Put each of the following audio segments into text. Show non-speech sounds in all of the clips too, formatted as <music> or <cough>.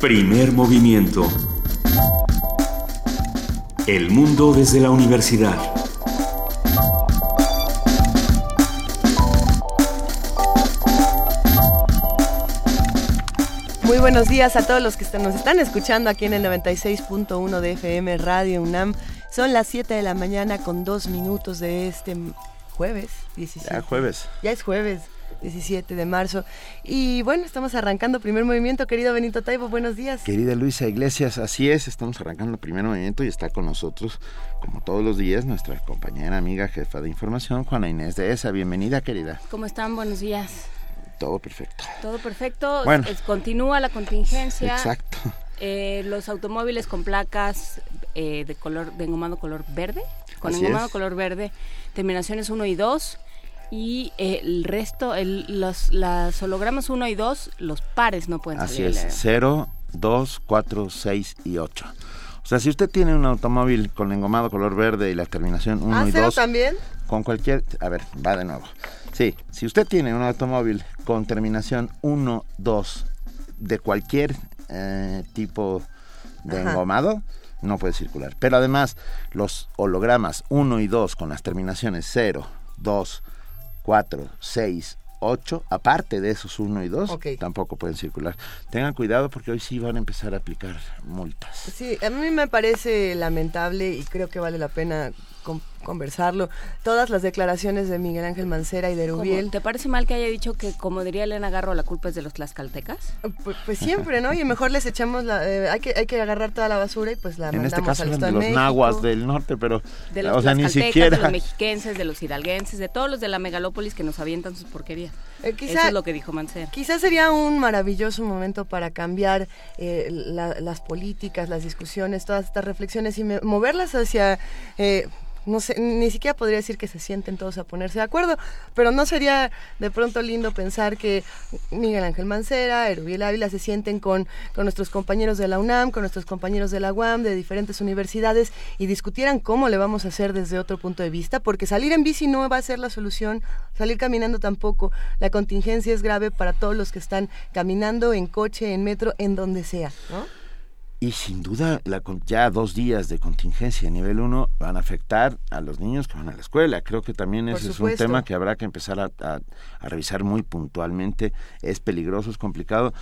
Primer movimiento. El mundo desde la universidad. Muy buenos días a todos los que nos están escuchando aquí en el 96.1 de FM Radio UNAM. Son las 7 de la mañana con dos minutos de este jueves 17. Ya jueves. Ya es jueves. 17 de marzo. Y bueno, estamos arrancando primer movimiento, querido Benito Taibo, buenos días. Querida Luisa Iglesias, así es, estamos arrancando primer movimiento y está con nosotros, como todos los días, nuestra compañera, amiga, jefa de información, Juana Inés de ESA. Bienvenida, querida. ¿Cómo están? Buenos días. Todo perfecto. Todo perfecto. Bueno, continúa la contingencia. Exacto. Eh, los automóviles con placas eh, de color, de engomado color verde, con engomado color verde, terminaciones 1 y 2 y eh, el resto, el, los las hologramas 1 y 2, los pares no pueden Así es, 0, 2, 4, 6 y 8. O sea, si usted tiene un automóvil con engomado color verde y la terminación 1 ¿Ah, y 2... también? Con cualquier... A ver, va de nuevo. Sí, si usted tiene un automóvil con terminación 1, 2 de cualquier eh, tipo de engomado, no puede circular. Pero además, los hologramas 1 y 2 con las terminaciones 0, 2, 4, 6, 8, aparte de esos 1 y 2, tampoco pueden circular. Tengan cuidado porque hoy sí van a empezar a aplicar multas. Sí, a mí me parece lamentable y creo que vale la pena conversarlo. Todas las declaraciones de Miguel Ángel Mancera y de Rubiel. ¿Te parece mal que haya dicho que, como diría Elena Garro, la culpa es de los tlaxcaltecas? Pues, pues siempre, ¿no? Y mejor les echamos la... Eh, hay, que, hay que agarrar toda la basura y pues la en este mandamos este caso de los nahuas del norte, pero... De los o sea, ni siquiera... de los mexiquenses, de los hidalguenses, de todos los de la megalópolis que nos avientan sus porquerías. Eh, Eso es lo que dijo Mancera. Quizás sería un maravilloso momento para cambiar eh, las políticas, las discusiones, todas estas reflexiones y moverlas hacia no sé, ni siquiera podría decir que se sienten todos a ponerse de acuerdo, pero no sería de pronto lindo pensar que Miguel Ángel Mancera, Erubiel Ávila se sienten con, con nuestros compañeros de la UNAM, con nuestros compañeros de la UAM, de diferentes universidades y discutieran cómo le vamos a hacer desde otro punto de vista, porque salir en bici no va a ser la solución, salir caminando tampoco. La contingencia es grave para todos los que están caminando en coche, en metro, en donde sea, ¿no? Y sin duda, la, ya dos días de contingencia a nivel 1 van a afectar a los niños que van a la escuela. Creo que también ese es un tema que habrá que empezar a, a revisar muy puntualmente. Es peligroso, es complicado.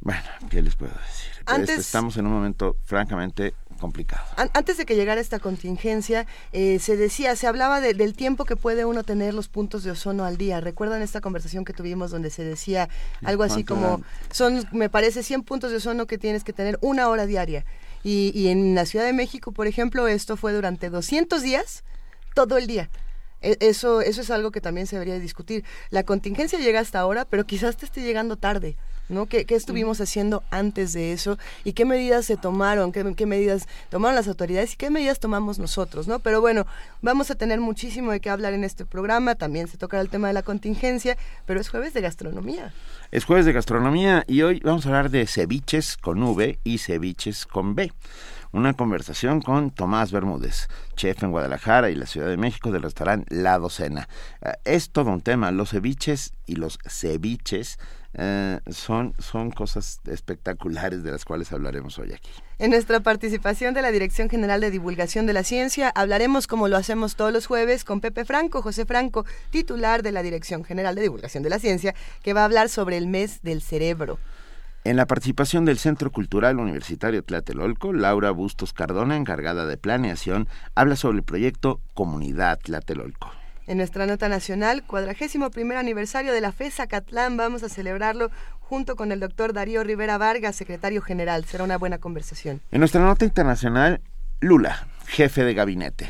Bueno, ¿qué les puedo decir? Este, estamos en un momento francamente complicado. Antes de que llegara esta contingencia, eh, se decía, se hablaba del tiempo que puede uno tener los puntos de ozono al día. ¿Recuerdan esta conversación que tuvimos donde se decía algo así como, son, me parece, 100 puntos de ozono que tienes que tener una hora diaria? Y, y en la Ciudad de México, por ejemplo, esto fue durante 200 días, todo el día. E, eso, eso es algo que también se debería discutir. La contingencia llega hasta ahora, pero quizás te esté llegando tarde. ¿No? ¿Qué, estuvimos haciendo antes de eso? ¿Y qué medidas se tomaron? ¿Qué, medidas tomaron las autoridades? ¿Y qué medidas tomamos nosotros? ¿no? Pero bueno, vamos a tener muchísimo de qué hablar en este programa. También se tocará el tema de la contingencia, pero es jueves de gastronomía. Es jueves de gastronomía y hoy vamos a hablar de ceviches con V y ceviches con B una conversación con Tomás Bermúdez, chef en Guadalajara y la Ciudad de México del restaurante La Docena. Eh, es todo un tema, los ceviches y los ceviches eh, son, son cosas espectaculares de las cuales hablaremos hoy aquí. En nuestra participación de la Dirección General de Divulgación de la Ciencia hablaremos como lo hacemos todos los jueves con Pepe Franco, José Franco, titular de la Dirección General de Divulgación de la Ciencia, que va a hablar sobre el mes del cerebro. En la participación del Centro Cultural Universitario Tlatelolco, Laura Bustos Cardona, encargada de planeación, habla sobre el proyecto Comunidad Tlatelolco. En nuestra nota nacional, cuadragésimo primer aniversario de la FESA Catlán, vamos a celebrarlo junto con el doctor Darío Rivera Vargas, secretario general. Será una buena conversación. En nuestra nota internacional, Lula, jefe de gabinete.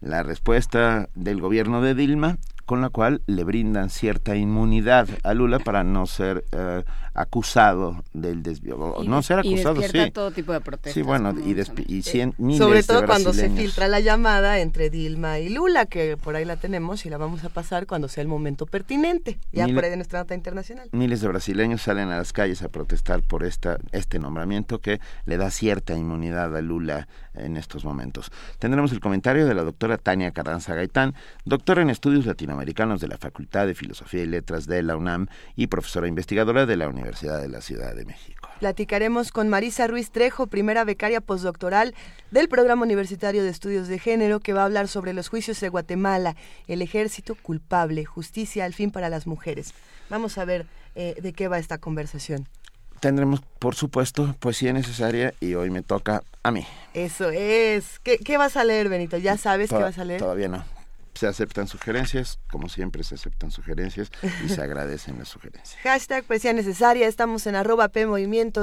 La respuesta del gobierno de Dilma con la cual le brindan cierta inmunidad a Lula para no ser eh, acusado del desvío, no ser acusado, y sí. todo tipo de protestas. Sí, bueno, y, y cien, miles Sobre todo cuando se filtra la llamada entre Dilma y Lula, que por ahí la tenemos y la vamos a pasar cuando sea el momento pertinente, ya por ahí de nuestra nota internacional. Miles de brasileños salen a las calles a protestar por esta este nombramiento que le da cierta inmunidad a Lula en estos momentos. Tendremos el comentario de la doctora Tania Carranza Gaitán, doctora en estudios latinoamericanos latinoamericanos de la Facultad de Filosofía y Letras de la UNAM y profesora investigadora de la Universidad de la Ciudad de México. Platicaremos con Marisa Ruiz Trejo, primera becaria postdoctoral del Programa Universitario de Estudios de Género, que va a hablar sobre los juicios de Guatemala, el ejército culpable, justicia al fin para las mujeres. Vamos a ver eh, de qué va esta conversación tendremos, por supuesto, poesía necesaria y hoy me toca a mí. Eso es. ¿Qué, qué vas a leer, Benito? ¿Ya sabes qué vas a leer? Todavía no se aceptan sugerencias, como siempre se aceptan sugerencias y se agradecen las sugerencias. <laughs> Hashtag poesía necesaria, estamos en arroba P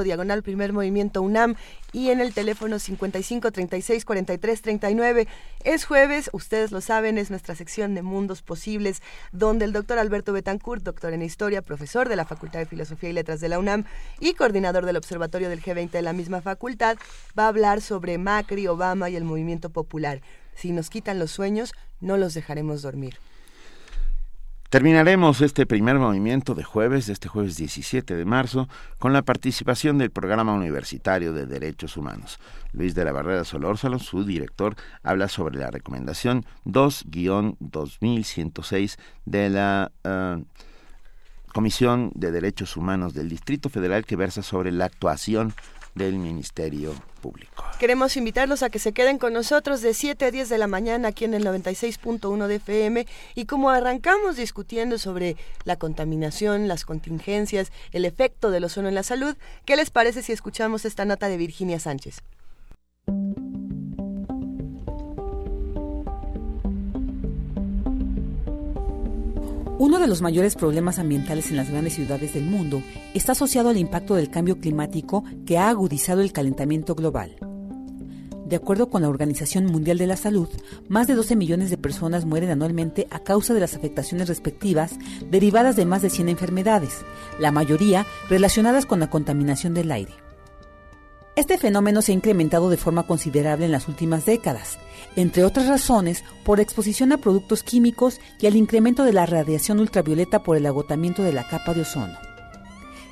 diagonal primer movimiento UNAM y en el teléfono 55 36 43 39. Es jueves, ustedes lo saben, es nuestra sección de mundos posibles, donde el doctor Alberto Betancourt, doctor en historia, profesor de la Facultad de Filosofía y Letras de la UNAM y coordinador del Observatorio del G20 de la misma facultad, va a hablar sobre Macri, Obama y el movimiento popular. Si nos quitan los sueños, no los dejaremos dormir. Terminaremos este primer movimiento de jueves, de este jueves 17 de marzo, con la participación del Programa Universitario de Derechos Humanos. Luis de la Barrera Solórzalo, su director, habla sobre la recomendación 2-2106 de la uh, Comisión de Derechos Humanos del Distrito Federal que versa sobre la actuación del Ministerio Público. Queremos invitarlos a que se queden con nosotros de 7 a 10 de la mañana aquí en el 96.1 de FM y como arrancamos discutiendo sobre la contaminación, las contingencias, el efecto del ozono en la salud, ¿qué les parece si escuchamos esta nota de Virginia Sánchez? Uno de los mayores problemas ambientales en las grandes ciudades del mundo está asociado al impacto del cambio climático que ha agudizado el calentamiento global. De acuerdo con la Organización Mundial de la Salud, más de 12 millones de personas mueren anualmente a causa de las afectaciones respectivas derivadas de más de 100 enfermedades, la mayoría relacionadas con la contaminación del aire. Este fenómeno se ha incrementado de forma considerable en las últimas décadas, entre otras razones por exposición a productos químicos y al incremento de la radiación ultravioleta por el agotamiento de la capa de ozono.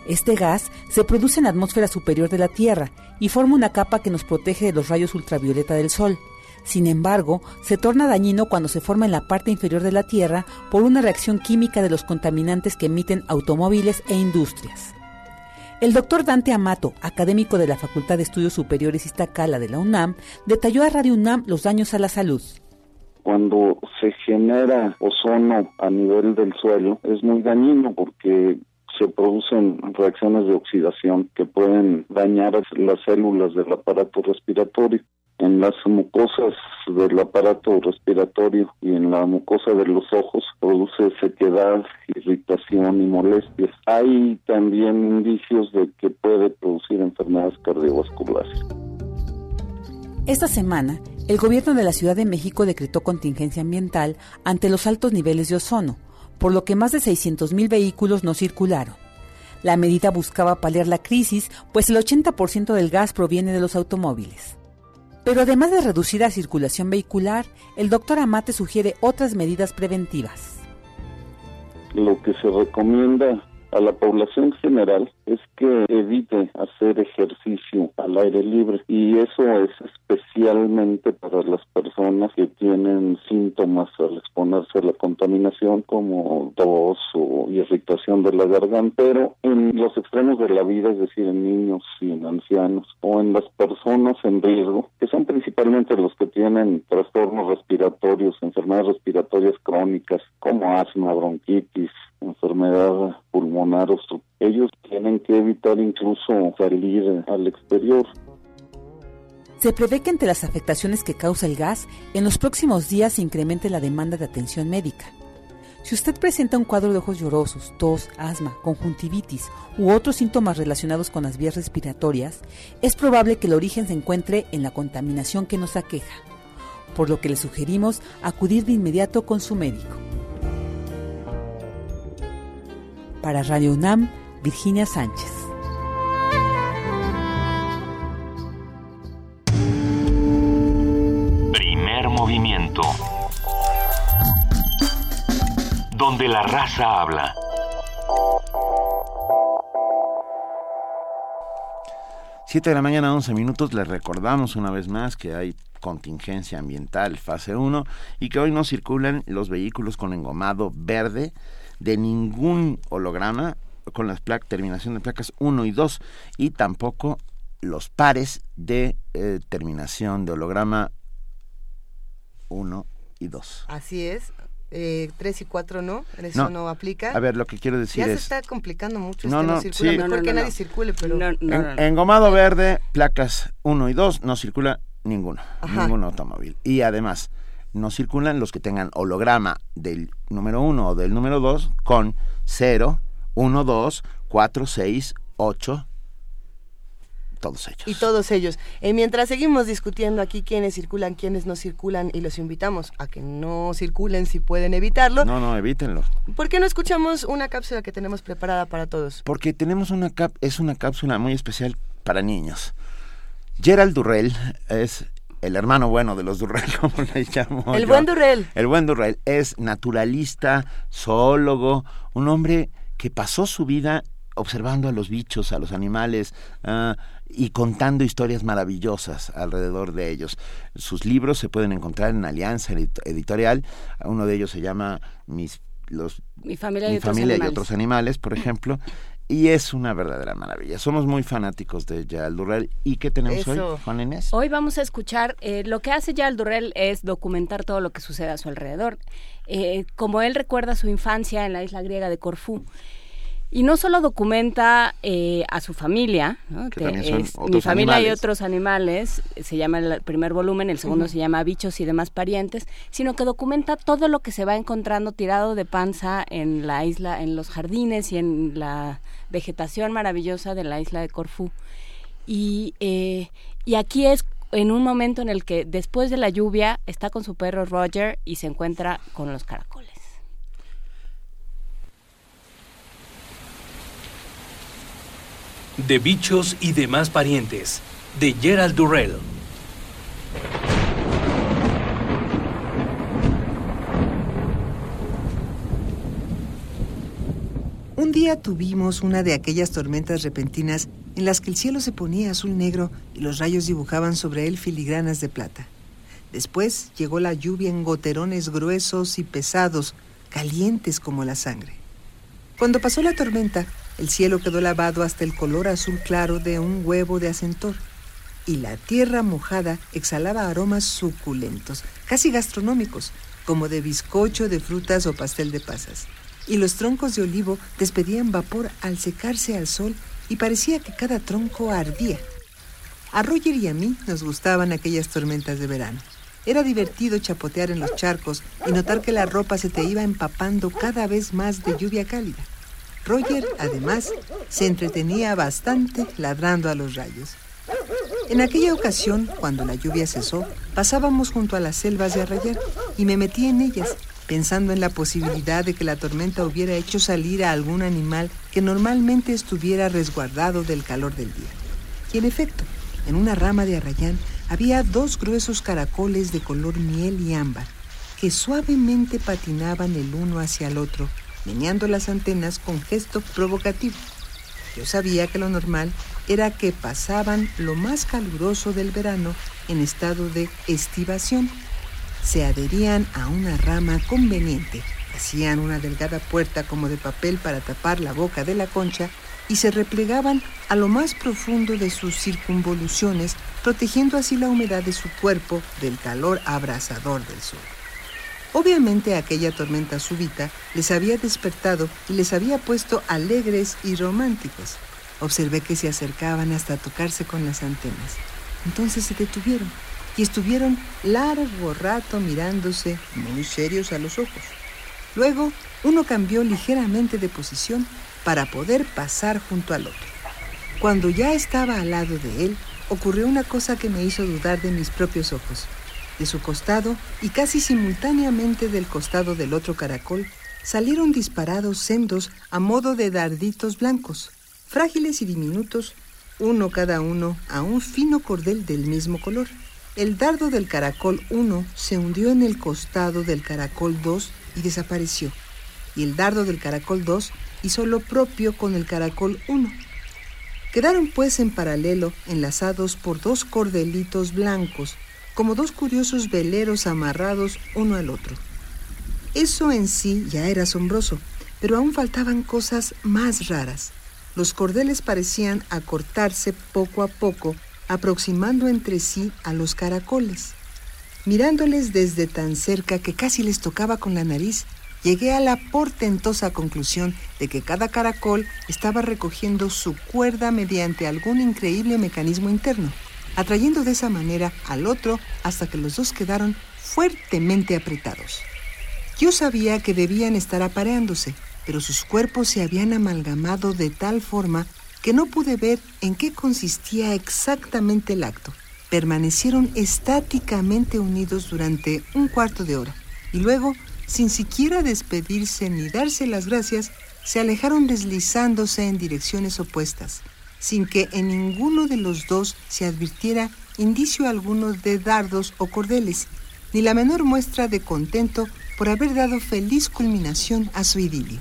Este gas se produce en la atmósfera superior de la Tierra y forma una capa que nos protege de los rayos ultravioleta del Sol. Sin embargo, se torna dañino cuando se forma en la parte inferior de la Tierra por una reacción química de los contaminantes que emiten automóviles e industrias. El doctor Dante Amato, académico de la Facultad de Estudios Superiores Iztacala de la UNAM, detalló a Radio UNAM los daños a la salud. Cuando se genera ozono a nivel del suelo es muy dañino porque se producen reacciones de oxidación que pueden dañar las células del aparato respiratorio en las mucosas del aparato respiratorio y en la mucosa de los ojos produce sequedad, irritación y molestias. Hay también indicios de que puede producir enfermedades cardiovasculares. Esta semana, el gobierno de la Ciudad de México decretó contingencia ambiental ante los altos niveles de ozono, por lo que más de 600.000 vehículos no circularon. La medida buscaba paliar la crisis, pues el 80% del gas proviene de los automóviles. Pero además de reducir la circulación vehicular, el doctor Amate sugiere otras medidas preventivas. Lo que se recomienda a la población general es que evite hacer ejercicio al aire libre y eso es especialmente para las personas que tienen síntomas al exponerse a la contaminación como tos o irritación de la garganta, pero en los extremos de la vida, es decir, en niños y en ancianos o en las personas en riesgo, que son principalmente los que tienen trastornos respiratorios, enfermedades respiratorias crónicas como asma, bronquitis, enfermedad pulmonar o ellos tienen que evitar incluso salir al exterior. Se prevé que entre las afectaciones que causa el gas, en los próximos días se incremente la demanda de atención médica. Si usted presenta un cuadro de ojos llorosos, tos, asma, conjuntivitis u otros síntomas relacionados con las vías respiratorias, es probable que el origen se encuentre en la contaminación que nos aqueja, por lo que le sugerimos acudir de inmediato con su médico. Para Radio UNAM, Virginia Sánchez. Primer movimiento. Donde la raza habla. Siete de la mañana, 11 minutos. Les recordamos una vez más que hay contingencia ambiental fase 1 y que hoy no circulan los vehículos con engomado verde de ningún holograma con la terminación de placas 1 y 2 y tampoco los pares de eh, terminación de holograma 1 y 2. Así es. Eh, 3 y 4 no, eso no, aplica. A ver, lo que quiero decir es... Ya se está complicando mucho. No, no, circula. Mejor que nadie circule, pero... En, engomado verde, placas 1 y 2, no circula ninguno, ningún automóvil. Y además, no circulan los que tengan holograma del número 1 o del número 2 con 0, 1, 2, 4, 6, 8, todos ellos. Y todos ellos. Eh, mientras seguimos discutiendo aquí quiénes circulan, quiénes no circulan, y los invitamos a que no circulen si pueden evitarlo. No, no, evítenlo. ¿Por qué no escuchamos una cápsula que tenemos preparada para todos? Porque tenemos una cap es una cápsula muy especial para niños. Gerald Durrell es el hermano bueno de los Durrell, <laughs> como le llamo. El buen Durrell. El buen Durrell es naturalista, zoólogo, un hombre que pasó su vida observando a los bichos, a los animales, uh, y contando historias maravillosas alrededor de ellos. Sus libros se pueden encontrar en Alianza Editorial. Uno de ellos se llama Mis los mi familia, y, otros animales, por ejemplo. Y es una verdadera maravilla. Somos muy fanáticos de Yael Durrell. ¿Y qué tenemos hoy, Juan Inés? Hoy vamos a escuchar, eh, lo que hace Yael Durrell es documentar todo lo que sucede a su alrededor. Eh, como él recuerda su infancia en la isla griega de Corfú. Y no solo documenta eh, a su familia, mi familia y otros animales, se llama el primer volumen, el segundo se llama Bichos y demás parientes, sino que documenta todo lo que se va encontrando tirado de panza en la isla, en los jardines y en la vegetación maravillosa de la isla de Corfú. Y, eh, y aquí es en un momento en el que después de la lluvia está con su perro Roger y se encuentra con los caracoles. De bichos y demás parientes, de Gerald Durrell. Un día tuvimos una de aquellas tormentas repentinas en las que el cielo se ponía azul negro y los rayos dibujaban sobre él filigranas de plata. Después llegó la lluvia en goterones gruesos y pesados, calientes como la sangre. Cuando pasó la tormenta, el cielo quedó lavado hasta el color azul claro de un huevo de acentor y la tierra mojada exhalaba aromas suculentos, casi gastronómicos, como de bizcocho de frutas o pastel de pasas. Y los troncos de olivo despedían vapor al secarse al sol y parecía que cada tronco ardía. A Roger y a mí nos gustaban aquellas tormentas de verano. Era divertido chapotear en los charcos y notar que la ropa se te iba empapando cada vez más de lluvia cálida. Roger, además, se entretenía bastante ladrando a los rayos. En aquella ocasión, cuando la lluvia cesó, pasábamos junto a las selvas de Arrayar y me metí en ellas, pensando en la posibilidad de que la tormenta hubiera hecho salir a algún animal que normalmente estuviera resguardado del calor del día. Y en efecto, en una rama de arrayán había dos gruesos caracoles de color miel y ámbar, que suavemente patinaban el uno hacia el otro meneando las antenas con gesto provocativo. Yo sabía que lo normal era que pasaban lo más caluroso del verano en estado de estivación. Se adherían a una rama conveniente, hacían una delgada puerta como de papel para tapar la boca de la concha y se replegaban a lo más profundo de sus circunvoluciones, protegiendo así la humedad de su cuerpo del calor abrasador del sol. Obviamente aquella tormenta súbita les había despertado y les había puesto alegres y románticos. Observé que se acercaban hasta tocarse con las antenas. Entonces se detuvieron y estuvieron largo rato mirándose muy serios a los ojos. Luego uno cambió ligeramente de posición para poder pasar junto al otro. Cuando ya estaba al lado de él, ocurrió una cosa que me hizo dudar de mis propios ojos. De su costado y casi simultáneamente del costado del otro caracol salieron disparados sendos a modo de darditos blancos, frágiles y diminutos, uno cada uno a un fino cordel del mismo color. El dardo del caracol 1 se hundió en el costado del caracol 2 y desapareció. Y el dardo del caracol 2 hizo lo propio con el caracol 1. Quedaron pues en paralelo, enlazados por dos cordelitos blancos, como dos curiosos veleros amarrados uno al otro. Eso en sí ya era asombroso, pero aún faltaban cosas más raras. Los cordeles parecían acortarse poco a poco, aproximando entre sí a los caracoles. Mirándoles desde tan cerca que casi les tocaba con la nariz, llegué a la portentosa conclusión de que cada caracol estaba recogiendo su cuerda mediante algún increíble mecanismo interno, atrayendo de esa manera al otro hasta que los dos quedaron fuertemente apretados. Yo sabía que debían estar apareándose, pero sus cuerpos se habían amalgamado de tal forma que no pude ver en qué consistía exactamente el acto. Permanecieron estáticamente unidos durante un cuarto de hora y luego, sin siquiera despedirse ni darse las gracias, se alejaron deslizándose en direcciones opuestas, sin que en ninguno de los dos se advirtiera indicio alguno de dardos o cordeles, ni la menor muestra de contento por haber dado feliz culminación a su idilio.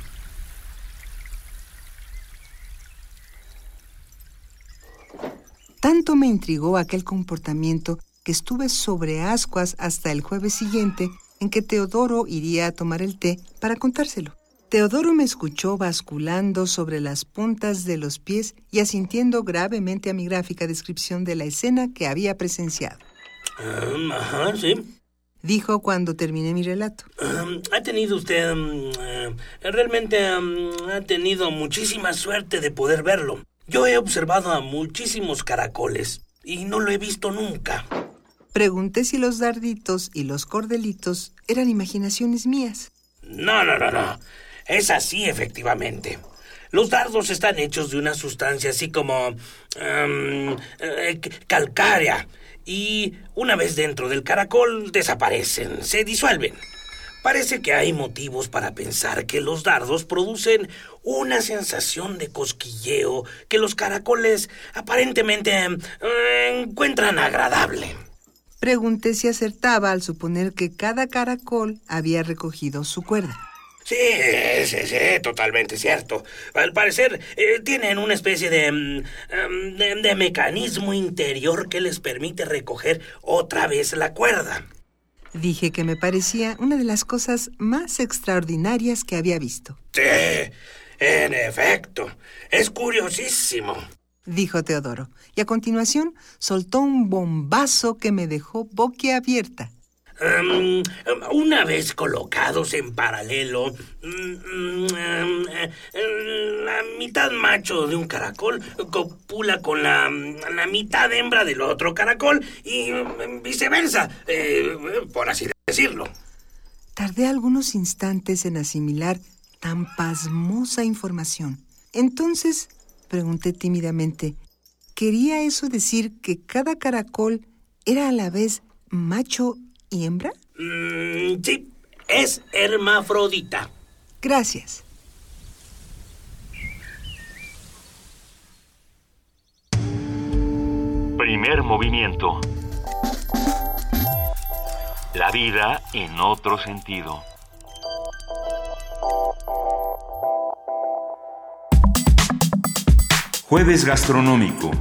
Tanto me intrigó aquel comportamiento que estuve sobre ascuas hasta el jueves siguiente en que Teodoro iría a tomar el té para contárselo. Teodoro me escuchó basculando sobre las puntas de los pies y asintiendo gravemente a mi gráfica descripción de la escena que había presenciado. ajá, sí. Dijo cuando terminé mi relato. ha tenido usted... Eh, realmente ha tenido muchísima suerte de poder verlo. Yo he observado a muchísimos caracoles y no lo he visto nunca. Pregunté si los darditos y los cordelitos eran imaginaciones mías. No, no, no, no. Es así, efectivamente. Los dardos están hechos de una sustancia así como... Em, eh, calcárea. Y una vez dentro del caracol desaparecen, se disuelven. Parece que hay motivos para pensar que los dardos producen una sensación de cosquilleo que los caracoles aparentemente eh, encuentran agradable. Pregunté si acertaba al suponer que cada caracol había recogido su cuerda. Sí, sí, sí, totalmente cierto. Al parecer eh, tienen una especie de, mm, em, de, de mecanismo interior que les permite recoger otra vez la cuerda. Dije que me parecía una de las cosas más extraordinarias que había visto. Sí, en efecto, es curiosísimo, dijo Teodoro, y a continuación soltó un bombazo que me dejó boquiabierta. Em, una vez colocados en paralelo, mm, mm, em, la mitad macho de un caracol copula con la, la mitad hembra del otro caracol y viceversa, eh, por así decirlo. Tardé algunos instantes en asimilar tan pasmosa información. Entonces, pregunté tímidamente, ¿quería eso decir que cada caracol era a la vez macho y hembra? Mm, sí, es hermafrodita. Gracias. Primer movimiento. La vida en otro sentido. Jueves gastronómico.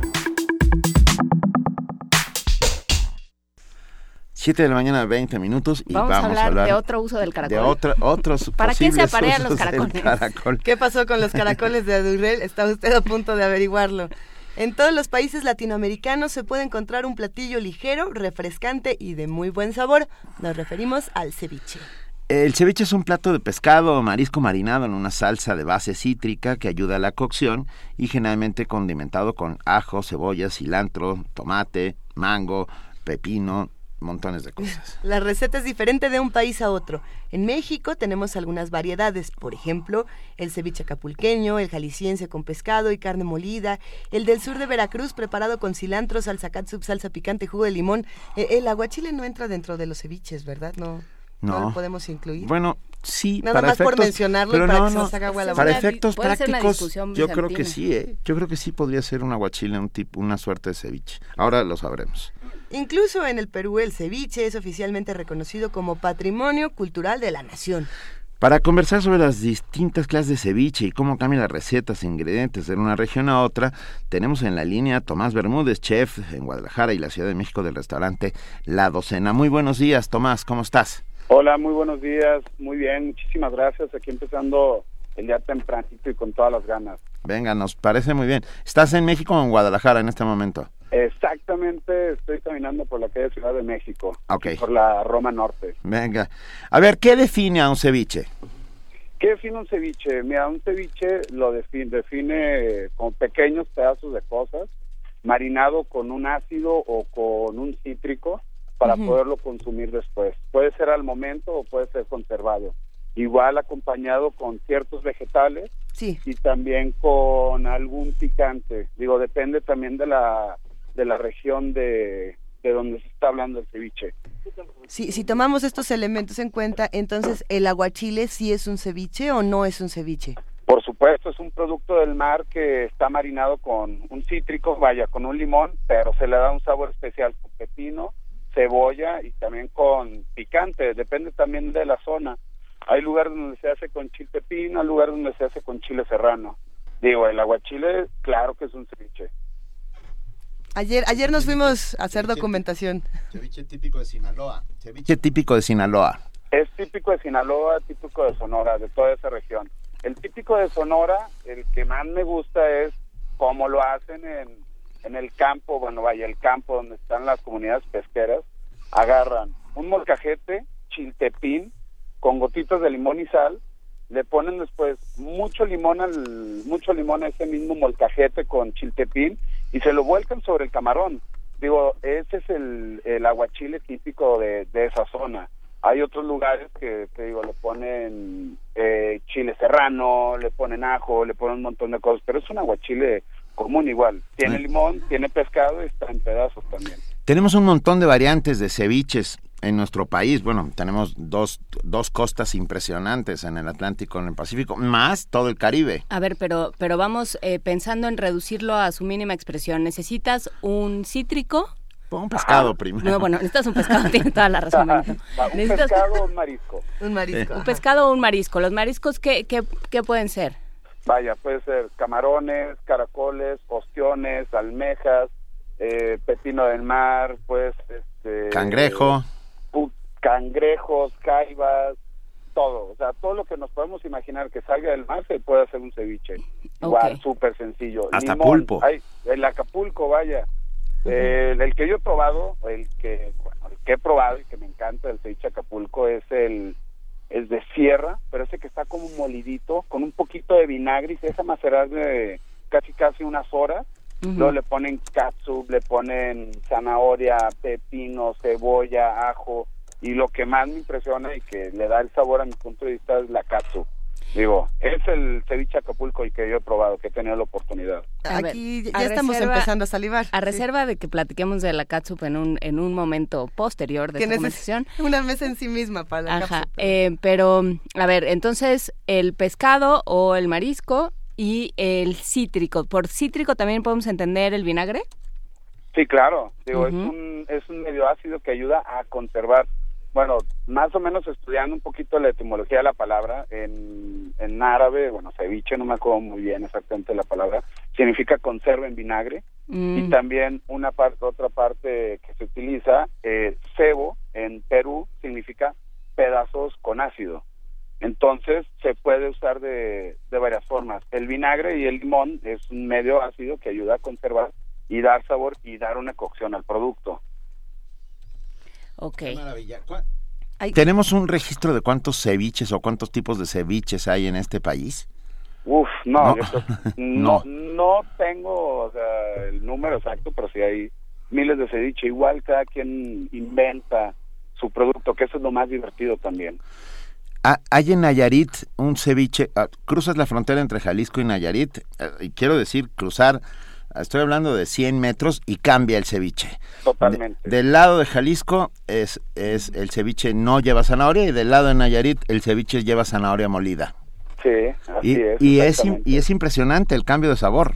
7 de la mañana, 20 minutos y vamos, a, hablar de otro uso del caracol. De otro, otros <laughs> ¿Para qué se aparean los caracoles? Caracol. ¿Qué pasó con los caracoles de Adurel? Está usted a punto de averiguarlo. En todos los países latinoamericanos se puede encontrar un platillo ligero, refrescante y de muy buen sabor. Nos referimos al ceviche. El ceviche es un plato de pescado o marisco marinado en una salsa de base cítrica que ayuda a la cocción y generalmente condimentado con ajo, cebolla, cilantro, tomate, mango, pepino, montones de cosas. <laughs> La receta es diferente de un país a otro. En México tenemos algunas variedades, por ejemplo, el ceviche acapulqueño, el jalisciense con pescado y carne molida, el del sur de Veracruz preparado con cilantro, salsa catsup, salsa picante, jugo de limón. Eh, el aguachile no entra dentro de los ceviches, ¿verdad? No. No, lo podemos incluir. Bueno, sí, Nada más por mencionarlo pero para no, que no, se haga agua la Para efectos prácticos, yo creo que sí, ¿eh? Yo creo que sí podría ser un aguachile, un tipo, una suerte de ceviche. Ahora lo sabremos. Incluso en el Perú el ceviche es oficialmente reconocido como Patrimonio Cultural de la Nación. Para conversar sobre las distintas clases de ceviche y cómo cambian las recetas e ingredientes de una región a otra, tenemos en la línea a Tomás Bermúdez, chef en Guadalajara y la Ciudad de México del restaurante La Docena. Muy buenos días, Tomás, ¿cómo estás? Hola, muy buenos días, muy bien, muchísimas gracias. Aquí empezando el día tempranito y con todas las ganas. Venga, nos parece muy bien. ¿Estás en México o en Guadalajara en este momento? Exactamente, estoy caminando por la calle Ciudad de México, por la Roma Norte. Venga, a ver, ¿qué define a un ceviche? ¿Qué define un ceviche? Mira, un ceviche lo define, define con pequeños pedazos de cosas, marinado con un ácido o con un cítrico para poderlo consumir después. Puede ser al momento o puede ser conservado. Igual acompañado con ciertos vegetales sí. y también con algún picante. Digo, depende también de la de la región de, de donde se está hablando el ceviche. Si, si tomamos estos elementos en cuenta, entonces, ¿el aguachile sí es un ceviche o no es un ceviche? Por supuesto, es un producto del mar que está marinado con un cítrico, vaya, con un limón, pero se le da un sabor especial con pepino, cebolla y también con picante, depende también de la zona. Hay lugares donde se hace con chile pepino, hay lugares donde se hace con chile serrano. Digo, el aguachile, claro que es un ceviche. Ayer, ayer nos fuimos a hacer documentación. Ceviche típico de Sinaloa. Ceviche típico de Sinaloa. Es típico de Sinaloa, típico de Sonora, de toda esa región. El típico de Sonora, el que más me gusta es cómo lo hacen en, en el campo, bueno, vaya, el campo donde están las comunidades pesqueras. Agarran un molcajete, chiltepín, con gotitas de limón y sal, le ponen después mucho limón al mucho limón a ese mismo molcajete con chiltepín y se lo vuelcan sobre el camarón. Digo, ese es el, el aguachile típico de, de esa zona. Hay otros lugares que, te digo, le ponen eh, chile serrano, le ponen ajo, le ponen un montón de cosas, pero es un aguachile común igual. Tiene limón, tiene pescado y está en pedazos también. Tenemos un montón de variantes de ceviches en nuestro país. Bueno, tenemos dos, dos costas impresionantes en el Atlántico, en el Pacífico, más todo el Caribe. A ver, pero, pero vamos eh, pensando en reducirlo a su mínima expresión. ¿Necesitas un cítrico? Un pescado primero. No, bueno, necesitas un pescado, <laughs> tiene toda la razón. un pescado <laughs> o un marisco. Un marisco. Un pescado o un marisco. ¿Los mariscos qué, qué, qué pueden ser? Vaya, puede ser camarones, caracoles, ostiones, almejas, eh, pepino del mar, pues... Este, Cangrejo cangrejos, caibas, todo, o sea, todo lo que nos podemos imaginar que salga del mar se puede hacer un ceviche. Igual, súper sencillo. Hasta pulpo. el Acapulco, vaya. el, que yo he probado, el que, bueno, el que he probado y que me encanta del ceviche Acapulco es el es de sierra, pero ese que está como molidito, con un poquito de vinagre y se deja macerar de casi casi unas horas. Luego le ponen katsu, le ponen zanahoria, pepino, cebolla, ajo, y lo que más me impresiona y que le da el sabor a mi punto de vista es la katsu. Digo, es el ceviche Acapulco y que yo he probado, que he tenido la oportunidad. Aquí ya estamos empezando a salivar. A reserva de que platiquemos de la katsu en un, en un momento posterior de esta conversación. <laughs> Una mesa en sí misma para la Ajá, eh, pero, a ver, entonces, el pescado o el marisco y el cítrico. ¿Por cítrico también podemos entender el vinagre? Sí, claro. Digo, es, un, es un medio ácido que ayuda a conservar bueno, más o menos estudiando un poquito la etimología de la palabra, en, en árabe, bueno, ceviche, no me acuerdo muy bien exactamente la palabra, significa conserva en vinagre, Mm. y también una parte, otra parte que se utiliza, eh, cebo, en Perú, significa pedazos con ácido. Entonces, se puede usar de, de varias formas. El vinagre y el limón es un medio ácido que ayuda a conservar y dar sabor y dar una cocción al producto. Ok. maravilla. ¿Tenemos un registro de cuántos ceviches o cuántos tipos de ceviches hay en este país? Uf, no, No. yo <laughs> no, no tengo o sea, el número exacto, pero sí hay miles de ceviche. Igual cada quien inventa su producto, que eso es lo más divertido también. Ah, Hay en Nayarit un ceviche, ah, cruzas la frontera entre Jalisco y Nayarit, eh, y quiero decir cruzar, estoy hablando de 100 metros y cambia el ceviche. Totalmente. De- del lado de Jalisco es, es el ceviche no lleva zanahoria y del lado de Nayarit el ceviche lleva zanahoria molida. Sí, así Y, es. y, es, y es impresionante el cambio de sabor.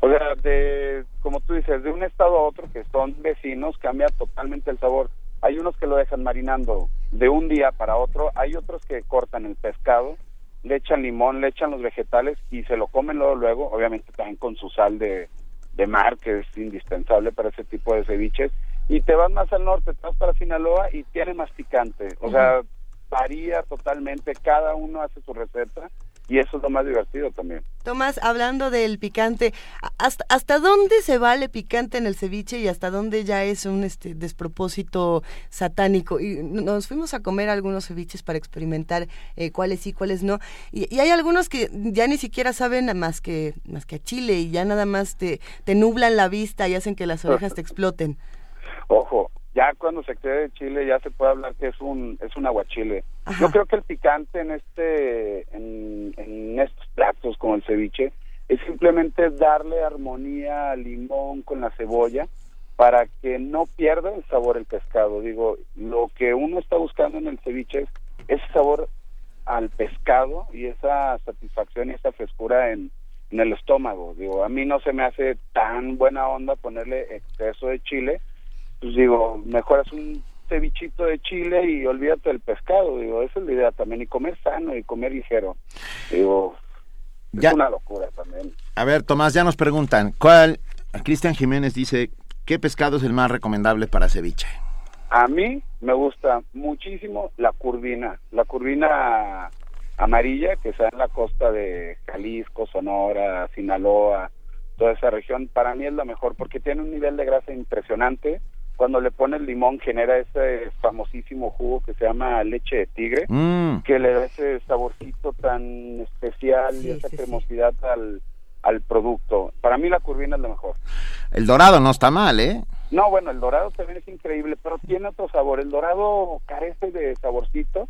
O sea, de, como tú dices, de un estado a otro que son vecinos cambia totalmente el sabor. Hay unos que lo dejan marinando de un día para otro. Hay otros que cortan el pescado, le echan limón, le echan los vegetales y se lo comen luego, luego obviamente también con su sal de, de mar, que es indispensable para ese tipo de ceviches. Y te vas más al norte, te vas para Sinaloa y tiene más picante. O sea, varía totalmente, cada uno hace su receta y eso es lo más divertido también. Tomás, hablando del picante, ¿hasta, ¿hasta dónde se vale picante en el ceviche y hasta dónde ya es un este despropósito satánico? Y nos fuimos a comer algunos ceviches para experimentar eh, cuáles sí, cuáles no. Y, hay algunos que ya ni siquiera saben más que, más que a chile y ya nada más te, te nublan la vista y hacen que las orejas te <laughs> exploten. Ojo, ya cuando se cree de chile ya se puede hablar que es un es un aguachile. Yo creo que el picante en este en, en estos platos como el ceviche es simplemente darle armonía al limón con la cebolla para que no pierda el sabor el pescado. Digo, lo que uno está buscando en el ceviche es ese sabor al pescado y esa satisfacción y esa frescura en, en el estómago. Digo, a mí no se me hace tan buena onda ponerle exceso de chile pues digo, mejoras un cevichito de chile y olvídate del pescado, digo, esa es la idea también, y comer sano y comer ligero, digo, es una locura también. A ver, Tomás, ya nos preguntan, ¿cuál, Cristian Jiménez dice, ¿qué pescado es el más recomendable para ceviche? A mí me gusta muchísimo la curvina, la curvina amarilla que está en la costa de Jalisco, Sonora, Sinaloa, toda esa región, para mí es la mejor porque tiene un nivel de grasa impresionante, cuando le pones limón genera ese famosísimo jugo que se llama leche de tigre, mm. que le da ese saborcito tan especial y esa cremosidad al, al producto. Para mí la curvina es la mejor. El dorado no está mal, ¿eh? No, bueno, el dorado también es increíble, pero tiene otro sabor. El dorado carece de saborcito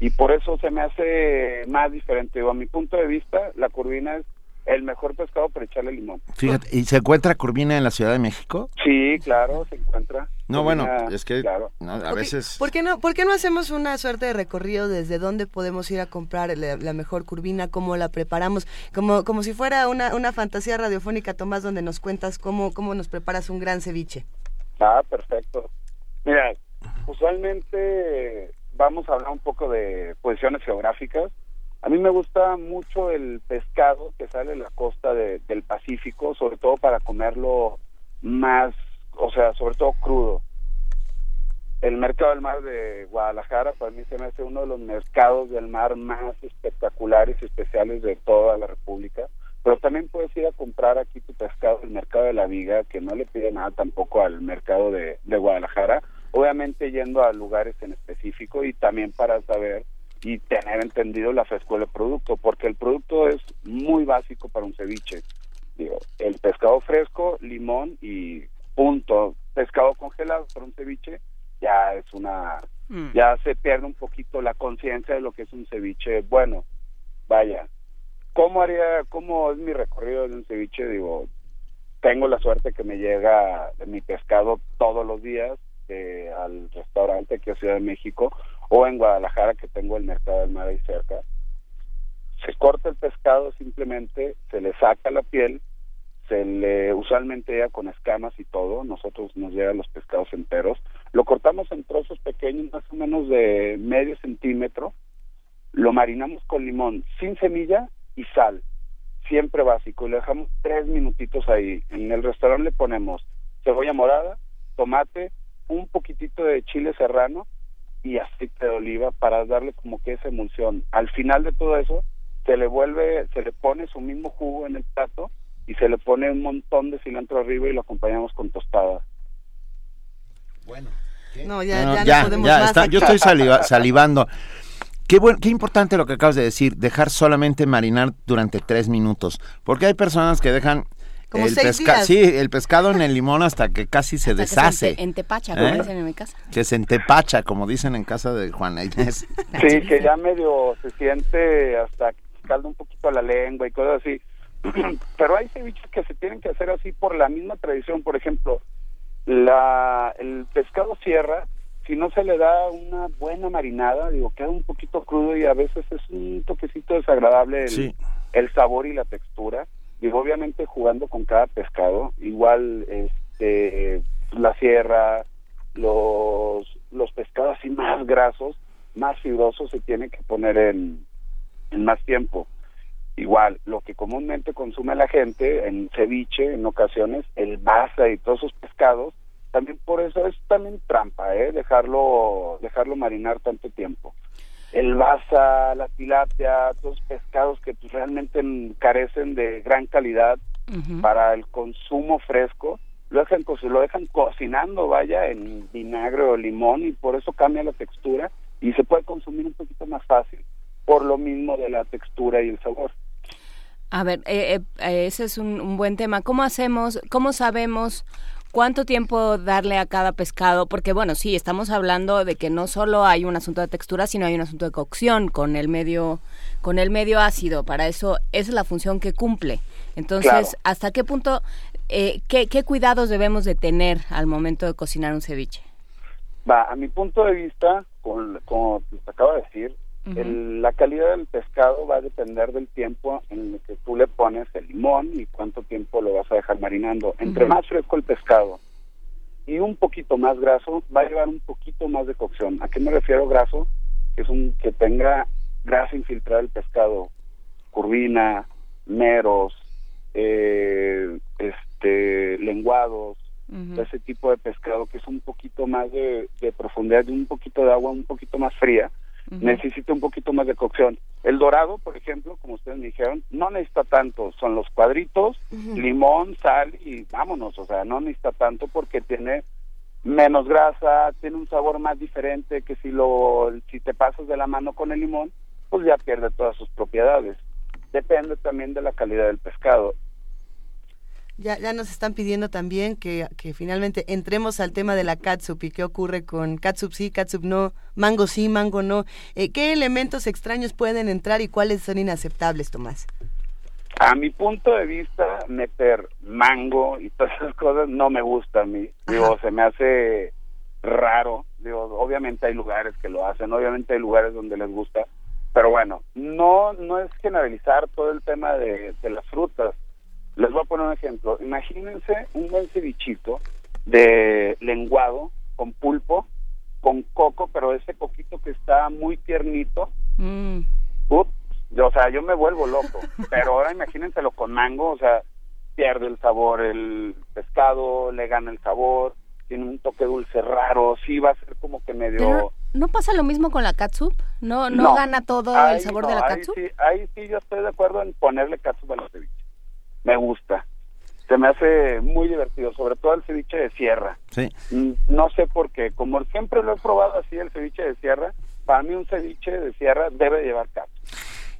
y por eso se me hace más diferente. a mi punto de vista, la curvina es el mejor pescado para echarle limón. Fíjate, ¿y se encuentra curvina en la Ciudad de México? Sí, claro, se encuentra. No, bueno, es que a veces... ¿por qué, no, ¿Por qué no hacemos una suerte de recorrido desde dónde podemos ir a comprar la, mejor curvina, cómo la preparamos? Como, como si fuera una, una fantasía radiofónica, Tomás, donde nos cuentas cómo, cómo nos preparas un gran ceviche. Ah, perfecto. Mira, usualmente vamos a hablar un poco de posiciones geográficas a mí me gusta mucho el pescado que sale de la costa del Pacífico, sobre todo para comerlo más, o sea, sobre todo crudo. El mercado del mar de Guadalajara para mí se me hace uno de los mercados del mar más espectaculares y especiales de toda la República. Pero también puedes ir a comprar aquí tu pescado el mercado de la Viga, que no le pide nada tampoco al mercado de, de Guadalajara. Obviamente yendo a lugares en específico y también para saber y tener entendido la frescura del producto, porque el producto es muy básico para un ceviche. Digo, el pescado fresco, limón y punto. Pescado congelado para un ceviche ya es una mm. ya se pierde un poquito la conciencia de lo que es un ceviche bueno. Vaya, ¿cómo haría cómo es mi recorrido de un ceviche? Digo, tengo la suerte que me llega mi pescado todos los días al restaurante aquí en Ciudad de México o en Guadalajara que tengo el mercado del mar ahí cerca. Se corta el pescado simplemente, se le saca la piel, se le usualmente llega con escamas y todo, nosotros nos llegan los pescados enteros, lo cortamos en trozos pequeños, más o menos de medio centímetro, lo marinamos con limón sin semilla y sal, siempre básico, y lo dejamos tres minutitos ahí. En el restaurante le ponemos cebolla morada, tomate, un poquitito de chile serrano y aceite de oliva para darle como que esa emulsión. Al final de todo eso, se le vuelve, se le pone su mismo jugo en el plato y se le pone un montón de cilantro arriba y lo acompañamos con tostada. Bueno. No, ya, ya, podemos más yo estoy salivando. Qué, bueno, qué importante lo que acabas de decir, dejar solamente marinar durante tres minutos, porque hay personas que dejan el pescado, Sí, el pescado en el limón hasta que casi se deshace. se entepacha, como ¿Eh? dicen en mi casa. Que se entepacha, como dicen en casa de Juana Inés. Sí, que ya medio se siente hasta calda un poquito la lengua y cosas así. <clears throat> Pero hay ceviches que se tienen que hacer así por la misma tradición. Por ejemplo, la el pescado sierra, si no se le da una buena marinada, digo, queda un poquito crudo y a veces es un toquecito desagradable el, el sabor y la textura digo obviamente jugando con cada pescado igual este la sierra los los pescados así más grasos, más fibrosos se tienen que poner en, en más tiempo. Igual, lo que comúnmente consume la gente en ceviche, en ocasiones, el basa y todos esos pescados, también por eso es también trampa, ¿eh? Dejarlo, dejarlo marinar tanto tiempo. El basa, la tilapia, todos los pescados que pues, realmente carecen de gran calidad para el consumo fresco, lo dejan, lo dejan cocinando, vaya, en vinagre o limón y por eso cambia la textura y se puede consumir un poquito más fácil, por lo mismo de la textura y el sabor. A ver, eh, eh, ese es un, buen tema. ¿Cómo hacemos, cómo sabemos cuánto tiempo darle a cada pescado? Porque bueno, sí, estamos hablando de que no solo hay un asunto de textura, sino hay un asunto de cocción con el medio, con el medio ácido. Para eso, esa es la función que cumple. Entonces, ¿hasta qué punto, eh, qué, qué cuidados debemos de tener al momento de cocinar un ceviche? Va, a mi punto de vista, con, como te acabo de decir, la calidad del pescado va a depender del tiempo en el que tú le pones el limón y cuánto tiempo lo vas a dejar marinando. Entre más fresco el pescado y un poquito más graso, va a llevar un poquito más de cocción. ¿A qué me refiero graso? Que es un que tenga grasa infiltrada el pescado, curvina, meros, eh, este, lenguados, ese tipo de pescado que es un poquito más de, de profundidad, de un poquito de agua, un poquito más fría necesita un poquito más de cocción. El dorado, por ejemplo, como ustedes me dijeron, no necesita tanto, son los cuadritos, limón, sal y vámonos, o sea, no necesita tanto porque tiene menos grasa, tiene un sabor más diferente que si lo si te pasas de la mano con el limón, pues ya pierde todas sus propiedades. Depende también de la calidad del pescado. Ya, ya nos están pidiendo también que, que, finalmente entremos al tema de la catsup y qué ocurre con catsup sí, catsup no, mango sí, mango no. Eh, ¿Qué elementos extraños pueden entrar y cuáles son inaceptables, Tomás? A mi punto de vista, meter mango y todas esas cosas no me gusta a mí. Digo, se me hace raro. Digo, obviamente hay lugares que lo hacen, obviamente hay lugares donde les gusta, pero bueno, no no es generalizar todo el tema de, de las frutas les voy a poner un ejemplo. Imagínense un buen cevichito de lenguado con pulpo, con coco, pero ese coquito que está muy tiernito. Mm. yo, o sea, yo me vuelvo loco. <laughs> pero ahora imagínenselo con mango, o sea, pierde el sabor el pescado, le gana el sabor, tiene un toque dulce raro, sí va a ser como que medio... ¿No pasa lo mismo con la catsup? ¿No, no, gana todo el sabor de la catsup? Ahí sí, ahí sí yo estoy de acuerdo en ponerle catsup a los ceviches me gusta. Se me hace muy divertido, sobre todo el ceviche de sierra. Sí. Mm, no sé por qué, como siempre lo he probado así, el ceviche de sierra, para mí un ceviche de sierra debe llevar carne.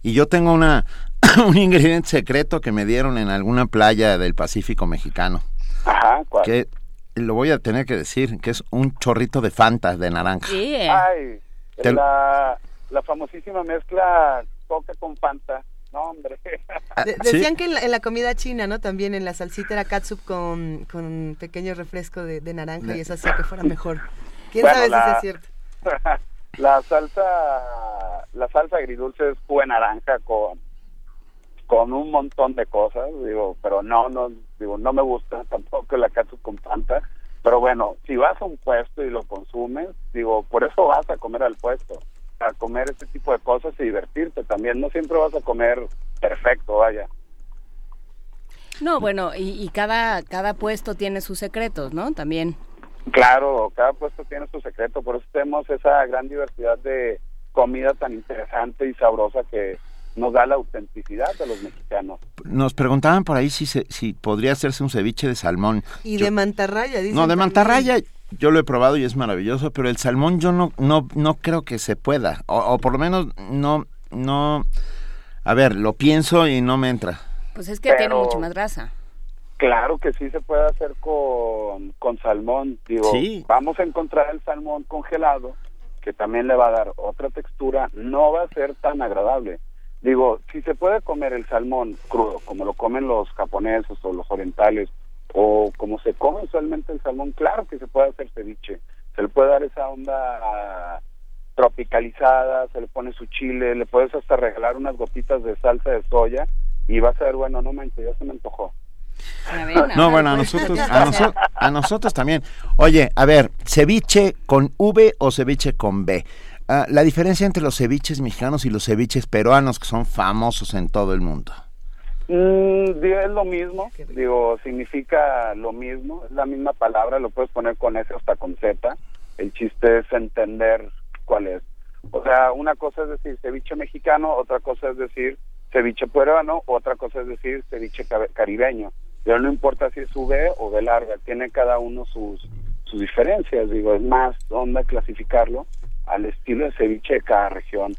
Y yo tengo una <coughs> un ingrediente secreto que me dieron en alguna playa del Pacífico mexicano. Ajá, ¿cuál? Que lo voy a tener que decir, que es un chorrito de Fanta de naranja. Sí. Ay, la, la famosísima mezcla coca con Fanta. No, hombre. Ah, decían que en la, comida china, ¿no? También en la salsita era katsup con, con un pequeño refresco de, naranja y eso hacía que fuera mejor. ¿Quién sabe si es cierto? <laughs> la salsa, la salsa agridulce es jugo naranja con con un montón de cosas, digo, pero no, no, digo, no me gusta <laughs> tampoco la katsup con Fanta, pero bueno, si vas a un puesto y lo consumes, digo, por eso vas a comer al puesto a comer este tipo de cosas y divertirte también. No siempre vas a comer perfecto, vaya. No, bueno, y, cada, cada puesto tiene sus secretos, ¿no? También. Claro, cada puesto tiene su secreto, por eso tenemos esa gran diversidad de comida tan interesante y sabrosa que nos da la autenticidad de los mexicanos. Nos preguntaban por ahí si si podría hacerse un ceviche de salmón. Y de mantarraya, dicen No, de mantarraya yo lo he probado y es maravilloso, pero el salmón yo no, no, no creo que se pueda, o, por lo menos no, no, a ver, lo pienso y no me entra. Pues es que tiene mucho más grasa. Claro que sí se puede hacer con, con salmón, digo, vamos a encontrar el salmón congelado, que también le va a dar otra textura, no va a ser tan agradable. Digo, si se puede comer el salmón crudo, como lo comen los japoneses o los orientales, o como se come usualmente el salmón, claro que se puede hacer ceviche, se le puede dar esa onda tropicalizada, se le pone su chile, le puedes hasta regalar unas gotitas de salsa de soya y vas a ver, bueno, no manches, ya se me antojó. <laughs> No, bueno, a nosotros, <laughs> a, nosotros también. Oye, a ver, ceviche con V o ceviche con B. Ah, la diferencia entre los ceviches mexicanos y los ceviches peruanos, que son famosos en todo el mundo. Mm, es lo mismo, digo, significa lo mismo, es la misma palabra, lo puedes poner con S hasta con Z. El chiste es entender cuál es. O sea, una cosa es decir ceviche mexicano, otra cosa es decir ceviche peruano, otra cosa es decir ceviche caribeño. Pero no importa si es V o V larga, tiene cada uno sus, sus diferencias. Digo, es más onda clasificarlo al estilo de ceviche de cada región.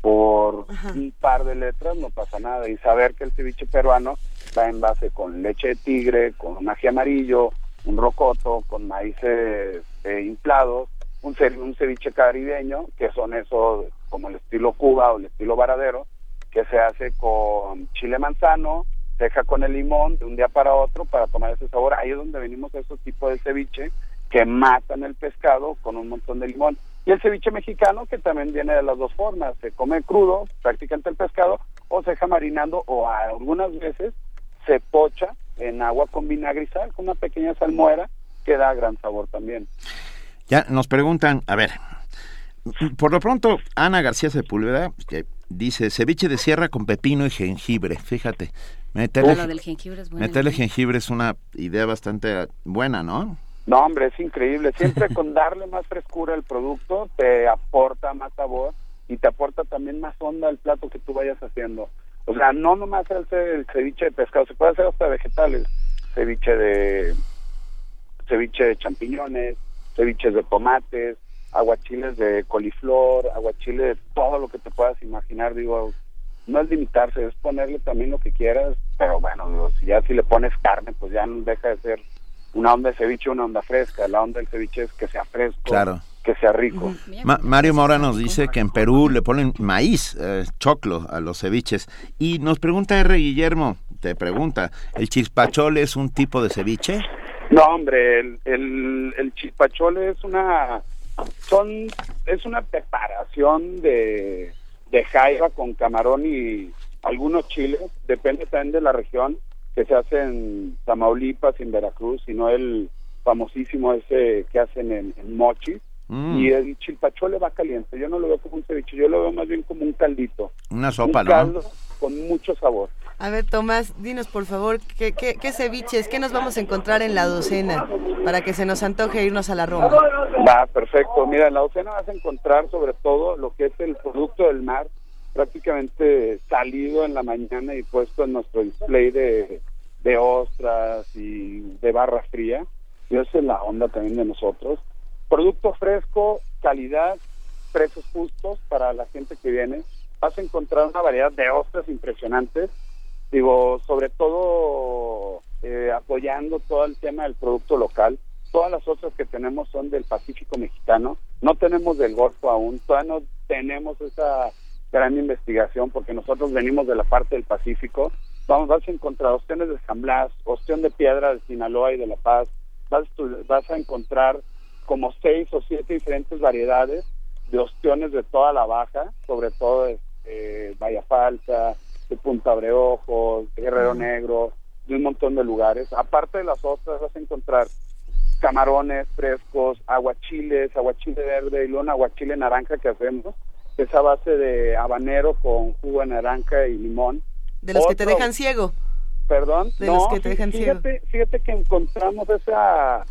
Por un par de letras no pasa nada. Y saber que el ceviche peruano va en base con leche de tigre, con ají amarillo, un rocoto, con maíces eh, inflados, un, un ceviche caribeño, que son esos como el estilo Cuba o el estilo Varadero, que se hace con chile manzano, deja con el limón de un día para otro para tomar ese sabor. Ahí es donde venimos a esos tipos de ceviche que matan el pescado con un montón de limón. Y el ceviche mexicano que también viene de las dos formas, se come crudo, prácticamente el pescado, o se deja marinando o algunas veces se pocha en agua con vinagre y sal, con una pequeña salmuera que da gran sabor también. Ya nos preguntan, a ver, por lo pronto, Ana García Sepúlveda que dice ceviche de sierra con pepino y jengibre. Fíjate, meterle, jengibre es meterle jengibre es una idea bastante buena, ¿no? No, hombre, es increíble. Siempre <laughs> con darle más frescura al producto te aporta más sabor y te aporta también más onda al plato que tú vayas haciendo. O sea, no nomás el, el ceviche de pescado, se puede hacer hasta vegetales. Ceviche de ceviche de champiñones, ceviches de tomates, aguachiles de coliflor, aguachile de todo lo que te puedas imaginar, digo, no es limitarse, es ponerle también lo que quieras, pero bueno, si ya si le pones carne, pues ya no deja de ser una onda de ceviche, una onda fresca, la onda del ceviche es que sea fresco, claro. que sea rico. Mario Mora nos dice que en Perú le ponen maíz, eh, choclo a los ceviches, y nos pregunta R. Guillermo, te pregunta, ¿el chispachole es un tipo de ceviche? No, hombre, el, el, el chispachole es una son es una preparación de, de jaiba con camarón y algunos chiles, depende también de la región, que se hace en Tamaulipas, en Veracruz, y no el famosísimo ese que hacen en, Mochi. Mm. Y el chilpachole va caliente. Yo no lo veo como un ceviche, yo lo veo más bien como un caldito. Una sopa, un caldo con mucho sabor. A ver, Tomás, dinos por favor, ¿qué, qué, qué ceviches, qué nos vamos a encontrar en la docena para que se nos antoje irnos a la Roma? Va, perfecto. Mira, en la docena vas a encontrar sobre todo lo que es el producto del mar, prácticamente salido en la mañana y puesto en nuestro display de, de ostras y de barra fría. Y esa es la onda también de nosotros. Producto fresco, calidad, precios justos para la gente que viene. Vas a encontrar una variedad de ostras impresionantes digo, sobre todo eh, apoyando todo el tema del producto local. Todas las otras que tenemos son del Pacífico mexicano, no tenemos del Golfo aún, todavía no tenemos esa gran investigación porque nosotros venimos de la parte del Pacífico. Vamos, vas a encontrar opciones de San Blas, opción de piedra de Sinaloa y de La Paz, vas, vas a encontrar como seis o siete diferentes variedades de opciones de toda la baja, sobre todo de eh, Vaya Falsa, de Punta Breojos, de Guerrero Negro, de un montón de lugares. Aparte de las otras vas a encontrar camarones frescos, aguachiles, aguachile verde y luego un aguachile naranja que hacemos, que es a base de habanero con jugo de naranja y limón. De los que te dejan ciego. Perdón. De los que te dejan fíjate, ciego. Fíjate que encontramos esa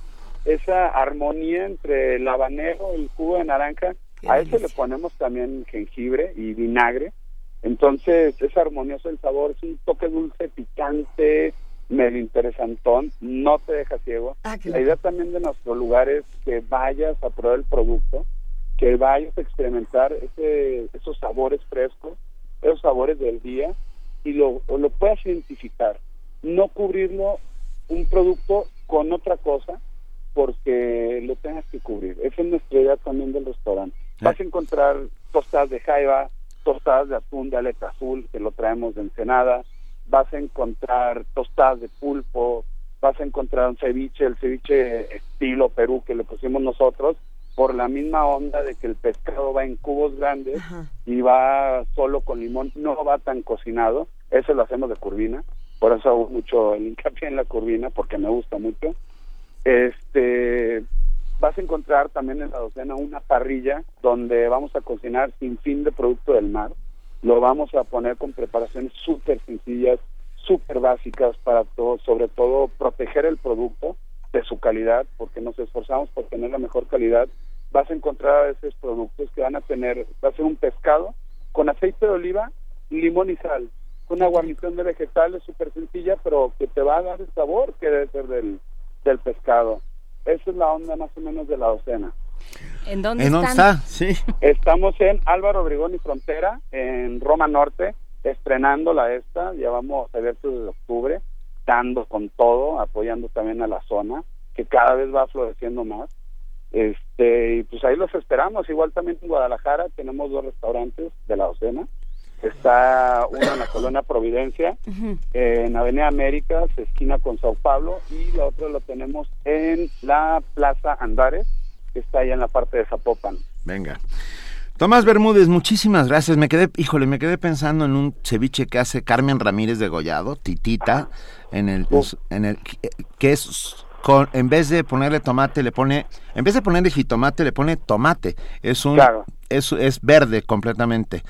esa armonía entre el habanero, y el jugo de naranja. a ese le ponemos también jengibre y vinagre entonces es armonioso el sabor, es un toque dulce, picante, medio interesantón, no te deja ciego. Ah, la idea también de nuestro lugar es que vayas a probar el producto, que vayas a experimentar ese, esos sabores frescos, esos sabores del día y lo, lo puedas identificar. No cubrirlo un producto con otra cosa porque lo tengas que cubrir. Esa es nuestra idea también del restaurante. Vas a encontrar tostadas de jaiba, tostadas de atún de aleta azul, que lo traemos de Ensenada, vas a encontrar tostadas de pulpo, vas a encontrar un ceviche, el ceviche estilo Perú que le pusimos nosotros, por la misma onda de que el pescado va en cubos grandes y va solo con limón, no va tan cocinado, eso lo hacemos de curvina, por eso hago mucho el hincapié en la curvina, porque me gusta mucho. Este, vas a encontrar también en la docena una parrilla donde vamos a cocinar sin fin de producto del mar. Lo vamos a poner con preparaciones súper sencillas, súper básicas para todo, sobre todo proteger el producto de su calidad, porque nos esforzamos por tener la mejor calidad. Vas a encontrar esos productos que van a tener, va a ser un pescado con aceite de oliva, limón y sal, una guarnición de vegetales súper sencilla, pero que te va a dar el sabor que debe ser del, del pescado. Esa es la onda más o menos de la docena. ¿En dónde, ¿En dónde está? Sí. Estamos en Álvaro Obregón y Frontera, en Roma Norte, estrenando la esta, ya vamos a ver desde octubre, dando con todo, apoyando también a la zona, que cada vez va floreciendo más. Este, y pues ahí los esperamos, igual también en Guadalajara tenemos dos restaurantes de la docena, está uno en la colonia Providencia, en Avenida Américas, esquina con Sao Paulo, y la otra lo tenemos en la Plaza Andares, que está allá en la parte de Zapopan. Venga. Tomás Bermúdez, muchísimas gracias. Me quedé, híjole, me quedé pensando en un ceviche que hace Carmen Ramírez de Gollado, Titita, en el, en el que es con, en vez de ponerle tomate, le pone, en vez de ponerle jitomate, le pone tomate. Es un, es, es verde completamente.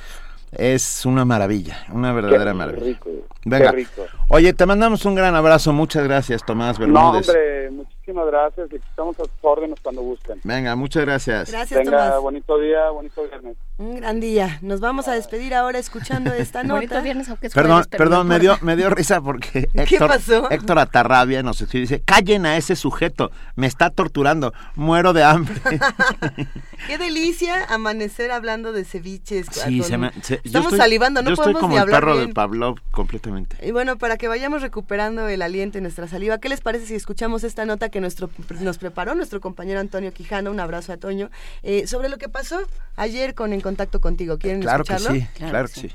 Es una maravilla, una verdadera maravilla. Rico, Venga. Qué rico. Oye, te mandamos un gran abrazo. Muchas gracias, Tomás No, Bermúdez. hombre, muchísimas gracias. y Estamos a sus órdenes cuando gusten. Venga, muchas gracias. Gracias, Venga, Tomás. bonito día, bonito viernes. Un gran día. Nos vamos a despedir ahora escuchando <laughs> esta nota. Viernes, aunque es Perdón, jueves, perdón, me dio, me dio risa porque <laughs> Héctor, pasó? Héctor Atarrabia nos escribe y dice, callen a ese sujeto, me está torturando, muero de hambre. <laughs> Qué delicia amanecer hablando de ceviches. Sí, con- se me, se- Estamos estoy- salivando, no yo podemos estoy como ni el hablar perro bien. de Pavlov completamente. Y bueno, para que vayamos recuperando el aliento y nuestra saliva, ¿qué les parece si escuchamos esta nota que nuestro, nos preparó nuestro compañero Antonio Quijano? Un abrazo a Toño. eh, sobre lo que pasó ayer con En Contacto Contigo. ¿Quieren Claro que sí, claro, que sí.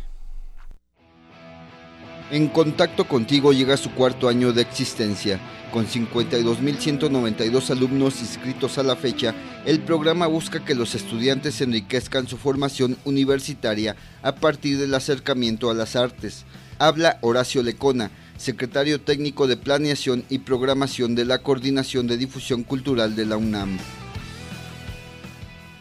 En contacto contigo llega su cuarto año de existencia. Con 52.192 alumnos inscritos a la fecha, el programa busca que los estudiantes enriquezcan su formación universitaria a partir del acercamiento a las artes. Habla Horacio Lecona, secretario técnico de Planeación y Programación de la Coordinación de Difusión Cultural de la UNAM.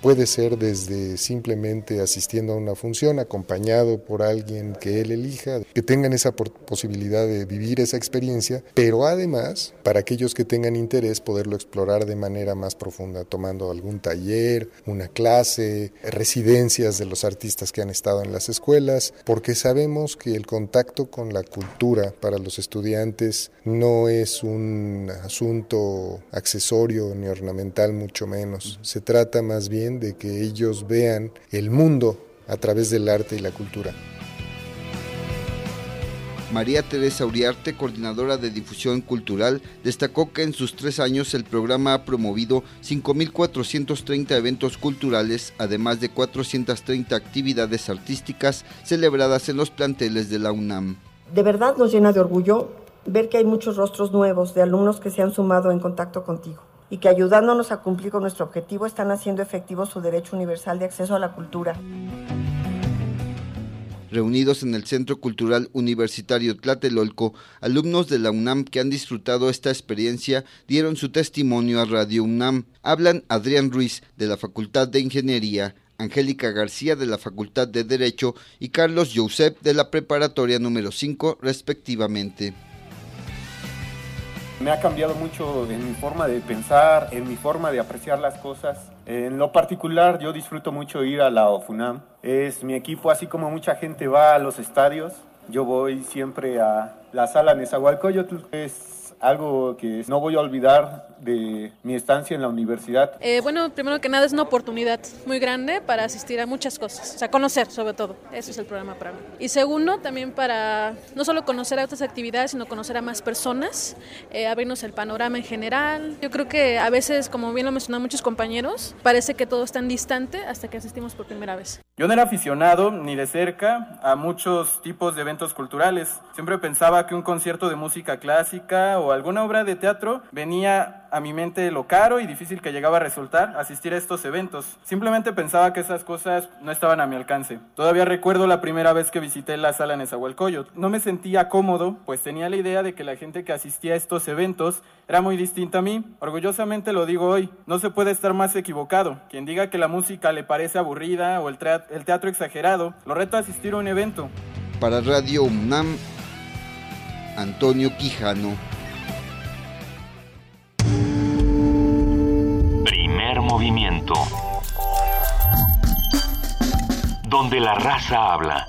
Puede ser desde simplemente asistiendo a una función, acompañado por alguien que él elija, que tengan esa posibilidad de vivir esa experiencia, pero además, para aquellos que tengan interés, poderlo explorar de manera más profunda, tomando algún taller, una clase, residencias de los artistas que han estado en las escuelas, porque sabemos que el contacto con la cultura para los estudiantes no es un asunto accesorio ni ornamental, mucho menos. Se trata más bien de que ellos vean el mundo a través del arte y la cultura. María Teresa Uriarte, coordinadora de difusión cultural, destacó que en sus tres años el programa ha promovido 5.430 eventos culturales, además de 430 actividades artísticas celebradas en los planteles de la UNAM. De verdad nos llena de orgullo ver que hay muchos rostros nuevos de alumnos que se han sumado en contacto contigo y que ayudándonos a cumplir con nuestro objetivo están haciendo efectivo su derecho universal de acceso a la cultura. Reunidos en el Centro Cultural Universitario Tlatelolco, alumnos de la UNAM que han disfrutado esta experiencia dieron su testimonio a Radio UNAM. Hablan Adrián Ruiz, de la Facultad de Ingeniería, Angélica García, de la Facultad de Derecho, y Carlos Josep, de la Preparatoria número 5, respectivamente. Me ha cambiado mucho en mi forma de pensar, en mi forma de apreciar las cosas. En lo particular, yo disfruto mucho ir a la OFUNAM. Es mi equipo, así como mucha gente va a los estadios. Yo voy siempre a la sala Nezahualcóyotl. Es algo que no voy a olvidar de mi estancia en la universidad. Eh, bueno, primero que nada es una oportunidad muy grande para asistir a muchas cosas, o sea, conocer sobre todo, eso es el programa para mí. Y segundo, también para no solo conocer a otras actividades, sino conocer a más personas, eh, abrirnos el panorama en general. Yo creo que a veces, como bien lo mencionaron muchos compañeros, parece que todo es tan distante hasta que asistimos por primera vez. Yo no era aficionado ni de cerca a muchos tipos de eventos culturales. Siempre pensaba que un concierto de música clásica o alguna obra de teatro venía a mi mente lo caro y difícil que llegaba a resultar asistir a estos eventos. Simplemente pensaba que esas cosas no estaban a mi alcance. Todavía recuerdo la primera vez que visité la sala en Nezahualcóyotl. No me sentía cómodo, pues tenía la idea de que la gente que asistía a estos eventos era muy distinta a mí. Orgullosamente lo digo hoy, no se puede estar más equivocado. Quien diga que la música le parece aburrida o el, teatro exagerado, lo reto a asistir a un evento. Para Radio UNAM, Antonio Quijano. Movimiento. Donde la raza habla.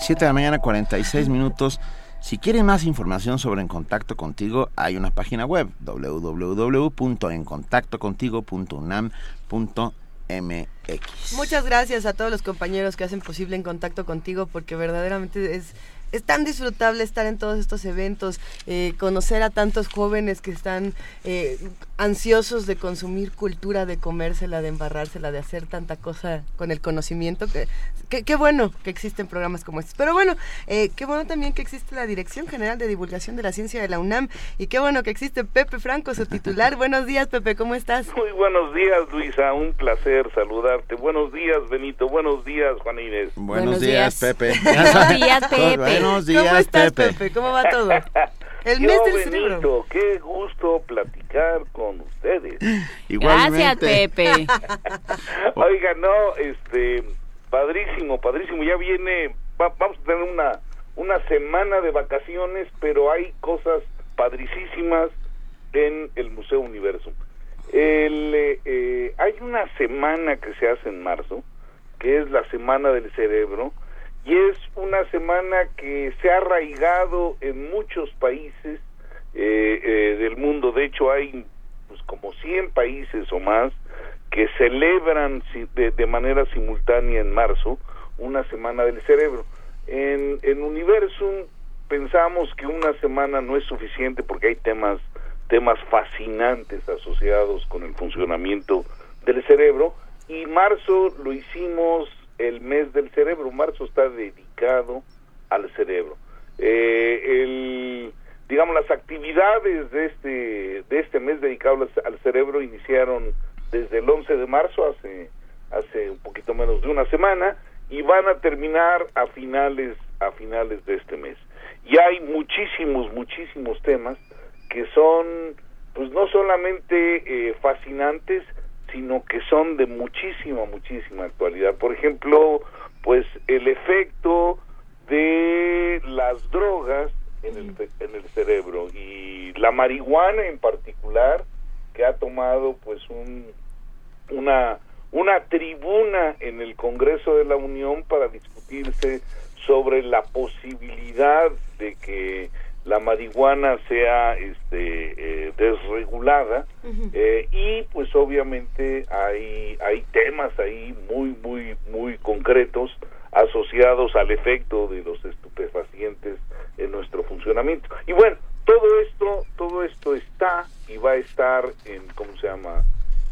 7 de la mañana, 46 minutos. Si quieren más información sobre En Contacto Contigo, hay una página web www.encontactocontigo.unam.mx. Muchas gracias a todos los compañeros que hacen posible En Contacto Contigo porque verdaderamente es es tan disfrutable estar en todos estos eventos, eh, conocer a tantos jóvenes que están eh, ansiosos de consumir cultura, de comérsela, de embarrársela, de hacer tanta cosa con el conocimiento. Que, qué bueno que existen programas como estos. Pero bueno, eh, qué bueno también que existe la Dirección General de Divulgación de la Ciencia de la UNAM y qué bueno que existe Pepe Franco, su titular. <laughs> buenos días, Pepe, ¿cómo estás? Muy buenos días, Luisa. Un placer saludarte. Buenos días, Benito. Buenos días, Juan Inés. Buenos, días, Pepe. buenos días, <laughs> Pepe. Buenos días, ¿Cómo estás, Pepe? ¿Cómo va todo? <laughs> El mes del cerebro. Qué gusto platicar con ustedes. <laughs> Gracias, Pepe. <laughs> Oiga, no, este, padrísimo, padrísimo. Ya viene, vamos a tener una, una semana de vacaciones, pero hay cosas padricísimas en el Museo Universo. El, eh, hay una semana que se hace en marzo, que es la Semana del Cerebro, y es una semana que se ha arraigado en muchos países eh, eh, del mundo. De hecho, hay pues, como 100 países o más que celebran de, de, manera simultánea en marzo una semana del cerebro. En, en Universum pensamos que una semana no es suficiente porque hay temas temas fascinantes asociados con el funcionamiento del cerebro y marzo lo hicimos el mes del cerebro. Marzo está dedicado al cerebro. Eh, el, digamos, las actividades de este, de este mes dedicado al, cerebro iniciaron desde el 11 de marzo, hace, hace un poquito menos de una semana, y van a terminar a finales, a finales de este mes. Y hay muchísimos, muchísimos temas que son, pues no solamente eh, fascinantes, sino que son de muchísima, muchísima actualidad. Por ejemplo, pues el efecto de las drogas en el, en el cerebro y la marihuana en particular que ha tomado pues un una una tribuna en el Congreso de la Unión para discutirse sobre la posibilidad de que la marihuana sea este eh, desregulada eh, y pues obviamente hay hay temas ahí muy muy muy concretos asociados al efecto de los estupefacientes en nuestro funcionamiento. Y bueno todo esto todo esto está y va a estar en cómo se llama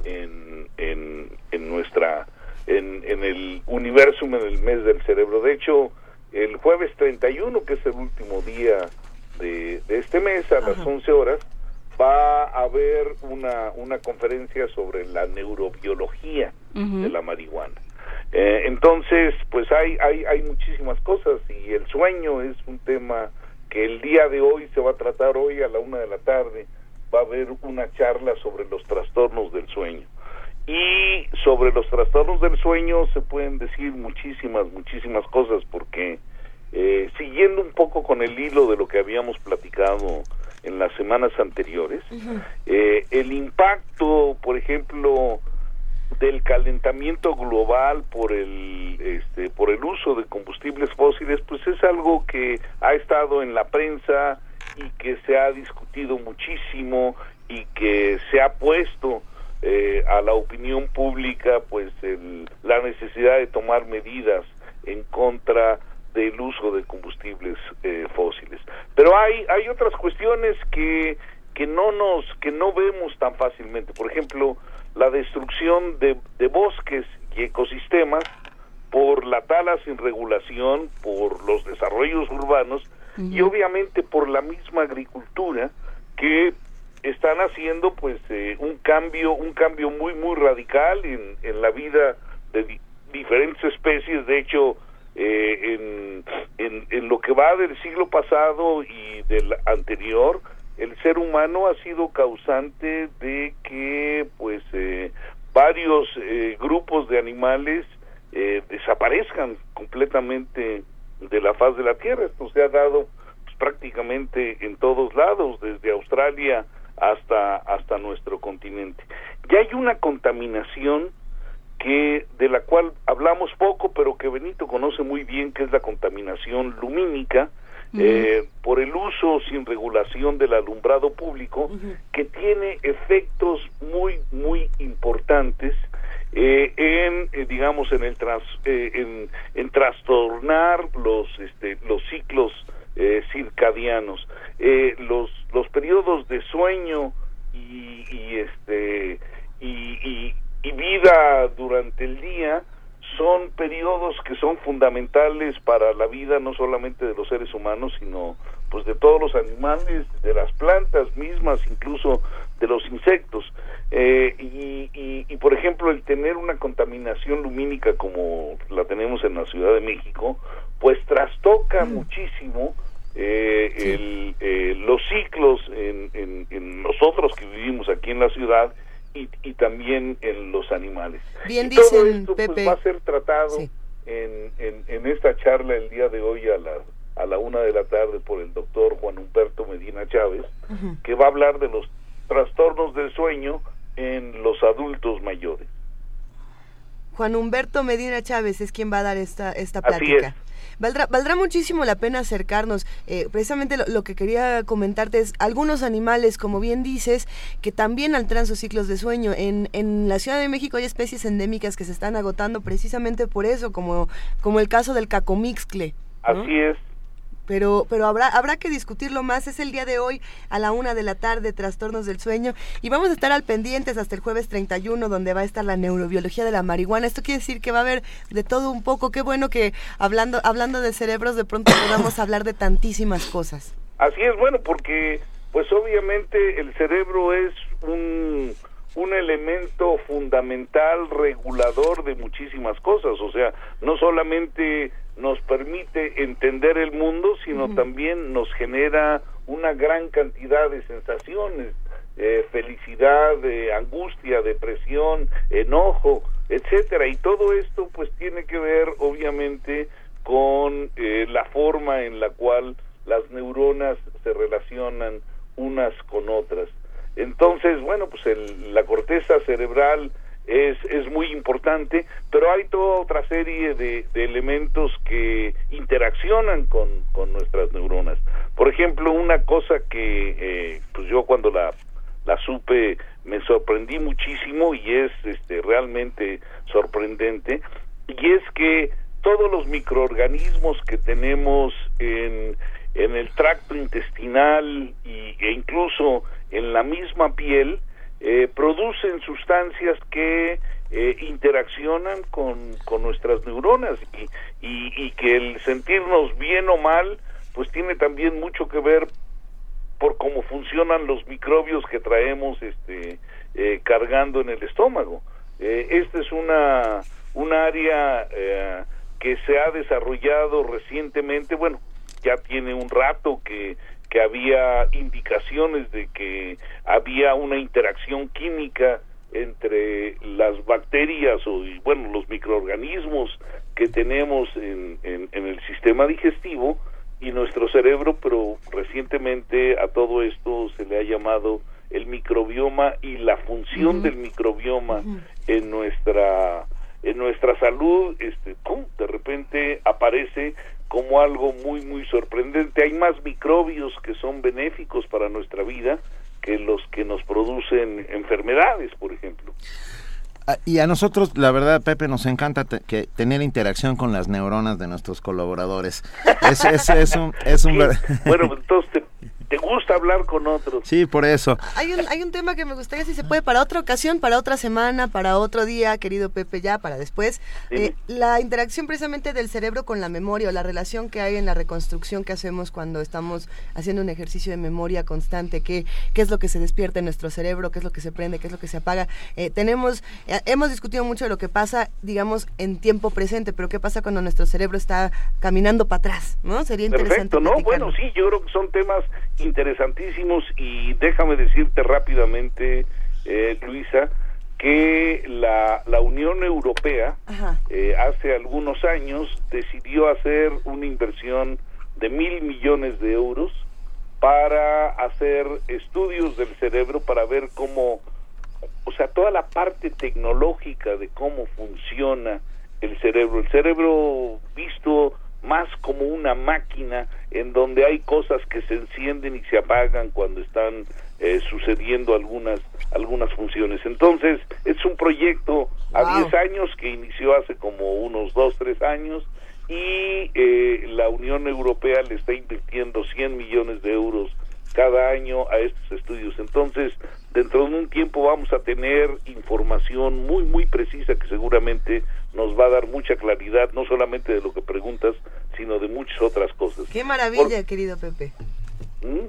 en en, en nuestra en, en el universo en el mes del cerebro. De hecho el jueves 31 que es el último día de, este mes a las 11 horas va a haber una, una conferencia sobre la neurobiología de la marihuana. Eh, entonces, pues hay, hay, hay muchísimas cosas y el sueño es un tema que el día de hoy se va a tratar hoy a la una de la tarde. Va a haber una charla sobre los trastornos del sueño. Y sobre los trastornos del sueño se pueden decir muchísimas, muchísimas cosas porque eh, siguiendo un poco con el hilo de lo que habíamos platicado en las semanas anteriores, eh, el impacto, por ejemplo, del calentamiento global por el este, por el uso de combustibles fósiles, pues es algo que ha estado en la prensa y que se ha discutido muchísimo y que se ha puesto eh, a la opinión pública pues la necesidad de tomar medidas en contra del uso de combustibles eh, fósiles. Pero hay hay otras cuestiones que que no nos que no vemos tan fácilmente. Por ejemplo, la destrucción de, de bosques y ecosistemas por la tala sin regulación, por los desarrollos urbanos y obviamente por la misma agricultura que están haciendo pues eh, un cambio un cambio muy muy radical en, en la vida de diferentes especies de hecho eh, en, en, en lo que va del siglo pasado y del anterior el ser humano ha sido causante de que pues eh, varios eh, grupos de animales eh, desaparezcan completamente de la faz de la tierra. Esto se ha dado pues, prácticamente en todos lados desde Australia hasta hasta nuestro continente. Ya hay una contaminación que de la cual hablamos poco pero que Benito conoce muy bien que es la contaminación lumínica eh, por el uso sin regulación del alumbrado público que tiene efectos muy muy importantes eh, en eh, digamos en el trans, eh, en, en trastornar los este, los ciclos eh, circadianos. Eh, los los periodos de sueño y, y este y, y, y vida durante el día son periodos que son fundamentales para la vida no solamente de los seres humanos sino pues de todos los animales de las plantas mismas incluso de los insectos. Eh, y, y, y, por ejemplo el tener una contaminación lumínica como la tenemos en la Ciudad de México pues trastoca muchísimo eh, el, eh, los ciclos en, en, en nosotros que vivimos aquí en la ciudad y, y también en los animales. Bien y todo dicen, esto, pues, va a ser tratado en, en, en esta charla el día de hoy a la, a la una de la tarde por el doctor Juan Humberto Medina Chávez, que va a hablar de los trastornos del sueño en los adultos mayores. Juan Humberto Medina Chávez es quien va a dar esta, esta Así plática. es. Valdrá, valdrá muchísimo la pena acercarnos. Eh, precisamente lo, que quería comentarte es algunos animales, como bien dices, que también alteran sus ciclos de sueño. En, en la Ciudad de México hay especies endémicas que se están agotando precisamente por eso, como, como el caso del cacomixcle. Así es. Pero, pero habrá, habrá que discutirlo más. Es el día de hoy a la una de la tarde, trastornos del sueño. Y vamos a estar al pendientes hasta el jueves 31, donde va a estar la neurobiología de la marihuana. Esto quiere decir que va a haber de todo un poco. Qué bueno que hablando, hablando de cerebros, de pronto podamos <coughs> hablar de tantísimas cosas. Así es, bueno, porque pues obviamente el cerebro es un, un elemento fundamental regulador de muchísimas cosas, o sea, no solamente nos permite entender el mundo, sino también nos genera una gran cantidad de sensaciones, eh, felicidad, de angustia, depresión, enojo, etcétera, y todo esto pues tiene que ver obviamente con eh, la forma en la cual las neuronas se relacionan unas con otras. Entonces, bueno, pues el- la corteza cerebral es, es muy importante, pero hay toda otra serie de, de elementos que interaccionan con, con nuestras neuronas. Por ejemplo, una cosa que eh, pues yo cuando la, la supe me sorprendí muchísimo y es este, realmente sorprendente, y es que todos los microorganismos que tenemos en, en el tracto intestinal y, e incluso en la misma piel eh, producen sustancias que eh, interaccionan con, con nuestras neuronas y, y, y que el sentirnos bien o mal pues tiene también mucho que ver por cómo funcionan los microbios que traemos este eh, cargando en el estómago. Eh, esta es una un área eh, que se ha desarrollado recientemente, bueno, ya tiene un rato que que había indicaciones de que había una interacción química entre las bacterias o y, bueno los microorganismos que tenemos en, en, en el sistema digestivo y nuestro cerebro, pero recientemente a todo esto se le ha llamado el microbioma y la función del microbioma en nuestra en nuestra salud, este, ¡pum! de repente aparece como algo muy muy sorprendente. Hay más microbios que son benéficos para nuestra vida que los que nos producen enfermedades, por ejemplo. Ah, Y a nosotros, la verdad, Pepe, nos encanta te- que tener interacción con las neuronas de nuestros colaboradores. Es, es, es un... Es un Bueno, <laughs> entonces te, te gusta hablar con otros. Sí, por eso. Hay un, hay un tema que me gustaría, si se puede, para otra ocasión, para otra semana, para otro día, querido Pepe, ya, para después. Eh, la interacción precisamente del cerebro con la memoria o la relación que hay en la reconstrucción que hacemos cuando estamos haciendo un ejercicio de memoria constante, qué, qué es lo que se despierta en nuestro cerebro, qué es lo que se prende, qué es lo que se apaga. Eh, tenemos, eh, hemos discutido mucho de lo que pasa, digamos, en tiempo presente, pero qué pasa cuando nuestro cerebro está caminando para atrás, ¿no? Sería interesante. Perfecto, ¿no? Bueno, sí, yo creo que son temas interesantísimos y déjame decirte rápidamente, eh, Luisa, que la, la Unión Europea eh, hace algunos años decidió hacer una inversión de mil millones de euros para hacer estudios del cerebro para ver cómo, o sea, toda la parte tecnológica de cómo funciona el cerebro. El cerebro visto más como una máquina en donde hay cosas que se encienden y se apagan cuando están eh, sucediendo algunas algunas funciones. Entonces, es un proyecto a 10 años que inició hace como unos 2, 3 años y eh, la Unión Europea le está invirtiendo 100 millones de euros cada año a estos estudios. Entonces, dentro de un tiempo vamos a tener información muy, muy precisa que seguramente nos va a dar mucha claridad, no solamente de lo que preguntas, sino de muchas otras cosas. Qué maravilla, querido Pepe. ¿Mm?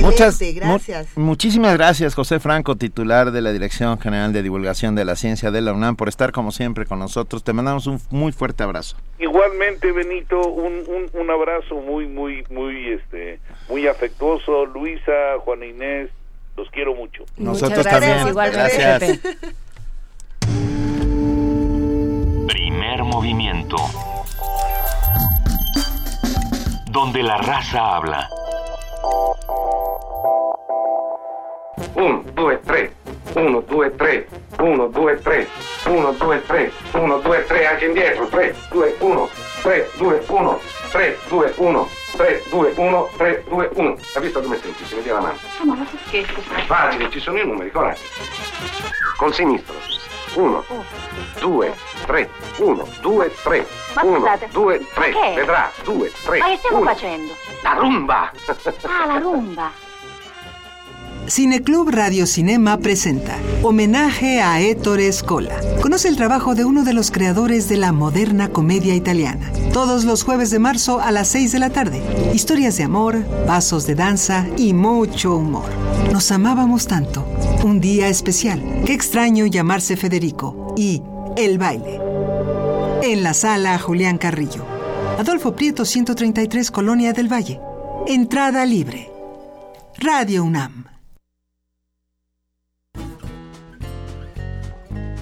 muchas, gracias. muchísimas gracias, José Franco, titular de la Dirección General de Divulgación de la Ciencia de la UNAM, por estar como siempre con nosotros. Te mandamos un muy fuerte abrazo. Igualmente, Benito, un, un, abrazo muy, muy, muy, este, muy afectuoso. Luisa, Juana Inés, los quiero mucho. Nosotros también. Gracias. Primer movimiento. Donde la raza habla. 1, 2, 3, 1, 2, 3, 1, 2, 3, 1, 2, 3, 1, 2, 3, anche indietro, 3, 2, 1, 3, 2, 1, 3, 2, 1, 3, 2, 1, 3, 2, 1. Hai visto come senti? Si metti la mano. Ma che scherzo fai? Facile, ci sono i numeri, coraggio. Col sinistro. 1, 2, 3, 1, 2, 3, 1, 2, 3, vedrà, 2, 3, Ma che stiamo facendo? La rumba! Ah, la rumba. Cineclub Radio Cinema presenta Homenaje a Ettore Scola. Conoce el trabajo de uno de los creadores de la moderna comedia italiana. Todos los jueves de marzo a las 6 de la tarde. Historias de amor, pasos de danza y mucho humor. Nos amábamos tanto. Un día especial. Qué extraño llamarse Federico. Y El baile. En la sala Julián Carrillo. Adolfo Prieto 133 Colonia del Valle. Entrada libre. Radio UNAM.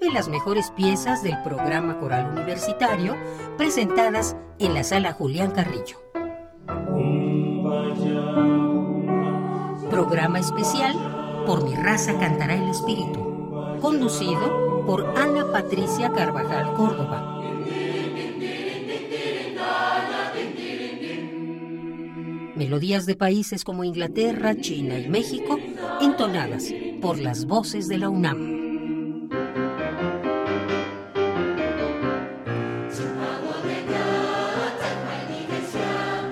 Las mejores piezas del programa coral universitario presentadas en la sala Julián Carrillo. Programa especial Por mi raza cantará el espíritu, conducido por Ana Patricia Carvajal Córdoba. melodías de países como Inglaterra, China y México, entonadas por las voces de la UNAM.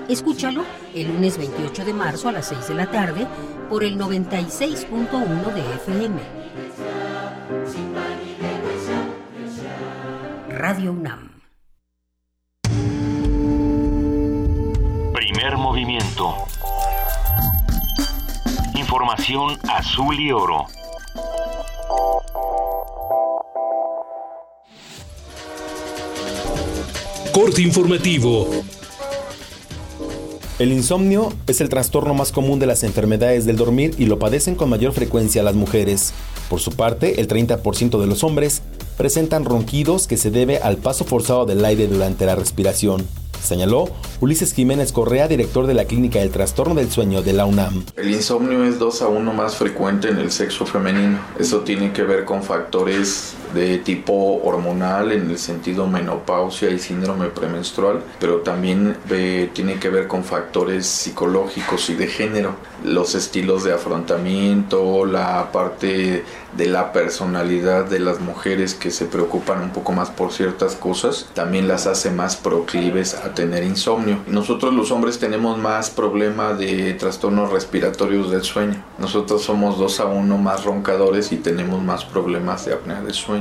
Escúchalo el lunes 28 de marzo a las 6 de la tarde por el 96.1 de FM. Radio UNAM. Primer movimiento. Información azul y oro. Corte informativo El insomnio es el trastorno más común de las enfermedades del dormir y lo padecen con mayor frecuencia las mujeres. Por su parte, el 30% de los hombres presentan ronquidos que se debe al paso forzado del aire durante la respiración señaló Ulises Jiménez Correa, director de la Clínica del Trastorno del Sueño de la UNAM. El insomnio es 2 a 1 más frecuente en el sexo femenino. Eso tiene que ver con factores de tipo hormonal en el sentido menopausia y síndrome premenstrual, pero también eh, tiene que ver con factores psicológicos y de género, los estilos de afrontamiento, la parte de la personalidad de las mujeres que se preocupan un poco más por ciertas cosas, también las hace más proclives a tener insomnio. Nosotros los hombres tenemos más problema de trastornos respiratorios del sueño. Nosotros somos dos a uno más roncadores y tenemos más problemas de apnea del sueño.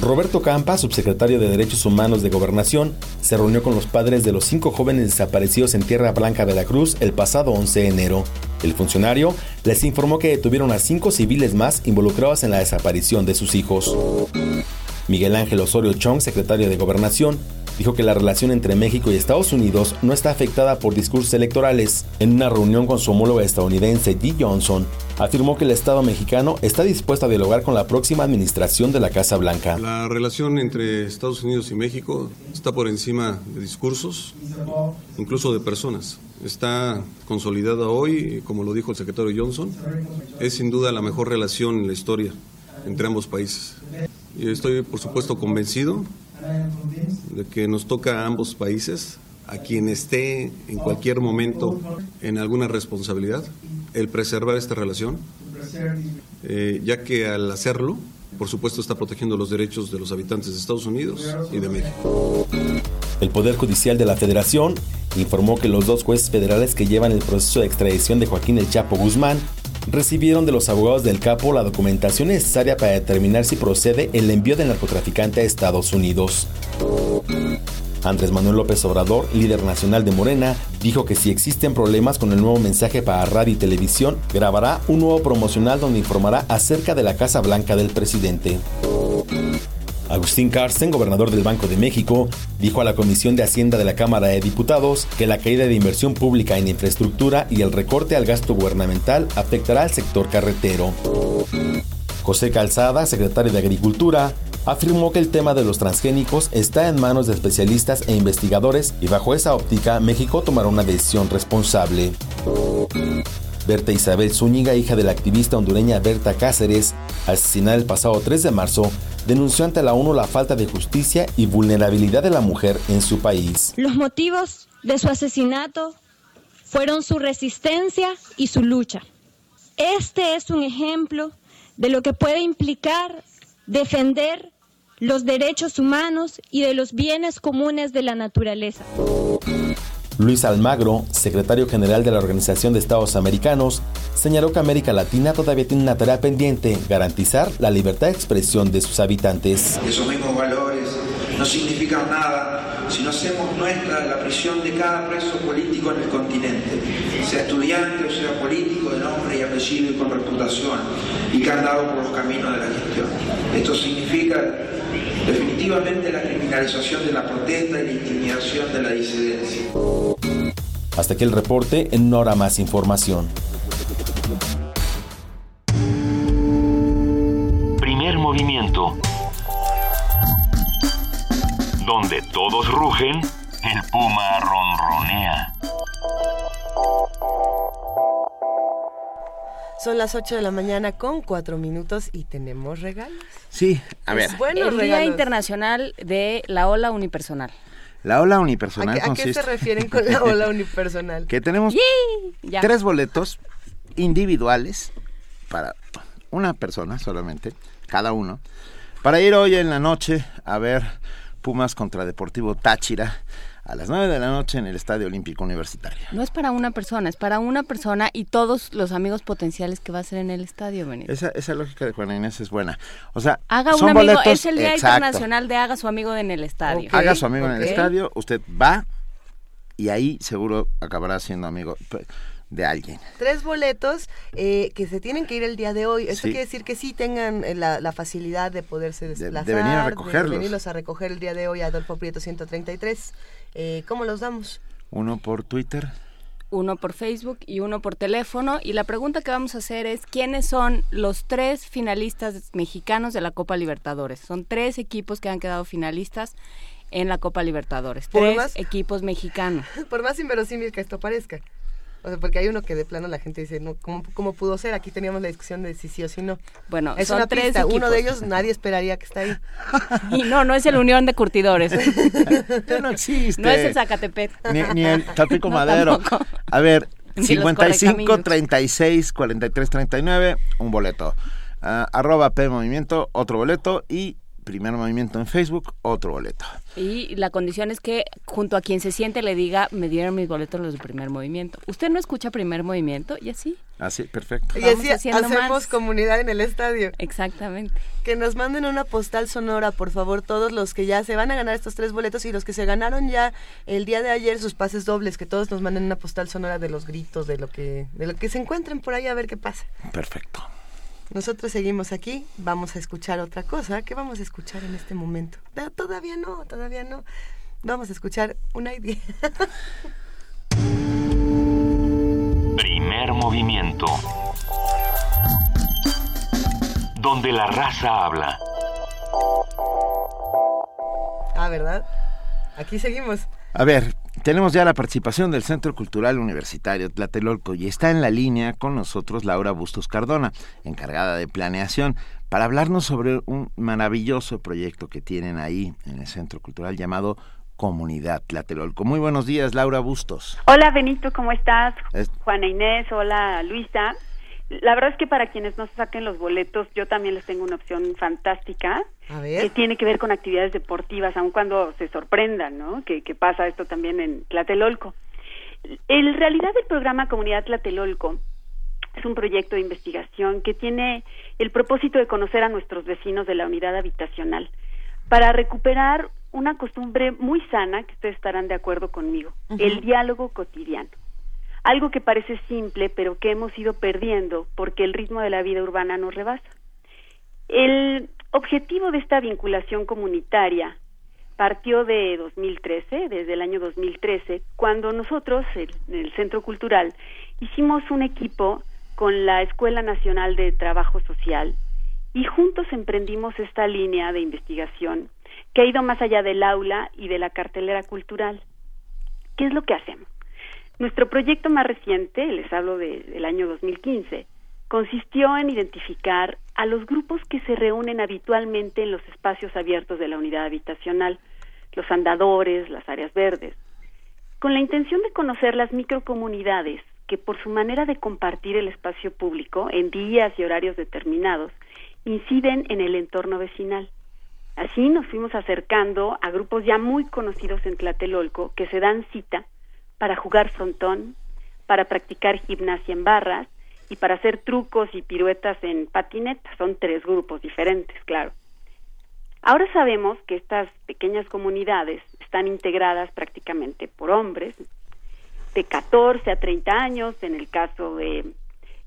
Roberto Campa, subsecretario de Derechos Humanos de Gobernación, se reunió con los padres de los cinco jóvenes desaparecidos en Tierra Blanca, de la Cruz el pasado 11 de enero. El funcionario les informó que detuvieron a cinco civiles más involucrados en la desaparición de sus hijos. Miguel Ángel Osorio Chong, secretario de Gobernación, dijo que la relación entre México y Estados Unidos no está afectada por discursos electorales. En una reunión con su homóloga estadounidense Dee Johnson, afirmó que el Estado mexicano está dispuesto a dialogar con la próxima administración de la Casa Blanca. La relación entre Estados Unidos y México está por encima de discursos, incluso de personas. Está consolidada hoy, como lo dijo el secretario Johnson, es sin duda la mejor relación en la historia entre ambos países. Y estoy, por supuesto, convencido de que nos toca a ambos países, a quien esté en cualquier momento en alguna responsabilidad, el preservar esta relación, eh, ya que al hacerlo, por supuesto, está protegiendo los derechos de los habitantes de Estados Unidos y de México. El Poder Judicial de la Federación informó que los dos jueces federales que llevan el proceso de extradición de Joaquín El Chapo Guzmán recibieron de los abogados del capo la documentación necesaria para determinar si procede el envío del narcotraficante a Estados Unidos. Andrés Manuel López Obrador, líder nacional de Morena, dijo que si existen problemas con el nuevo mensaje para radio y televisión, grabará un nuevo promocional donde informará acerca de la Casa Blanca del presidente. Agustín Carsten, gobernador del Banco de México, dijo a la Comisión de Hacienda de la Cámara de Diputados que la caída de inversión pública en infraestructura y el recorte al gasto gubernamental afectará al sector carretero. José Calzada, secretario de Agricultura, afirmó que el tema de los transgénicos está en manos de especialistas e investigadores y bajo esa óptica México tomará una decisión responsable. Berta Isabel Zúñiga, hija de la activista hondureña Berta Cáceres, asesinada el pasado 3 de marzo, denunció ante la ONU la falta de justicia y vulnerabilidad de la mujer en su país. Los motivos de su asesinato fueron su resistencia y su lucha. Este es un ejemplo de lo que puede implicar defender los derechos humanos y de los bienes comunes de la naturaleza. Luis Almagro, secretario general de la Organización de Estados Americanos, señaló que América Latina todavía tiene una tarea pendiente, garantizar la libertad de expresión de sus habitantes. Esos mismos valores no significan nada si no hacemos nuestra la prisión de cada preso político en el continente, sea estudiante o sea político de nombre y apellido y con reputación, y que han dado por los caminos de la gestión. Esto significa definitivamente la criminalización de la protesta y la intimidación de la disidencia. Hasta aquí el reporte, en hora más información. Primer movimiento. Donde todos rugen, el puma ronronea. Son las 8 de la mañana con 4 minutos y tenemos regalos. Sí, a ver. Bueno, el Día Internacional de la Ola Unipersonal. La ola unipersonal ¿A qué, consiste... ¿A qué se refieren con la ola unipersonal? <laughs> que tenemos tres boletos individuales para una persona solamente, cada uno, para ir hoy en la noche a ver Pumas contra Deportivo Táchira a las 9 de la noche en el Estadio Olímpico Universitario. No es para una persona, es para una persona y todos los amigos potenciales que va a ser en el estadio, Benito. Esa, esa lógica de Juana Inés es buena. O sea, Haga un son amigo, boletos- es el Día exacto. Internacional de Haga su amigo en el estadio. Haga su amigo en el estadio, usted va y ahí seguro acabará siendo amigo de alguien. Tres boletos eh, que se tienen que ir el día de hoy. Esto Sí. quiere decir que sí tengan eh, la, la facilidad de poderse desplazar. de venir a recogerlos. De venirlos a recoger el día de hoy a Adolfo Prieto 133. Eh, ¿Cómo los damos? Uno por Twitter. Uno por Facebook y uno por teléfono. Y la pregunta que vamos a hacer es, ¿quiénes son los tres finalistas mexicanos de la Copa Libertadores? Son tres equipos que han quedado finalistas en la Copa Libertadores. Tres equipos mexicanos. <laughs> Por más inverosímil que esto parezca. O sea, porque hay uno que de plano la gente dice, no, ¿cómo, cómo pudo ser? Aquí teníamos la discusión de si sí o si no. Bueno, es son una tres pista. Uno de ellos nadie esperaría que está ahí. <laughs> Y no, no es el Unión de Curtidores. <laughs> Ya no existe. No es el Zacatepec. Ni, ni el Tampico <laughs> No, Madero. tampoco. A ver, Ni los 55 Correcaminos. 36 43 39, un boleto. Ah, arroba P Movimiento, otro boleto. Y Primer Movimiento en Facebook, otro boleto. Y la condición es que junto a quien se siente le diga, me dieron mis boletos los de primer movimiento. ¿Usted no escucha primer movimiento? Y así. Así, perfecto. Y así hacemos más. comunidad en el estadio. Exactamente. Que nos manden una postal sonora, por favor, todos los que ya se van a ganar estos tres boletos y los que se ganaron ya el día de ayer sus pases dobles, que todos nos manden una postal sonora de los gritos, de lo que, de lo que se encuentren por ahí a ver qué pasa. Perfecto. Nosotros seguimos aquí, vamos a escuchar otra cosa. ¿Qué vamos a escuchar en este momento? No, todavía no, todavía no. Vamos a escuchar una idea. <laughs> Primer movimiento. Donde la raza habla. ah, ¿verdad? Aquí seguimos. A ver, tenemos ya la participación del Centro Cultural Universitario Tlatelolco y está en la línea con nosotros Laura Bustos Cardona, encargada de planeación, para hablarnos sobre un maravilloso proyecto que tienen ahí en el Centro Cultural llamado Comunidad Tlatelolco. Muy buenos días, Laura Bustos. Hola Benito, ¿cómo estás? Es- Juana Inés, hola Luisa. La verdad es que para quienes no se saquen los boletos, yo también les tengo una opción fantástica A que tiene que ver con actividades deportivas, aun cuando se sorprendan, ¿no? Que, que pasa esto también en Tlatelolco. En realidad el programa Comunidad Tlatelolco es un proyecto de investigación que tiene el propósito de conocer a nuestros vecinos de la unidad habitacional para recuperar una costumbre muy sana, que ustedes estarán de acuerdo conmigo, el diálogo cotidiano. Algo que parece simple, pero que hemos ido perdiendo porque el ritmo de la vida urbana nos rebasa. El objetivo de esta vinculación comunitaria partió de 2013, desde el año 2013, cuando nosotros, en el Centro Cultural, hicimos un equipo con la Escuela Nacional de Trabajo Social y juntos emprendimos esta línea de investigación que ha ido más allá del aula y de la cartelera cultural. ¿Qué es lo que hacemos? Nuestro proyecto más reciente, les hablo de- del año 2015, consistió en identificar a los grupos que se reúnen habitualmente en los espacios abiertos de la unidad habitacional, los andadores, las áreas verdes, con la intención de conocer las microcomunidades que por su manera de compartir el espacio público en días y horarios determinados inciden en el entorno vecinal. Así nos fuimos acercando a grupos ya muy conocidos en Tlatelolco que se dan cita para jugar frontón, para practicar gimnasia en barras y para hacer trucos y piruetas en patineta. Son tres grupos diferentes, claro. Ahora sabemos que estas pequeñas comunidades están integradas prácticamente por hombres de 14 a 30 años, en el caso de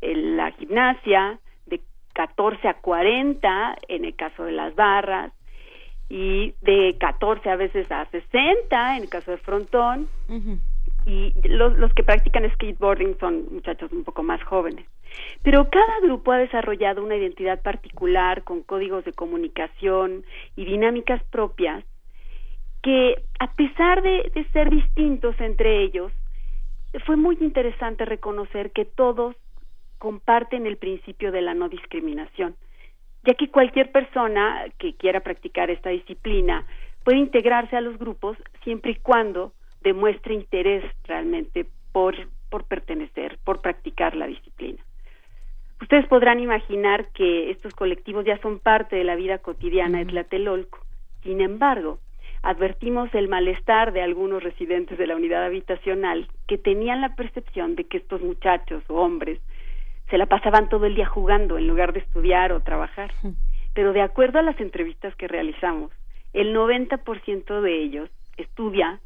eh, la gimnasia, de 14 a 40 en el caso de las barras y de 14 a veces a 60 en el caso de frontón y los, los que practican skateboarding son muchachos un poco más jóvenes. Pero cada grupo ha desarrollado una identidad particular con códigos de comunicación y dinámicas propias que a pesar de, de ser distintos entre ellos, fue muy interesante reconocer que todos comparten el principio de la no discriminación, ya que cualquier persona que quiera practicar esta disciplina puede integrarse a los grupos siempre y cuando demuestre interés realmente por, por pertenecer, por practicar la disciplina. Ustedes podrán imaginar que estos colectivos ya son parte de la vida cotidiana de Tlatelolco. Sin embargo, advertimos el malestar de algunos residentes de la unidad habitacional que tenían la percepción de que estos muchachos o hombres se la pasaban todo el día jugando en lugar de estudiar o trabajar. Pero de acuerdo a las entrevistas que realizamos, el 90% de ellos estudia,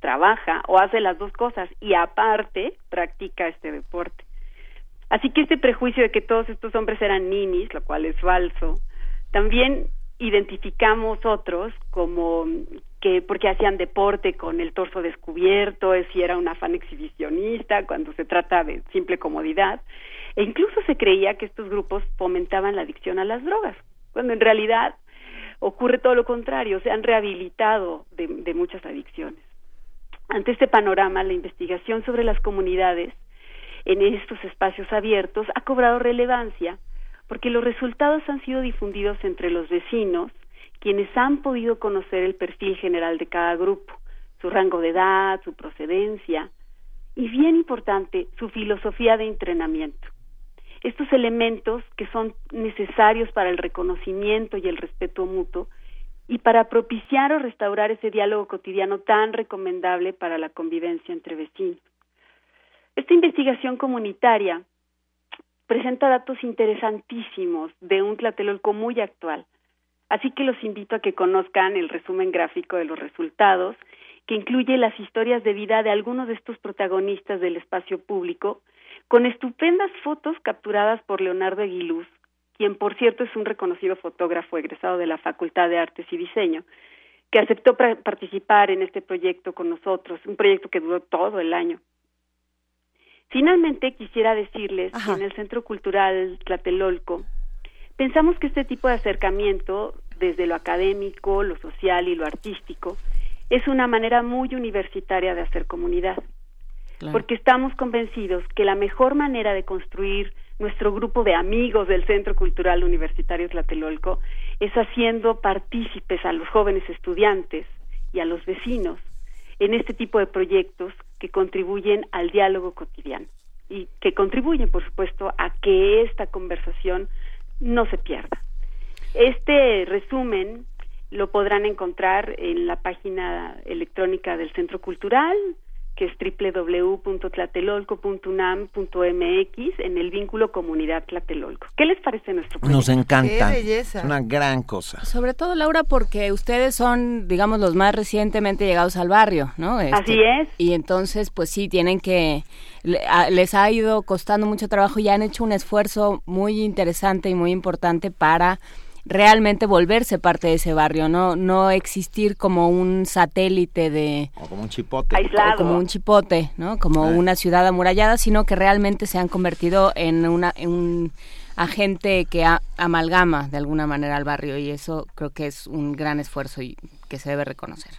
trabaja o hace las dos cosas y aparte practica este deporte. Así que este prejuicio de que todos estos hombres eran ninis, lo cual es falso, también identificamos otros como que porque hacían deporte con el torso descubierto, si era un afán exhibicionista, cuando se trata de simple comodidad. E incluso se creía que estos grupos fomentaban la adicción a las drogas, cuando en realidad ocurre todo lo contrario, se han rehabilitado de muchas adicciones. Ante este panorama, la investigación sobre las comunidades en estos espacios abiertos ha cobrado relevancia porque los resultados han sido difundidos entre los vecinos, quienes han podido conocer el perfil general de cada grupo, su rango de edad, su procedencia y, bien importante, su filosofía de entrenamiento. Estos elementos que son necesarios para el reconocimiento y el respeto mutuo y para propiciar o restaurar ese diálogo cotidiano tan recomendable para la convivencia entre vecinos. Esta investigación comunitaria presenta datos interesantísimos de un Tlatelolco muy actual, así que los invito a que conozcan el resumen gráfico de los resultados, que incluye las historias de vida de algunos de estos protagonistas del espacio público, con estupendas fotos capturadas por Leonardo Aguiluz, quien por cierto es un reconocido fotógrafo egresado de la Facultad de Artes y Diseño, que aceptó participar en este proyecto con nosotros, un proyecto que duró todo el año. Finalmente, quisiera decirles que en el Centro Cultural Tlatelolco pensamos que este tipo de acercamiento, desde lo académico, lo social y lo artístico, es una manera muy universitaria de hacer comunidad. Porque estamos convencidos que la mejor manera de construir nuestro grupo de amigos del Centro Cultural Universitario Tlatelolco es haciendo partícipes a los jóvenes estudiantes y a los vecinos en este tipo de proyectos que contribuyen al diálogo cotidiano y que contribuyen, por supuesto, a que esta conversación no se pierda. Este resumen lo podrán encontrar en la página electrónica del Centro Cultural, que es www.tlatelolco.unam.mx en el vínculo comunidad Tlatelolco. ¿Qué les parece nuestro proyecto? Nos encanta. Es una gran cosa. Sobre todo, Laura, porque ustedes son, digamos, los más recientemente llegados al barrio, ¿no? Este, Así es. Y entonces, pues sí, tienen que... Les ha ido costando mucho trabajo y han hecho un esfuerzo muy interesante y muy importante para realmente volverse parte de ese barrio, no no existir como un satélite de o como un chipote, aislado, como un chipote, ¿no? Como una ciudad amurallada, sino que realmente se han convertido en una en un agente que amalgama de alguna manera al barrio y eso creo que es un gran esfuerzo y que se debe reconocer.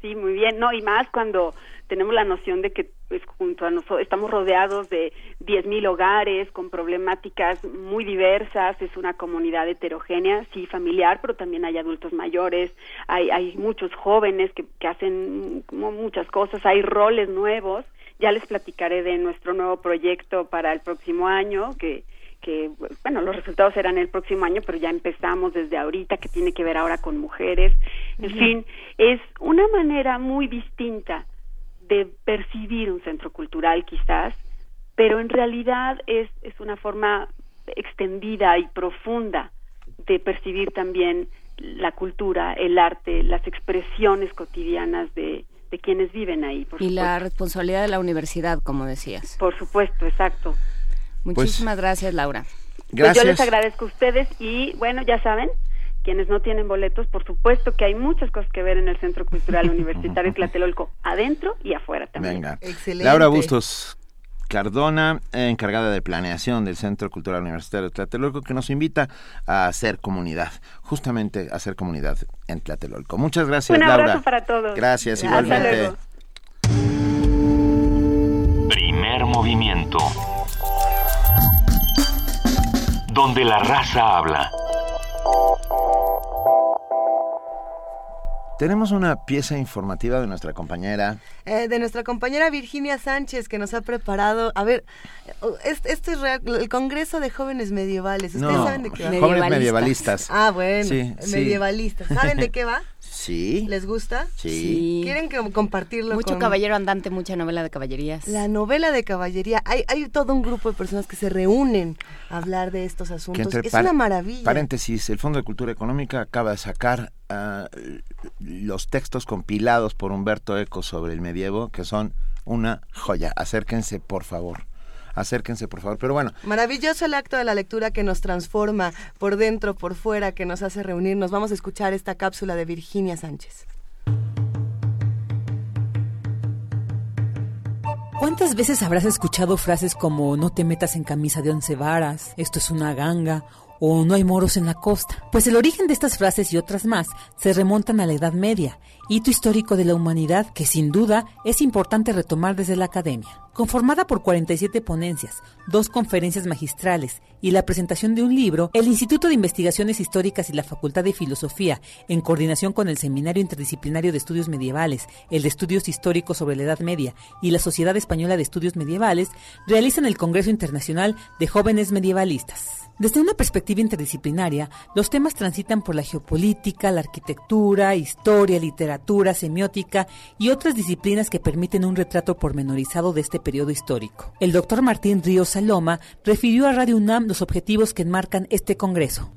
Sí, muy bien, no y más cuando tenemos la noción de que pues, junto a nosotros estamos rodeados de 10.000 hogares con problemáticas muy diversas, es una comunidad heterogénea, sí familiar, pero también hay adultos mayores, hay, hay muchos jóvenes que, que hacen muchas cosas, hay roles nuevos, ya les platicaré de nuestro nuevo proyecto para el próximo año, que que, bueno, los resultados serán el próximo año, pero ya empezamos desde ahorita, que tiene que ver ahora con mujeres. En fin, es una manera muy distinta de percibir un centro cultural quizás, pero en realidad es, es una forma extendida y profunda de percibir también la cultura, el arte, las expresiones cotidianas de, de quienes viven ahí. y la responsabilidad de la universidad, como decías. Por supuesto, exacto. Muchísimas gracias, Laura. Pues yo les agradezco a ustedes y bueno, ya saben, quienes no tienen boletos, por supuesto que hay muchas cosas que ver en el Centro Cultural <laughs> Universitario <laughs> Tlatelolco, adentro y afuera también. Venga. Excelente. Laura Bustos Cardona, encargada de planeación del Centro Cultural Universitario de Tlatelolco, que nos invita a hacer comunidad, justamente a hacer comunidad en Tlatelolco. Muchas gracias, Un abrazo Laura. para todos. Gracias, igualmente. Primer movimiento. Donde la raza habla. Tenemos una pieza informativa de nuestra compañera. Eh, de nuestra compañera Virginia Sánchez, que nos ha preparado. A ver, esto es real, el Congreso de Jóvenes Medievales. ¿Ustedes no, saben de qué va? Jóvenes medievalistas. Ah, bueno. medievalistas. ¿Saben de qué va? Sí. ¿Les gusta? Sí. ¿Quieren que compartirlo Mucho caballero andante, mucha novela de caballerías. La novela de caballería. Hay, hay todo un grupo de personas que se reúnen a hablar de estos asuntos. es una maravilla. Paréntesis, el Fondo de Cultura Económica acaba de sacar uh, los textos compilados por Humberto Eco sobre el medievo, que son una joya. Acérquense, por favor acérquense por favor. Pero bueno. Maravilloso el acto de la lectura que nos transforma por dentro, por fuera, que nos hace reunirnos. Vamos a escuchar esta cápsula de Virginia Sánchez. ¿Cuántas veces habrás escuchado frases como no te metas en camisa de once varas, esto es una ganga o no hay moros en la costa? Pues el origen de estas frases y otras más se remontan a la Edad Media hito histórico de la humanidad que sin duda es importante retomar desde la academia. Conformada por 47 ponencias, dos conferencias magistrales y la presentación de un libro, el Instituto de Investigaciones Históricas y la Facultad de Filosofía, en coordinación con el Seminario Interdisciplinario de Estudios Medievales, el de Estudios Históricos sobre la Edad Media y la Sociedad Española de Estudios Medievales, realizan el Congreso Internacional de Jóvenes Medievalistas. Desde una perspectiva interdisciplinaria, los temas transitan por la geopolítica, la arquitectura, historia, literatura, semiótica y otras disciplinas que permiten un retrato pormenorizado de este periodo histórico. El doctor Martín Ríos Saloma refirió a Radio UNAM los objetivos que enmarcan este Congreso.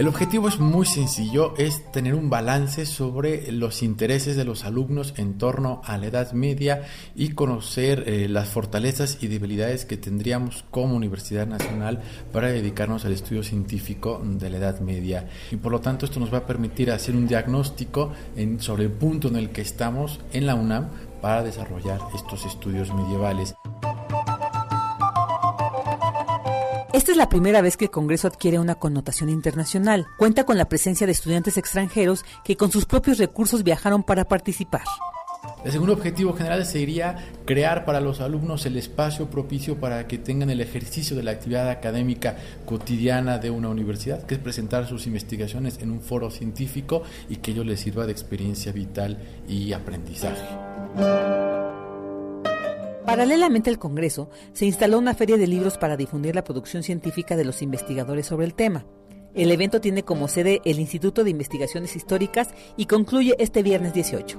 El objetivo es muy sencillo, es tener un balance sobre los intereses de los alumnos en torno a la Edad Media y conocer eh, las fortalezas y debilidades que tendríamos como Universidad Nacional para dedicarnos al estudio científico de la Edad Media. Y por lo tanto esto nos va a permitir hacer un diagnóstico sobre el punto en el que estamos en la UNAM para desarrollar estos estudios medievales. Esta es la primera vez que el Congreso adquiere una connotación internacional. Cuenta con la presencia de estudiantes extranjeros que con sus propios recursos viajaron para participar. El segundo objetivo general sería crear para los alumnos el espacio propicio para que tengan el ejercicio de la actividad académica cotidiana de una universidad, que es presentar sus investigaciones en un foro científico y que ello les sirva de experiencia vital y aprendizaje. Paralelamente al Congreso, se instaló una feria de libros para difundir la producción científica de los investigadores sobre el tema. El evento tiene como sede el Instituto de Investigaciones Históricas y concluye este viernes 18.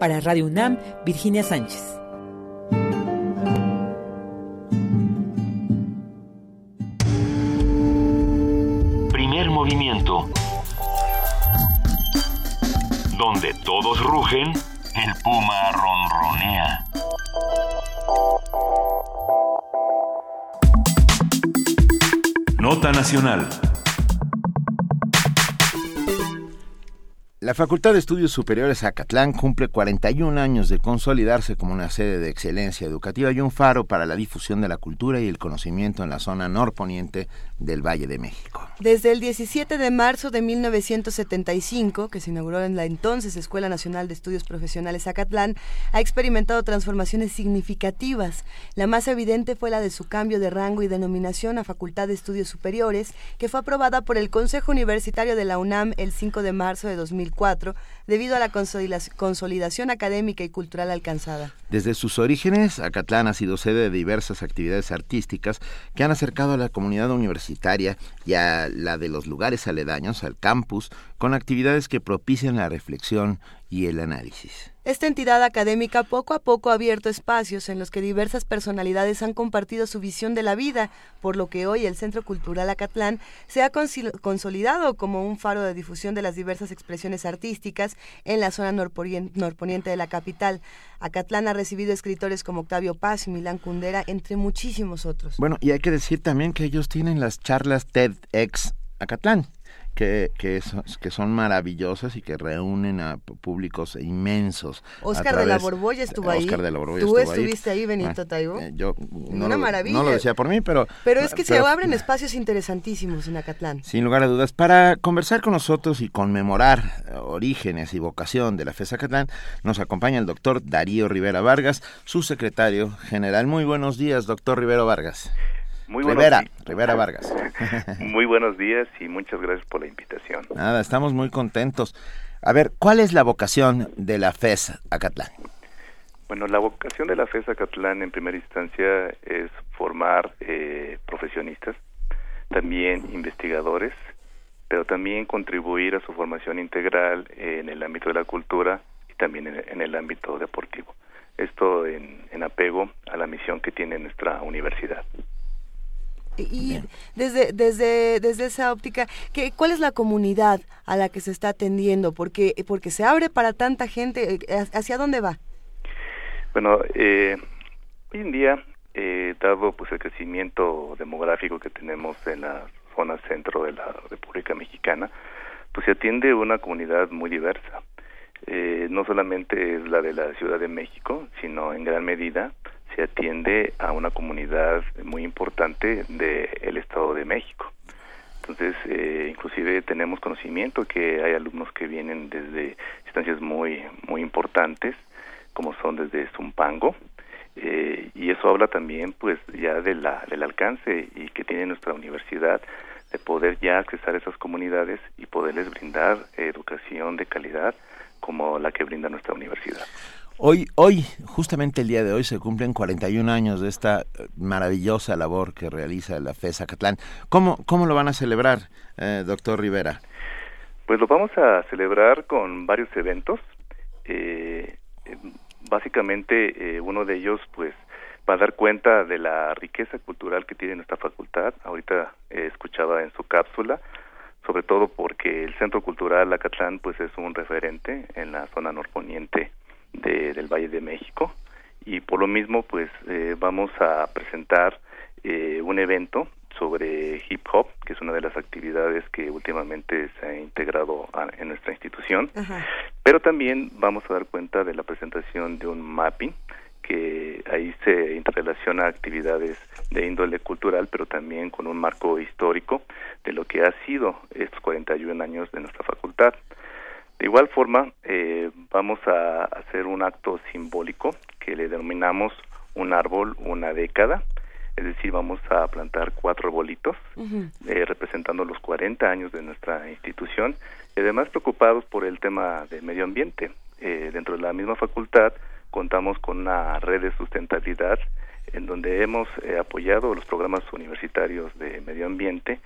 Para Radio UNAM, Virginia Sánchez. Primer movimiento. Donde todos rugen el puma ronronea. Nota Nacional. La Facultad de Estudios Superiores Acatlán cumple 41 años de consolidarse como una sede de excelencia educativa y un faro para la difusión de la cultura y el conocimiento en la zona norponiente del Valle de México. Desde el 17 de marzo de 1975, que se inauguró en la entonces Escuela Nacional de Estudios Profesionales Acatlán, ha experimentado transformaciones significativas. La más evidente fue la de su cambio de rango y denominación a Facultad de Estudios Superiores, que fue aprobada por el Consejo Universitario de la UNAM el 5 de marzo de 2000 debido a la consolidación académica y cultural alcanzada. Desde sus orígenes, Acatlán ha sido sede de diversas actividades artísticas que han acercado a la comunidad universitaria y a la de los lugares aledaños al campus con actividades que propician la reflexión y el análisis. Esta entidad académica poco a poco ha abierto espacios en los que diversas personalidades han compartido su visión de la vida, por lo que hoy el Centro Cultural Acatlán se ha consolidado como un faro de difusión de las diversas expresiones artísticas en la zona norponiente de la capital. Acatlán ha recibido escritores como Octavio Paz y Milán Kundera, entre muchísimos otros. Bueno, y hay que decir también que ellos tienen las charlas TEDx Acatlán que, que, que son maravillosas y que reúnen a públicos inmensos. Oscar de la Borbolla estuvo ahí. Oscar de la Borbolla ¿Tú estuviste ahí, Benito Taibo? Eh, yo no Una lo, maravilla. no lo decía por mí, pero... Pero es que se abren espacios interesantísimos en Acatlán. Sin lugar a dudas. Para conversar con nosotros y conmemorar orígenes y vocación de la FES Acatlán, nos acompaña el doctor Darío Rivera Vargas, su secretario general. Muy buenos días, doctor Rivero Vargas. Muy Rivera. Rivera Vargas. <laughs> Muy buenos días y muchas gracias por la invitación. Nada, estamos muy contentos. A ver, ¿cuál es la vocación de la FES Acatlán? Bueno, la vocación de la FES Acatlán en primera instancia es formar eh, profesionistas, también investigadores, pero también contribuir a su formación integral en el ámbito de la cultura y también en, en el ámbito deportivo. Esto en, en apego a la misión que tiene nuestra universidad. Y desde, desde, desde esa óptica, ¿qué, ¿cuál es la comunidad a la que se está atendiendo? Porque, porque se abre para tanta gente. ¿Hacia dónde va? Bueno, eh, hoy en día, eh, dado pues el crecimiento demográfico que tenemos en la zona centro de la República Mexicana, pues se atiende una comunidad muy diversa. eh, no solamente es la de la Ciudad de México, sino en gran medida se atiende a una comunidad muy importante del Estado de México. Entonces, eh, inclusive tenemos conocimiento que hay alumnos que vienen desde instancias muy muy importantes, como son desde Zumpango, eh, y eso habla también, pues, ya de la, del alcance y que tiene nuestra universidad de poder ya accesar a esas comunidades y poderles brindar educación de calidad como la que brinda nuestra universidad. Hoy, hoy, justamente el día de hoy, se cumplen 41 años de esta eh, maravillosa labor que realiza la FES Acatlán. ¿Cómo, cómo lo van a celebrar, eh, doctor Rivera? Pues lo vamos a celebrar con varios eventos. Eh, básicamente, uno de ellos, pues, va a dar cuenta de la riqueza cultural que tiene nuestra facultad. Ahorita escuchaba en su cápsula, sobre todo porque el Centro Cultural Acatlán, pues, es un referente en la zona norponiente de, del Valle de México. Y por lo mismo pues eh, vamos a presentar eh, un evento sobre hip hop, que es una de las actividades que últimamente se ha integrado en nuestra institución, pero también vamos a dar cuenta de la presentación de un mapping que ahí se interrelaciona actividades de índole cultural, pero también con un marco histórico de lo que ha sido estos 41 años de nuestra facultad. De igual forma, eh, vamos a hacer un acto simbólico que le denominamos un árbol, una década, es decir, vamos a plantar cuatro arbolitos eh, representando los 40 años de nuestra institución y además preocupados por el tema de medio ambiente. Eh, dentro de la misma facultad contamos con una red de sustentabilidad en donde hemos apoyado los programas universitarios de medio ambiente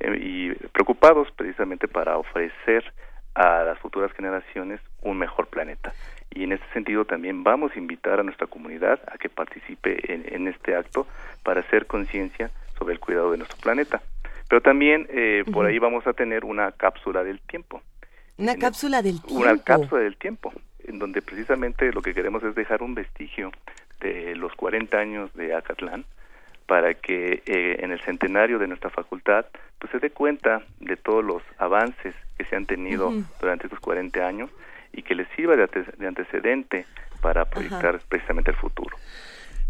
y preocupados precisamente para ofrecer a las futuras generaciones un mejor planeta. Y en este sentido también vamos a invitar a nuestra comunidad a que participe en, este acto para hacer conciencia sobre el cuidado de nuestro planeta. Pero también eh, por ahí vamos a tener una cápsula del tiempo. Una cápsula del tiempo. Una cápsula del tiempo, en donde precisamente lo que queremos es dejar un vestigio de los 40 años de Acatlán para que eh, en el centenario de nuestra facultad pues se dé cuenta de todos los avances que se han tenido durante estos 40 años y que les sirva de, antecedente para proyectar precisamente el futuro.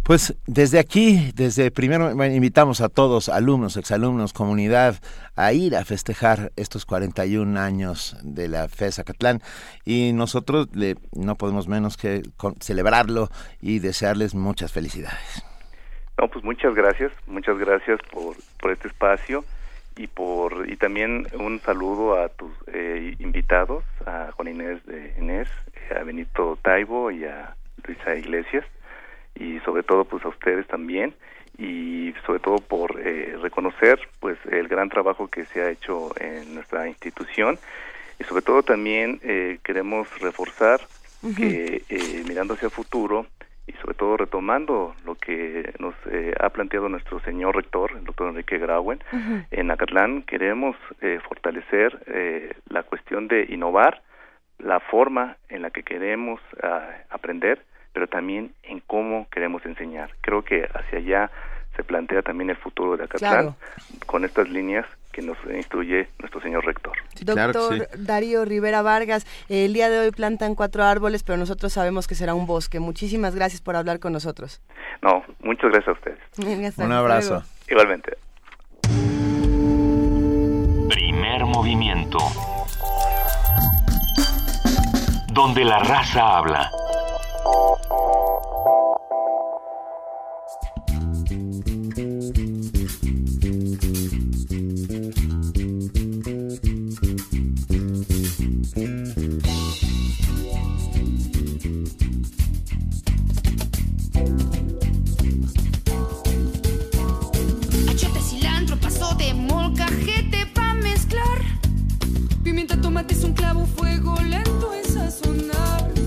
Pues desde aquí, desde primero invitamos a todos, alumnos, exalumnos, comunidad, a ir a festejar estos 41 años de la FES Acatlán y nosotros le, no podemos menos que celebrarlo y desearles muchas felicidades. No, pues muchas gracias, muchas gracias por, por este espacio y por y también un saludo a tus eh, invitados a Juan Inés de Inés a Benito Taibo y a Luisa Iglesias y sobre todo pues a ustedes también y sobre todo por eh, reconocer pues el gran trabajo que se ha hecho en nuestra institución. Y sobre todo también eh, queremos reforzar que mirando hacia el futuro y sobre todo retomando lo que nos eh, ha planteado nuestro señor rector, el doctor Enrique Grauen, en Acatlán queremos eh, fortalecer eh, la cuestión de innovar la forma en la que queremos ah, aprender, pero también en cómo queremos enseñar. Creo que hacia allá se plantea también el futuro de Acatlán con estas líneas que nos instruye nuestro señor rector. Doctor Darío Rivera Vargas, el día de hoy plantan cuatro árboles, pero nosotros sabemos que será un bosque. Muchísimas gracias por hablar con nosotros. No, muchas gracias a ustedes. <laughs> un abrazo. Igualmente. Primer movimiento. Donde la raza habla. Es un clavo, fuego lento es sazonar.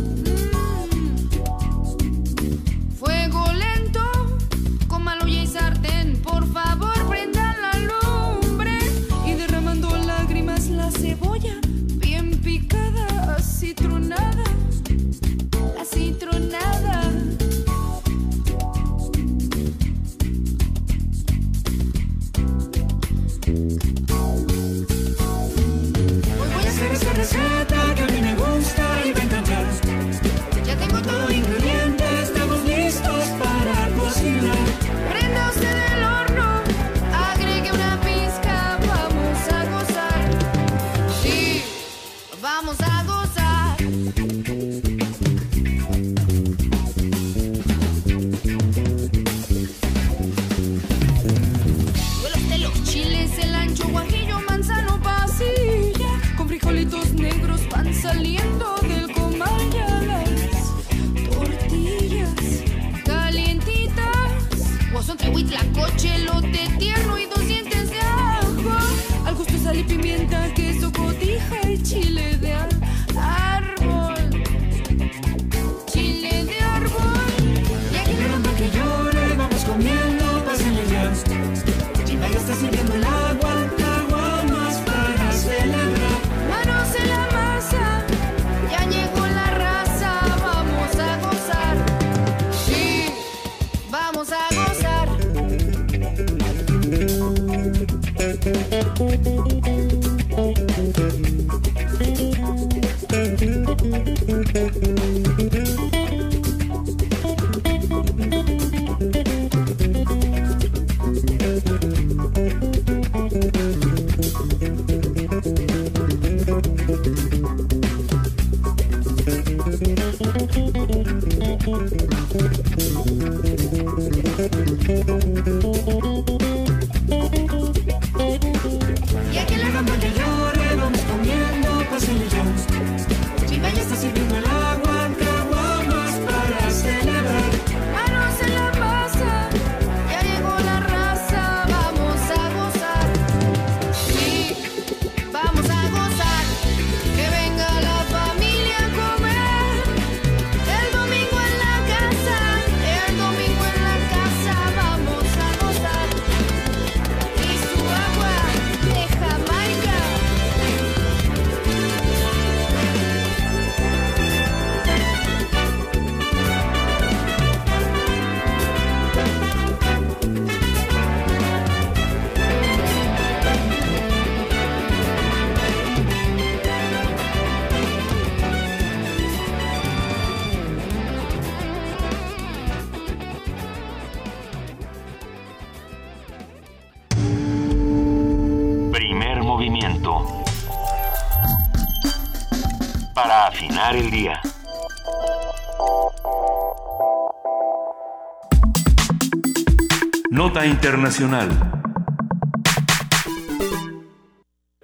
Internacional.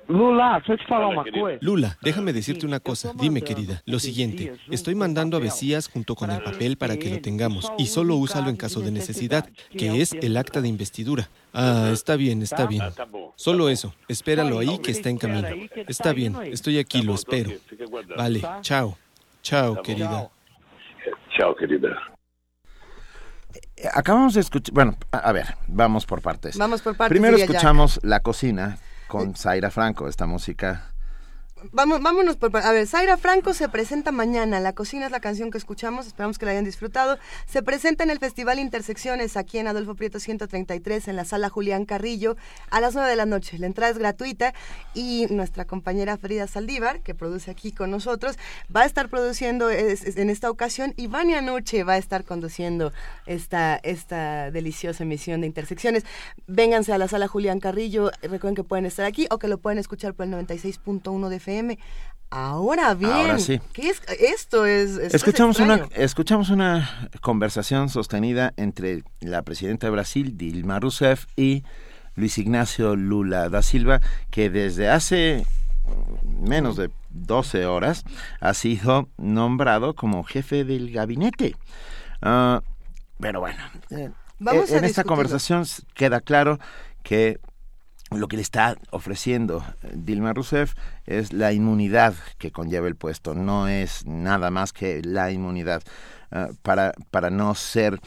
Lula, deixa eu te falar uma coisa. Lula, déjame decirte una cosa. Dime, querida, lo siguiente. Estoy mandando a Besías junto con el papel para que lo tengamos y solo úsalo en caso de necesidad, que es el acta de investidura. Ah, está bien, está bien. Solo eso. Espéralo ahí que está en camino. Está bien, estoy aquí, lo espero. Vale, chao. Chao, querida. Chao, querida. Acabamos de escuchar, bueno, a, a ver, vamos por partes. Vamos por partes, Primero escuchamos La Cocina con Zaira Franco, esta música. Vamos, vámonos por... A ver, Zaira Franco se presenta mañana. La cocina es la canción que escuchamos. Esperamos que la hayan disfrutado. Se presenta en el Festival Intersecciones aquí en Adolfo Prieto 133 en la sala Julián Carrillo a las 9 de la noche. La entrada es gratuita y nuestra compañera Frida Saldívar, que produce aquí con nosotros, va a estar produciendo en esta ocasión y Vania Noche va a estar conduciendo esta, esta deliciosa emisión de Intersecciones. Vénganse a la sala Julián Carrillo. Recuerden que pueden estar aquí o que lo pueden escuchar por el 96.1 de FM. Ahora bien, Ahora sí. ¿qué es esto? Es, esto es Escuchamos una, escuchamos una conversación sostenida entre la presidenta de Brasil, Dilma Rousseff, y Luis Ignacio Lula da Silva, que desde hace menos de 12 horas ha sido nombrado como jefe del gabinete. Ah, pero bueno, eh, Vamos en esta conversación queda claro que lo que le está ofreciendo eh, Dilma Rousseff es la inmunidad que conlleva el puesto, no es nada más que la inmunidad eh, para, para no ser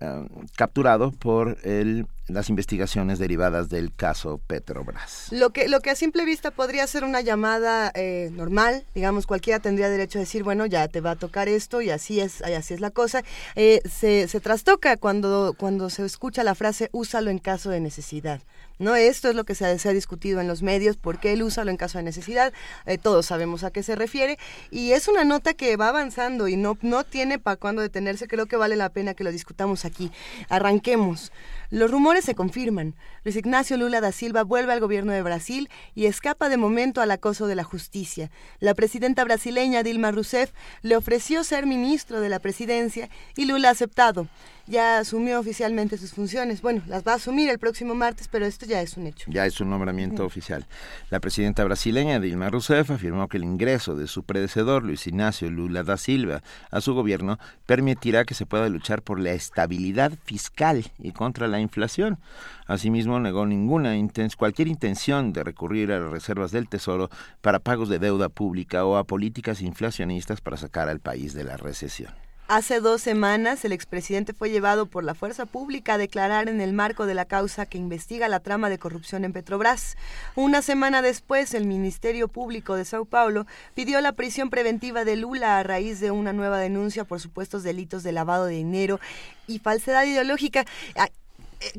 eh, capturado por el, las investigaciones derivadas del caso Petrobras. Lo que, lo que a simple vista podría ser una llamada eh, normal, digamos, cualquiera tendría derecho a decir, bueno, ya te va a tocar esto y así es, y así es la cosa, eh, se, se trastoca cuando, cuando se escucha la frase úsalo en caso de necesidad. No, esto es lo que se ha, discutido en los medios, por qué el úsalo en caso de necesidad, eh, todos sabemos a qué se refiere, y es una nota que va avanzando y no, no tiene para cuándo detenerse, creo que vale la pena que lo discutamos aquí. Arranquemos. Los rumores se confirman. Luis Ignacio Lula da Silva vuelve al gobierno de Brasil y escapa de momento al acoso de la justicia. La presidenta brasileña Dilma Rousseff le ofreció ser ministro de la presidencia y Lula ha aceptado. Ya asumió oficialmente sus funciones. Bueno, las va a asumir el próximo martes, pero esto ya es un hecho. Ya es un nombramiento oficial. La presidenta brasileña Dilma Rousseff afirmó que el ingreso de su predecesor Luis Ignacio Lula da Silva a su gobierno permitirá que se pueda luchar por la estabilidad fiscal y contra la inflación. Asimismo, negó ninguna cualquier intención de recurrir a las reservas del Tesoro para pagos de deuda pública o a políticas inflacionistas para sacar al país de la recesión. Hace dos semanas, el expresidente fue llevado por la fuerza pública a declarar en el marco de la causa que investiga la trama de corrupción en Petrobras. Una semana después, el Ministerio Público de Sao Paulo pidió la prisión preventiva de Lula a raíz de una nueva denuncia por supuestos delitos de lavado de dinero y falsedad ideológica.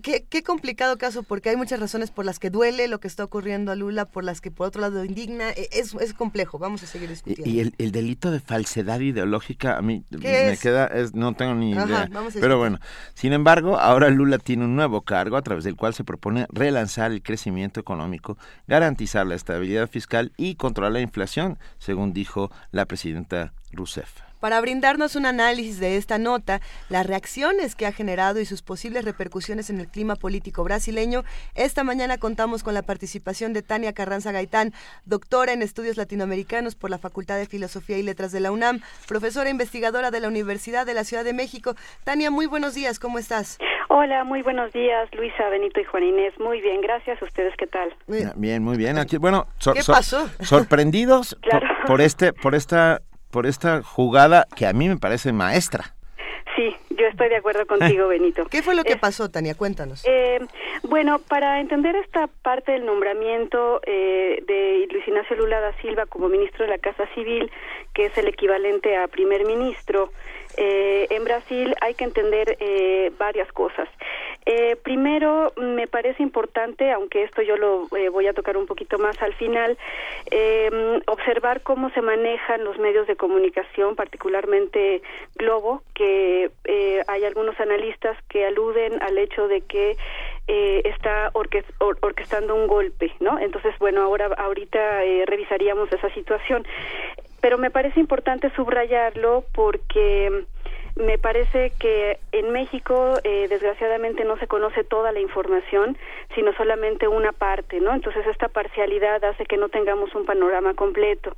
Eh, qué, complicado caso, porque hay muchas razones por las que duele lo que está ocurriendo a Lula, por las que por otro lado indigna. Eh, es, es complejo, vamos a seguir discutiendo. Y, el, delito de falsedad ideológica, a mí me queda, no tengo ni idea. Pero bueno, sin embargo, ahora Lula tiene un nuevo cargo a través del cual se propone relanzar el crecimiento económico, garantizar la estabilidad fiscal y controlar la inflación, según dijo la presidenta Rousseff. Para brindarnos un análisis de esta nota, las reacciones que ha generado y sus posibles repercusiones en el clima político brasileño, esta mañana contamos con la participación de Tania Carranza Gaitán, doctora en estudios latinoamericanos por la Facultad de Filosofía y Letras de la UNAM, profesora investigadora de la Universidad de la Ciudad de México. Tania, muy buenos días, ¿cómo estás? Hola, muy buenos días, Luisa, Benito y Juan Inés. Muy bien, gracias. ¿Ustedes qué tal? Bien, muy bien. Aquí, bueno, ¿Qué pasó? sorprendidos <laughs> por este, por esta por esta jugada que a mí me parece maestra. Sí, yo estoy de acuerdo contigo, <laughs> Benito. ¿Qué fue lo que pasó, Tania? Cuéntanos. Eh, bueno, para entender esta parte del nombramiento eh, de Luis Ignacio Lula da Silva como ministro de la Casa Civil, que es el equivalente a primer ministro, eh, en Brasil hay que entender eh, varias cosas. Eh, primero, me parece importante, aunque esto yo lo eh, voy a tocar un poquito más al final, eh, observar cómo se manejan los medios de comunicación, particularmente Globo, que eh, hay algunos analistas que aluden al hecho de que eh, está orquestando un golpe, ¿no? Entonces, bueno, ahora ahorita eh, revisaríamos esa situación, pero me parece importante subrayarlo porque me parece que en México, eh, desgraciadamente, no se conoce toda la información, sino solamente una parte, ¿no? Entonces, esta parcialidad hace que no tengamos un panorama completo.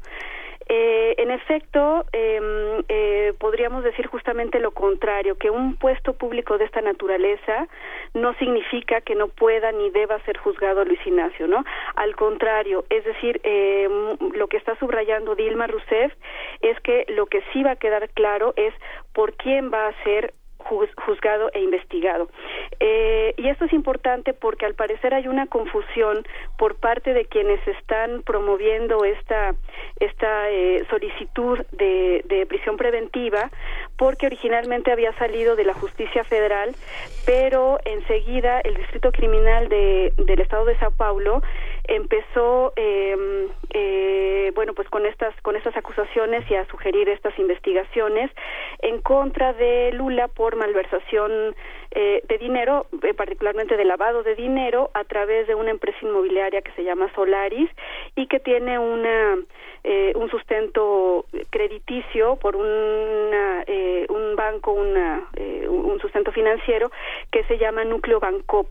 Eh, en efecto, em, eh, podríamos decir justamente lo contrario, que un puesto público de esta naturaleza no significa que no pueda ni deba ser juzgado Luis Ignacio, ¿no? Al contrario, es decir, em, lo que está subrayando Dilma Rousseff es que lo que sí va a quedar claro es por quién va a ser juzgado e investigado. Eh, y esto es importante porque al parecer hay una confusión por parte de quienes están promoviendo esta, esta eh, solicitud de, de, prisión preventiva, porque originalmente había salido de la justicia federal, pero enseguida el Distrito Criminal de, del Estado de Sao Paulo empezó eh, eh, bueno pues con estas con estas acusaciones y a sugerir estas investigaciones en contra de Lula por malversación eh, de dinero eh, particularmente de lavado de dinero a través de una empresa inmobiliaria que se llama Solaris y que tiene una eh, un sustento crediticio por una, eh, un banco una, eh, un sustento financiero que se llama Núcleo Bancop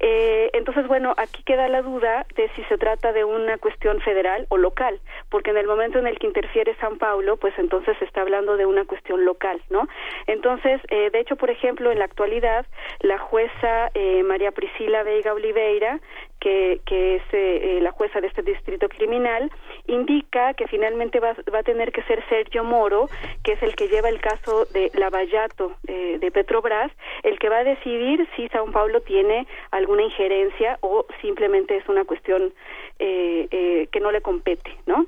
eh, entonces, bueno, aquí queda la duda de si se trata de una cuestión federal o local, porque en el momento en el que interfiere San Paulo, pues entonces se está hablando de una cuestión local, ¿no? Entonces, eh, de hecho, por ejemplo, en la actualidad, la jueza eh, María Priscila Veiga Oliveira que, que es eh, la jueza de este distrito criminal, indica que finalmente va, va, a tener que ser Sergio Moro, que es el que lleva el caso de Lavallato eh, de Petrobras, el que va a decidir si Sao Paulo tiene alguna injerencia o simplemente es una cuestión eh, eh, que no le compete, ¿no?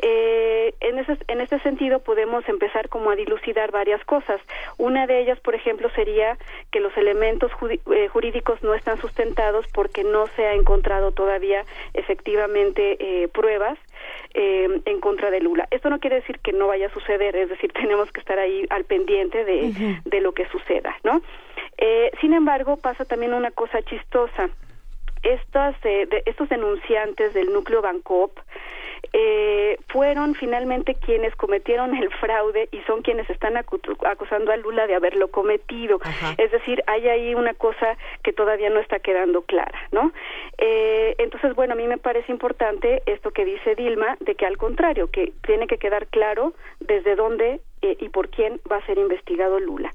Eh, en, ese, en este sentido podemos empezar como a dilucidar varias cosas. Una de ellas, por ejemplo, sería que los elementos eh, jurídicos no están sustentados porque no se ha encontrado todavía efectivamente eh, pruebas eh, en contra de Lula. Esto no quiere decir que no vaya a suceder, es decir, <laughs> tenemos que estar ahí al pendiente de, de lo que suceda, ¿no? Eh, sin embargo, pasa también una cosa chistosa. Estas, eh, de, estos denunciantes del núcleo Bancop eh, fueron finalmente quienes cometieron el fraude y son quienes están acusando a Lula de haberlo cometido. Es decir, hay ahí una cosa que todavía no está quedando clara, ¿no? Eh, entonces, bueno, a mí me parece importante esto que dice Dilma, de que al contrario, que tiene que quedar claro desde dónde eh, y por quién va a ser investigado Lula.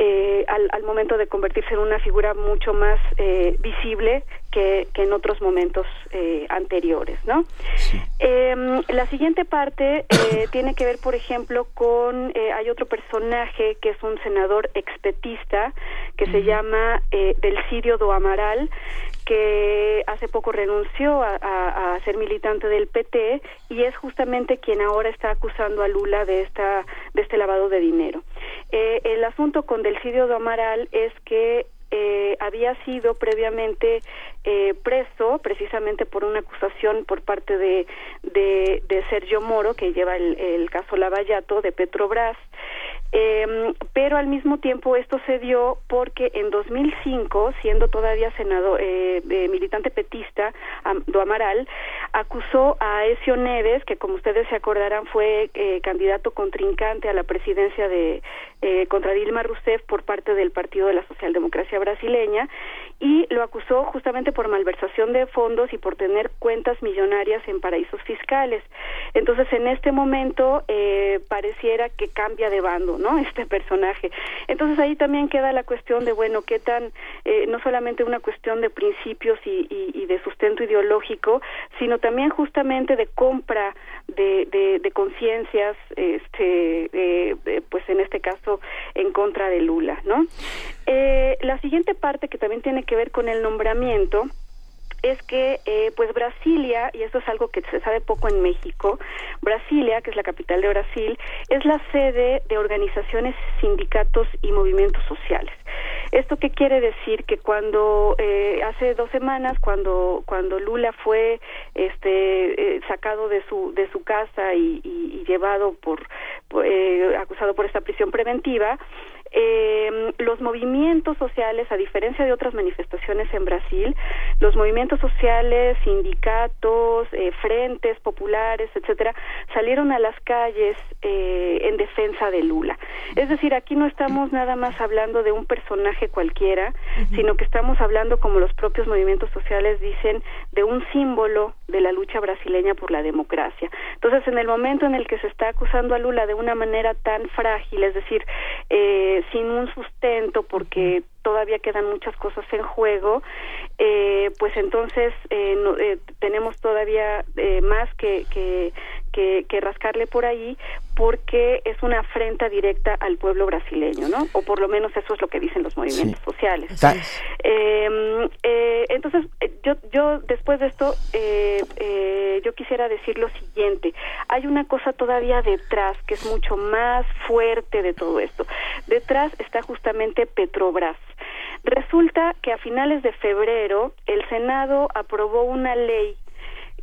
Eh, al, al, momento de convertirse en una figura mucho más eh, visible que, que, en otros momentos eh, anteriores, ¿no? Em, la siguiente parte eh, <coughs> tiene que ver, por ejemplo, con hay otro personaje que es un senador expetista que se llama Delcidio do Amaral que hace poco renunció a, ser militante del PT y es justamente quien ahora está acusando a Lula de esta de este lavado de dinero. Eh, el asunto con Delcidio do Amaral es que eh, había sido previamente eh, preso precisamente por una acusación por parte de, de, de Sergio Moro, que lleva el caso Lavallato de Petrobras, eh, pero al mismo tiempo esto se dio porque en 2005, siendo todavía senador, eh, eh, militante petista, do Amaral, acusó a Ezio Neves, que como ustedes se acordarán fue eh, candidato contrincante a la presidencia de eh, contra Dilma Rousseff por parte del Partido de la Socialdemocracia Brasileña, y lo acusó justamente por malversación de fondos y por tener cuentas millonarias en paraísos fiscales. Entonces, en este momento pareciera que cambia de bando, ¿no? Este personaje. Entonces ahí también queda la cuestión de, bueno, qué tan, eh, no solamente una cuestión de principios y, y, y, de sustento ideológico, sino también justamente de compra de, de, de conciencias, este, eh, pues en este caso en contra de Lula, ¿no? Eh, la siguiente parte que también tiene que ver con el nombramiento es que eh, pues Brasilia y esto es algo que se sabe poco en México Brasilia que es la capital de Brasil es la sede de organizaciones sindicatos y movimientos sociales. Esto qué quiere decir que cuando eh, hace dos semanas cuando cuando Lula fue este eh, sacado de su de su casa y, llevado por, por eh, acusado por esta prisión preventiva eh, los movimientos sociales, a diferencia de otras manifestaciones en Brasil, los movimientos sociales, sindicatos, eh, frentes populares, etcétera, salieron a las calles eh, en defensa de Lula. Es decir, aquí no estamos nada más hablando de un personaje cualquiera, uh -huh. sino que estamos hablando, como los propios movimientos sociales dicen, de un símbolo de la lucha brasileña por la democracia. Entonces, en el momento en el que se está acusando a Lula de una manera tan frágil, es decir, eh, sin un sustento porque todavía quedan muchas cosas en juego, eh, pues entonces eh, no, eh, tenemos todavía eh, más que, que, que, que, rascarle por ahí porque es una afrenta directa al pueblo brasileño, ¿no? O por lo menos eso es lo que dicen los movimientos sí. sociales. Em, eh, entonces, yo, yo después de esto, yo quisiera decir lo siguiente. Hay una cosa todavía detrás que es mucho más fuerte de todo esto. Detrás está justamente Petrobras. Resulta que a finales de febrero el Senado aprobó una ley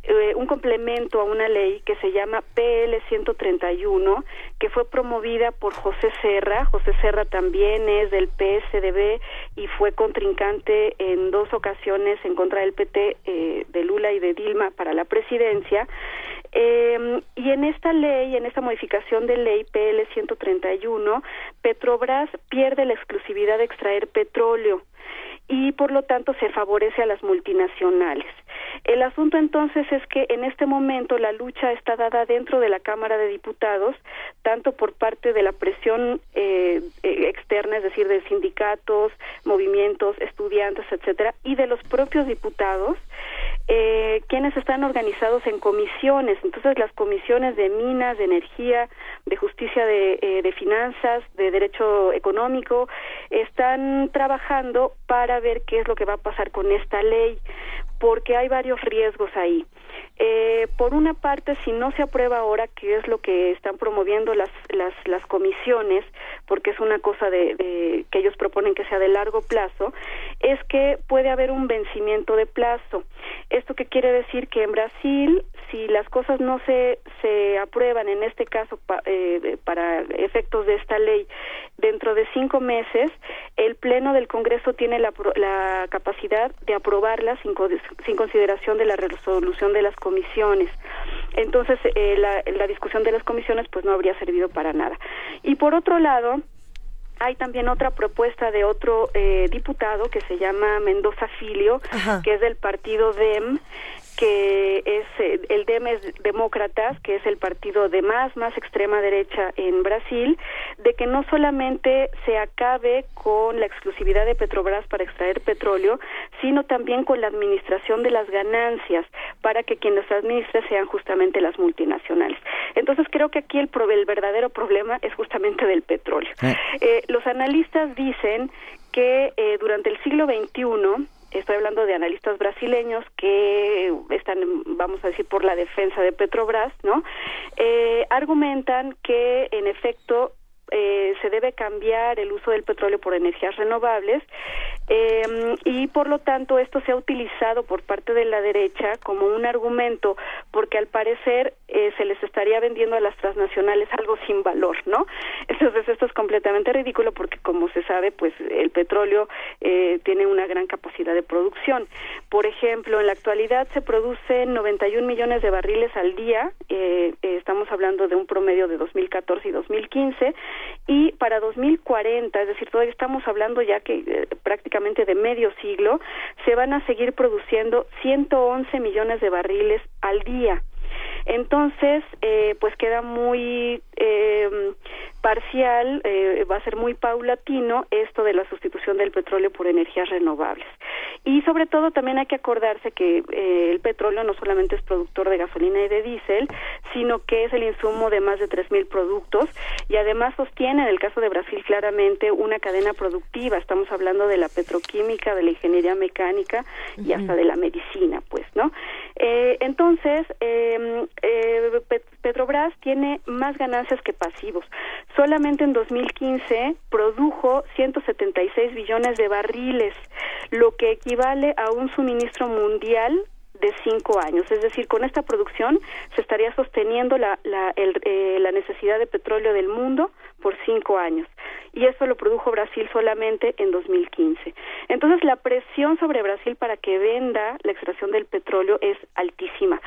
eh, un complemento a una ley que se llama PL 131, que fue promovida por José Serra. José Serra también es del PSDB y fue contrincante en dos ocasiones en contra del PT eh, de Lula y de Dilma para la presidencia. Eh, y en esta ley, en esta modificación de ley PL 131, Petrobras pierde la exclusividad de extraer petróleo y por lo tanto se favorece a las multinacionales. El asunto entonces es que en este momento la lucha está dada dentro de la Cámara de Diputados, tanto por parte de la presión eh, externa, es decir, de sindicatos, movimientos, estudiantes, etcétera, y de los propios diputados, eh, quienes están organizados en comisiones. Entonces, las comisiones de minas, de energía, de justicia de, eh, de finanzas, de derecho económico, están trabajando para ver qué es lo que va a pasar con esta ley, porque hay varios riesgos ahí. Eh, por una parte, si no se aprueba ahora, que es lo que están promoviendo las, las, las comisiones, porque es una cosa de, de, que ellos proponen que sea de largo plazo, es que puede haber un vencimiento de plazo. ¿Esto qué quiere decir? Que en Brasil, si las cosas no se, se aprueban, en este caso pa, eh, para efectos de esta ley, dentro de cinco meses, el Pleno del Congreso tiene la, la capacidad de aprobarla sin, consideración de la resolución de las comisiones. Entonces, eh, la, la discusión de las comisiones pues no habría servido para nada. Y por otro lado, hay también otra propuesta de otro eh, diputado que se llama Mendoza Filio, que es del partido DEM, que es eh, el DEM es Demócratas, que es el partido de más más extrema derecha en Brasil, de que no solamente se acabe con la exclusividad de Petrobras para extraer petróleo, sino también con la administración de las ganancias para que quienes administren sean justamente las multinacionales. Entonces creo que aquí el, pro- el verdadero problema es justamente del petróleo. Eh, los analistas dicen que eh, durante el siglo XXI estoy hablando de analistas brasileños que están, vamos a decir, por la defensa de Petrobras, ¿no? Eh, argumentan que, en efecto, eh, se debe cambiar el uso del petróleo por energías renovables eh, y por lo tanto esto se ha utilizado por parte de la derecha como un argumento porque al parecer eh, se les estaría vendiendo a las transnacionales algo sin valor, ¿no? <laughs> Entonces esto es completamente ridículo porque como se sabe pues el petróleo eh, tiene una gran capacidad de producción. Por ejemplo, en la actualidad se producen 91 millones de barriles al día, eh, eh, estamos hablando de un promedio de 2014 y 2015 y para 2040, es decir, todavía estamos hablando ya que eh, de medio siglo, se van a seguir produciendo 111 millones de barriles al día. Entonces, eh, pues queda muy eh, parcial, eh, va a ser muy paulatino esto de la sustitución del petróleo por energías renovables. Y sobre todo también hay que acordarse que eh, el petróleo no solamente es productor de gasolina y de diésel, sino que es el insumo de más de 3.000 productos y además sostiene, en el caso de Brasil, claramente una cadena productiva. Estamos hablando de la petroquímica, de la ingeniería mecánica y hasta de la medicina, pues, ¿no? Eh, entonces, eh, eh, Pet- Petrobras tiene más ganancias que pasivos. Solamente en 2015 produjo 176 billones de barriles, lo que equivale a un suministro mundial de cinco años. Es decir, con esta producción se estaría sosteniendo la, la, el- eh, la necesidad de petróleo del mundo por cinco años. Y eso lo produjo Brasil solamente en 2015. Entonces, la presión sobre Brasil para que venda la extracción del petróleo es altísima.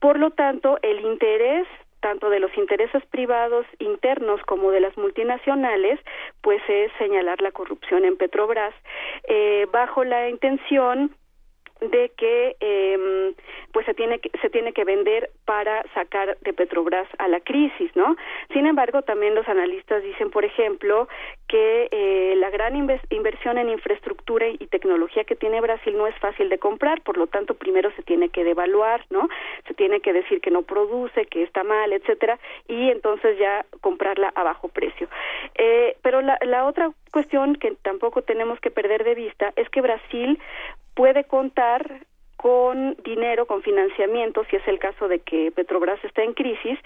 Por lo tanto, el interés tanto de los intereses privados internos como de las multinacionales, pues es señalar la corrupción en Petrobras, eh, bajo la intención de que eh, pues se tiene que se tiene que vender para sacar de Petrobras a la crisis, ¿no? Sin embargo, también los analistas dicen, por ejemplo, que eh, la gran inversión en infraestructura y tecnología que tiene Brasil no es fácil de comprar, por lo tanto, primero se tiene que devaluar, ¿no? Se tiene que decir que no produce, que está mal, etcétera, y entonces ya comprarla a bajo precio. Eh, pero la, la otra cuestión que tampoco tenemos que perder de vista es que Brasil puede contar con dinero, con financiamiento, si es el caso de que Petrobras está en crisis,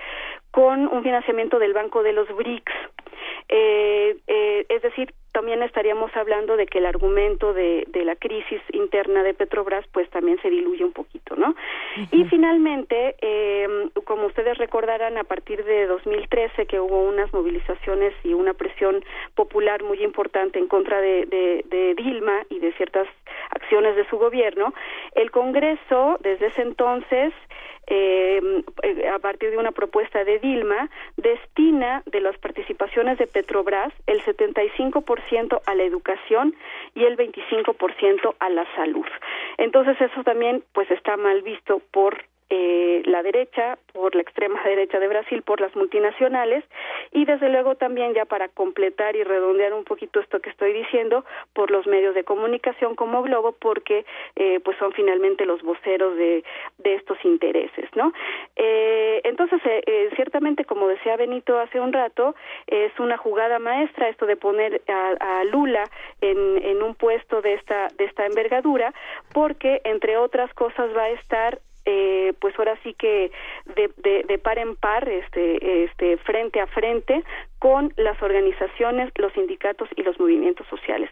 con un financiamiento del Banco de los BRICS. Eh, eh, es decir, también estaríamos hablando de que el argumento de, de la crisis interna de Petrobras pues también se diluye un poquito, ¿no? Y finalmente, eh, como ustedes recordarán, a partir de 2013 que hubo unas movilizaciones y una presión popular muy importante en contra de, de, de Dilma y de ciertas acciones de su gobierno, el Congreso desde ese entonces eh, eh, a partir de una propuesta de Dilma, destina de las participaciones de Petrobras el 75% a la educación y el 25% a la salud. Entonces eso también pues está mal visto por eh, la derecha, por la extrema derecha de Brasil, por las multinacionales y desde luego también ya para completar y redondear un poquito esto que estoy diciendo, por los medios de comunicación como Globo, porque eh, pues son finalmente los voceros de, de estos intereses, ¿no? Eh, entonces, eh, eh, ciertamente, como decía Benito hace un rato, es una jugada maestra esto de poner a, a Lula en, en un puesto de esta, de esta envergadura, porque entre otras cosas va a estar eh, pues ahora sí que de, de, de par en par, este, este, frente a frente con las organizaciones, los sindicatos y los movimientos sociales.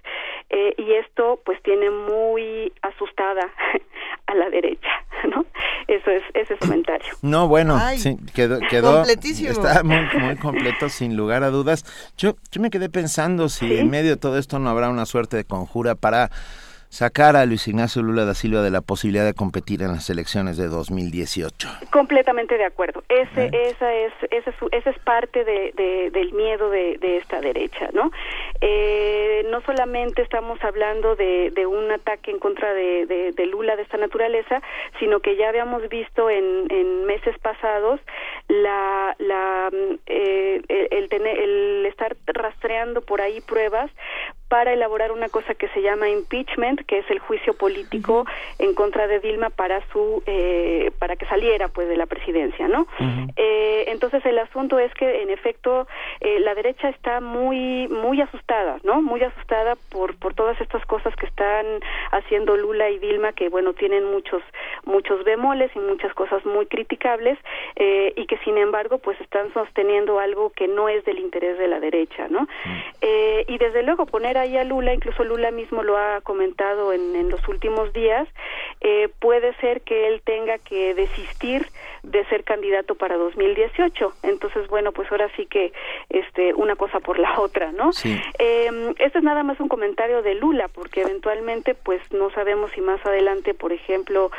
Eh, y esto pues tiene muy asustada <laughs> a la derecha, ¿no? Eso es ese es comentario. No, bueno, Ay, sí, quedó, quedó completísimo. está muy, muy completo, <laughs> sin lugar a dudas. Yo, yo me quedé pensando si en medio de todo esto no habrá una suerte de conjura para sacar a Luis Ignacio Lula da Silva de la posibilidad de competir en las elecciones de 2018. Completamente de acuerdo. Ese, esa es, ese es, esa es parte de, de- del miedo de, de esta derecha, ¿no? Eh, no solamente estamos hablando de, un ataque en contra de, Lula de esta naturaleza, sino que ya habíamos visto en, en meses pasados la, la mm, eh, el, el tener, el estar rastreando por ahí pruebas para elaborar una cosa que se llama impeachment, que es el juicio político en contra de Dilma para su eh, para que saliera pues de la presidencia, ¿no? Eh, entonces el asunto es que en efecto eh, la derecha está muy muy asustada, ¿no? Muy asustada por por todas estas cosas que están haciendo Lula y Dilma, que bueno tienen muchos muchos bemoles y muchas cosas muy criticables eh, y que sin embargo pues están sosteniendo algo que no es del interés de la derecha, ¿no? Eh, y desde luego poner ahí a Lula, incluso Lula mismo lo ha comentado en, en los últimos días, eh, puede ser que él tenga que desistir de ser candidato para 2018. Entonces, bueno, pues ahora sí que este una cosa por la otra, ¿no? Eh, este es nada más un comentario de Lula, porque eventualmente, pues no sabemos si más adelante, por ejemplo,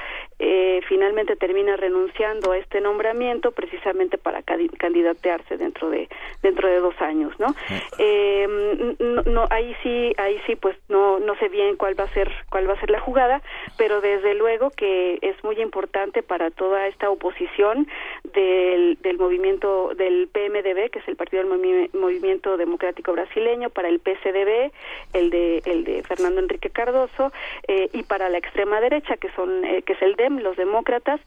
eh, finalmente termina renunciando a este nombramiento precisamente para candidatearse dentro de dentro de dos años, ¿no? Eh, no, no, ahí sí, ahí sí, pues no no sé bien cuál va a ser cuál va a ser la jugada, pero desde luego que es muy importante para toda esta oposición del, del movimiento del PMDB, que es el Partido del Movi- Movimiento Democrático Brasileño, para el PCDB, el de el de Fernando Enrique Cardoso eh, y para la extrema derecha, que son eh, que es el DEM, los demócratas,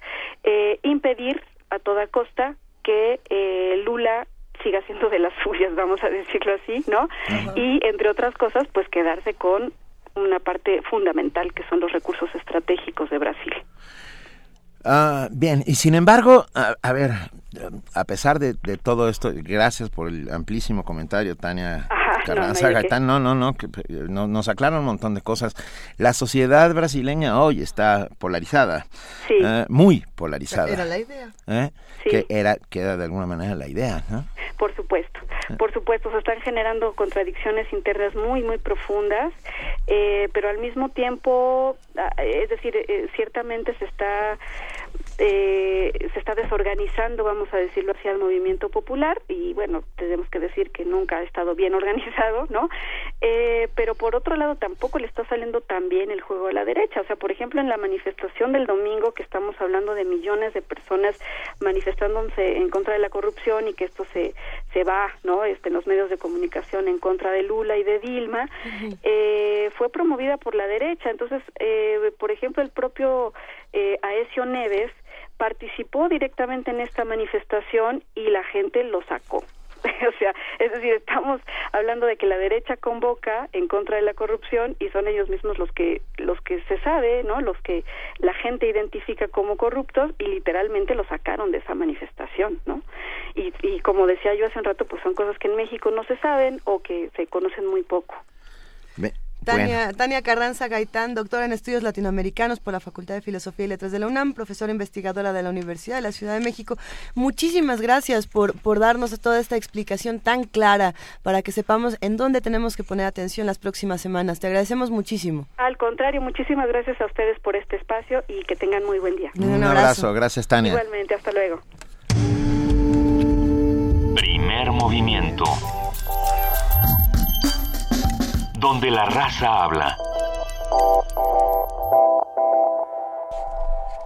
eh, impedir a toda costa que eh, Lula siga siendo de las suyas, vamos a decirlo así, ¿no? Y entre otras cosas, pues quedarse con una parte fundamental que son los recursos estratégicos de Brasil. Ah, bien, y sin embargo, a, ver, a pesar de todo esto, gracias por el amplísimo comentario, Tania <laughs> Carranza no. Gaitán. No, no, no, que, eh, no- nos aclaran un montón de cosas. La sociedad brasileña hoy está polarizada, Sí. eh, muy polarizada. Era la idea. ¿eh? Sí. Que era, que era de alguna manera la idea, ¿no? Por supuesto, por supuesto, se están generando contradicciones internas muy, muy profundas, eh, pero al mismo tiempo, ah, es decir, eh, ciertamente se está eh, se está desorganizando, vamos a decirlo así, al movimiento popular y bueno, tenemos que decir que nunca ha estado bien <laughs> organizado, ¿no? Eh, pero por otro lado tampoco le está saliendo tan bien el juego a la derecha, o sea, por ejemplo, en la manifestación del domingo que estamos hablando de millones de personas manifestándose en contra de la corrupción y que esto se se va, ¿no? Este, en los medios de comunicación en contra de Lula y de Dilma, eh, fue promovida por la derecha. Entonces, eh, por ejemplo, el propio eh, Aesio Neves participó directamente en esta manifestación y la gente lo sacó. <laughs> o sea, es decir, estamos hablando de que la derecha convoca en contra de la corrupción y son ellos mismos los que los que se sabe, ¿no? Los que la gente identifica como corruptos y literalmente lo sacaron de esa manifestación, ¿no? Y, y como decía yo hace un rato, pues son cosas que en México no se saben o que se conocen muy poco. Tania, Tania Carranza Gaitán, doctora en estudios latinoamericanos por la Facultad de Filosofía y Letras de la UNAM, profesora investigadora de la Universidad de la Ciudad de México. Muchísimas gracias por, por darnos toda esta explicación tan clara para que sepamos en dónde tenemos que poner atención las próximas semanas. Te agradecemos muchísimo. Al contrario, muchísimas gracias a ustedes por este espacio y que tengan muy buen día. Un, abrazo. gracias Tania. Igualmente, hasta luego. Primer movimiento. Donde la raza habla.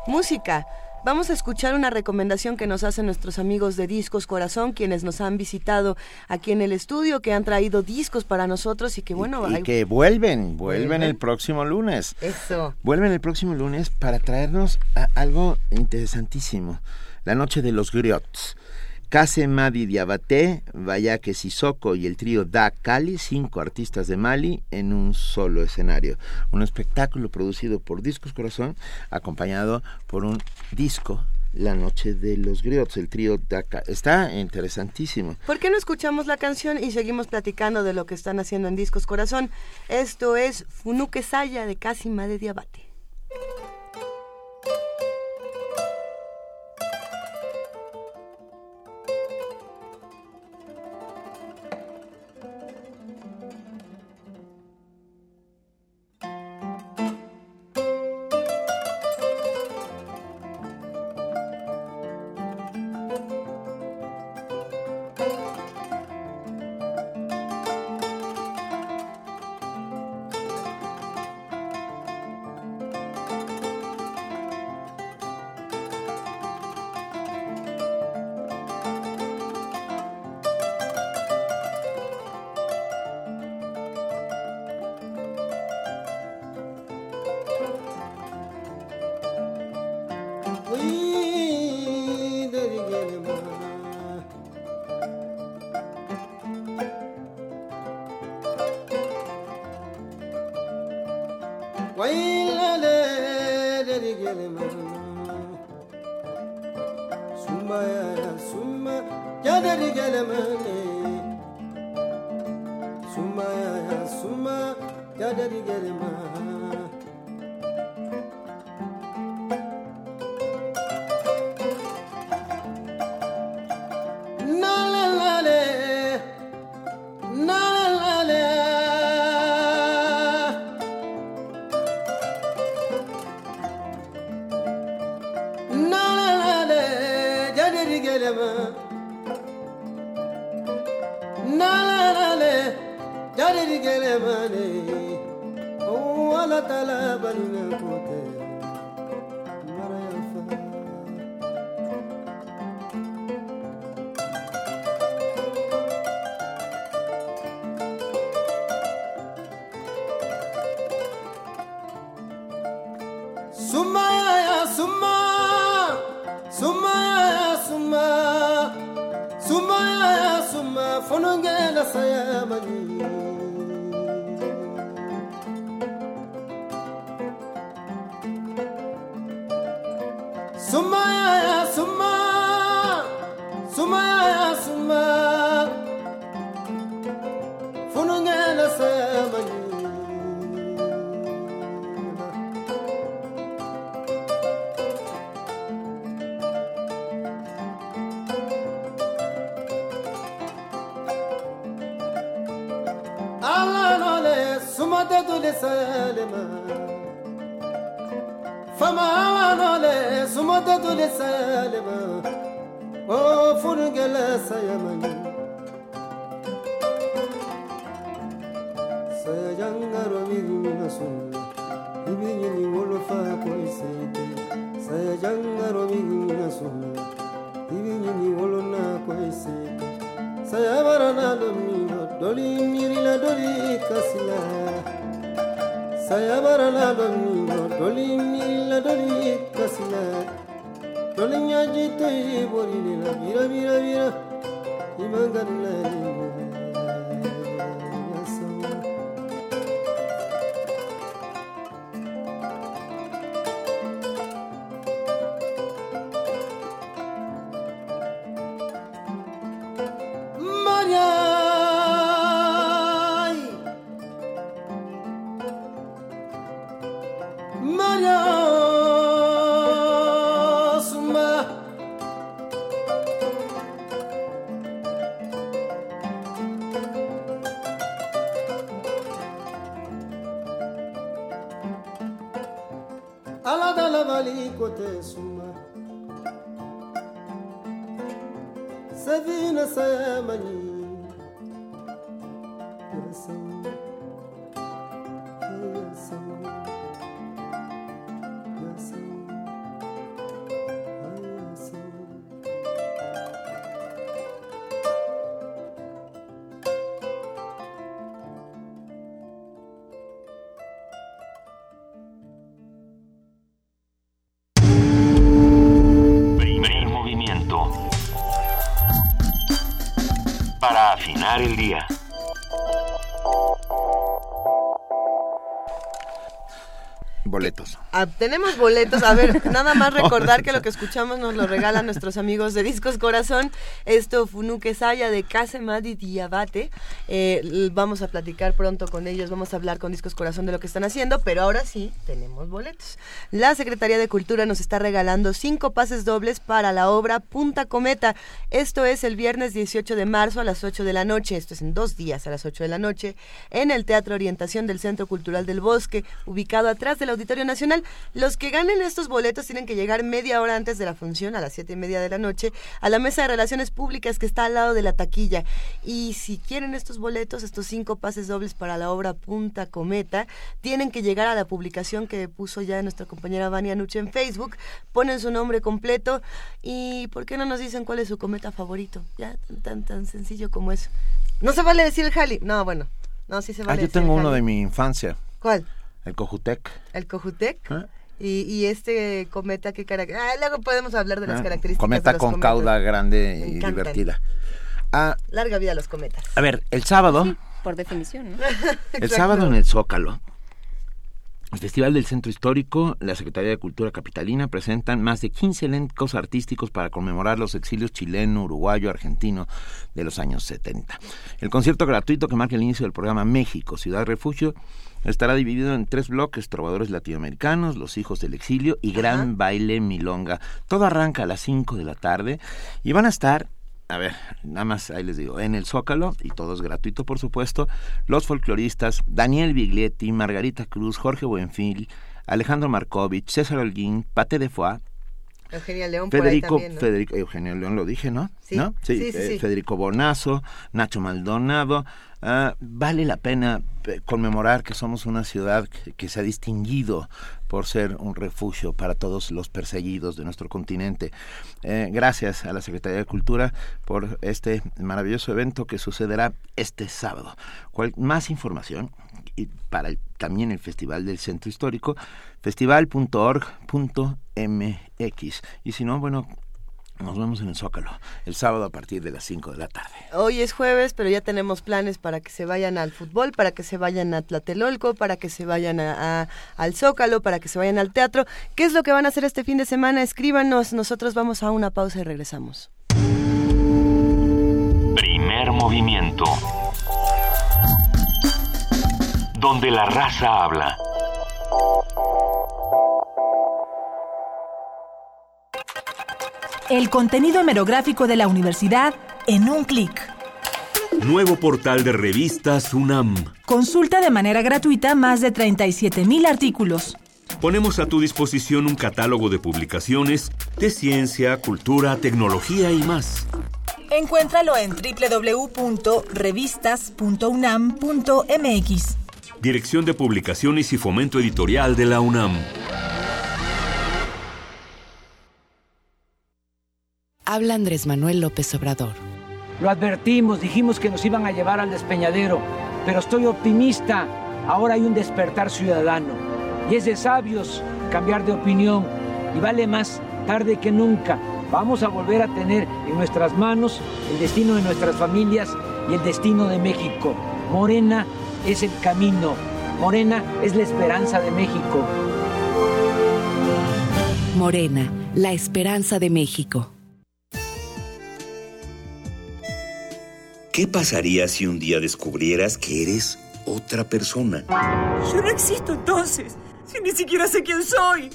Música. Vamos a escuchar una recomendación que nos hacen nuestros amigos de Discos Corazón, quienes nos han visitado aquí en el estudio, que han traído discos para nosotros y que bueno, Y hay- que vuelven, vuelven Vuelven. el próximo lunes. Eso. Vuelven el próximo lunes para traernos a- algo interesantísimo. La noche de los griots. Kase Madi Diabaté, Vayake Sissoko y el trío Da Cali, cinco artistas de Mali en un solo escenario. Un espectáculo producido por Discos Corazón, acompañado por un disco, La Noche de los Griots, el trío Da Cali. Está interesantísimo. ¿Por qué no escuchamos la canción y seguimos platicando de lo que están haciendo en Discos Corazón? Esto es Funuke Saya de Casima de Diabate. Tenemos boletos. A ver, nada más <laughs> recordar que lo que escuchamos nos lo regalan nuestros amigos de Discos Corazón. Esto Funuque Saya de Casa Madi Diabate. Eh, vamos a platicar pronto con ellos, vamos a hablar con Discos Corazón de lo que están haciendo, pero ahora sí tenemos boletos. La Secretaría de Cultura nos está regalando cinco pases dobles para la obra Punta Cometa. Esto es el viernes 18 de marzo a las 8 de la noche. Esto es en dos días a las 8 de la noche en el Teatro Orientación del Centro Cultural del Bosque, ubicado atrás del Auditorio Nacional. Los que ganen estos boletos tienen que llegar media hora antes de la función, a las siete y media de la noche, a la mesa de relaciones públicas que está al lado de la taquilla. Y si quieren estos boletos, estos cinco pases dobles para la obra Punta Cometa, tienen que llegar a la publicación que puso ya nuestra compañera Vania Nuche en Facebook, ponen su nombre completo y ¿por qué no nos dicen cuál es su cometa favorito? Ya, tan, tan sencillo como eso. No se vale decir el Jali. No, bueno. No, sí se Ah, vale yo decir tengo uno de mi infancia. ¿Cuál? El Cojutec. El Cojutec. ¿Eh? Y, y este cometa, ¿qué características? Ah, luego podemos hablar de las Ah, características. Cometa de los con cometas. cauda grande Me y encantan. divertida. Ah, Larga vida a los cometas. a ver, el sábado, Por definición, ¿no? <laughs> el sábado en el Zócalo, El Festival del Centro Histórico, la Secretaría de Cultura Capitalina presentan más de 15 elencos artísticos para conmemorar los exilios chileno, uruguayo, argentino de los años 70. El concierto gratuito que marca el inicio del programa México, Ciudad Refugio, estará dividido en tres bloques, trovadores latinoamericanos, los hijos del exilio y gran baile milonga. Todo arranca a las 5 de la tarde y van a estar a ver, nada más ahí les digo, en el Zócalo, y todo es gratuito por supuesto, los folcloristas Daniel Biglietti, Margarita Cruz, Jorge Buenfil, Alejandro Markovich, César Holguín, Pate de Foix, Eugenia León Federico, por ahí también, ¿no? Federico, Eugenio León lo dije, ¿no? Sí, ¿No? sí, sí, eh, sí. Federico Bonazo, Nacho Maldonado. Ah, vale la pena eh, conmemorar que somos una ciudad que, que se ha distinguido por ser un refugio para todos los perseguidos de nuestro continente. Eh, gracias a la Secretaría de Cultura por este maravilloso evento que sucederá este sábado. Cual- más información y para el- también el Festival del Centro Histórico, festival.org.mx. Y si no, bueno, nos vemos en el Zócalo el sábado a partir de las 5 de la tarde. Hoy es jueves, pero ya tenemos planes para que se vayan al fútbol, para que se vayan a Tlatelolco, para que se vayan a, a- al Zócalo, para que se vayan al teatro. ¿Qué es lo que van a hacer este fin de semana? Escríbanos, nosotros vamos a una pausa y regresamos. Primer movimiento. Donde la raza habla. El contenido hemerográfico de la universidad en un clic. Nuevo portal de revistas UNAM. Consulta de manera gratuita más de 37.000 artículos. Ponemos a tu disposición un catálogo de publicaciones de ciencia, cultura, tecnología y más. Encuéntralo en www.revistas.unam.mx. Dirección de Publicaciones y Fomento Editorial de la UNAM. Habla Andrés Manuel López Obrador. Lo advertimos, dijimos que nos iban a llevar al despeñadero, pero estoy optimista. Ahora hay un despertar ciudadano y es de sabios cambiar de opinión y vale más tarde que nunca. Vamos a volver a tener en nuestras manos el destino de nuestras familias y el destino de México. Morena es el camino. Morena es la esperanza de México. Morena, la esperanza de México. ¿Qué pasaría si un día descubrieras que eres otra persona? Yo no existo entonces, si ni siquiera sé quién soy.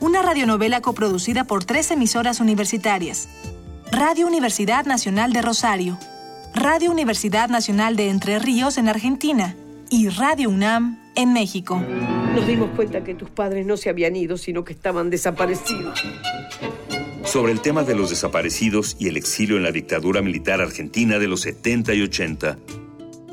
Una radionovela coproducida por tres emisoras universitarias. Radio Universidad Nacional de Rosario, Radio Universidad Nacional de Entre Ríos en Argentina y Radio UNAM en México. Nos dimos cuenta que tus padres no se habían ido, sino que estaban desaparecidos. Sobre el tema de los desaparecidos y el exilio en la dictadura militar argentina de los 70 y 80.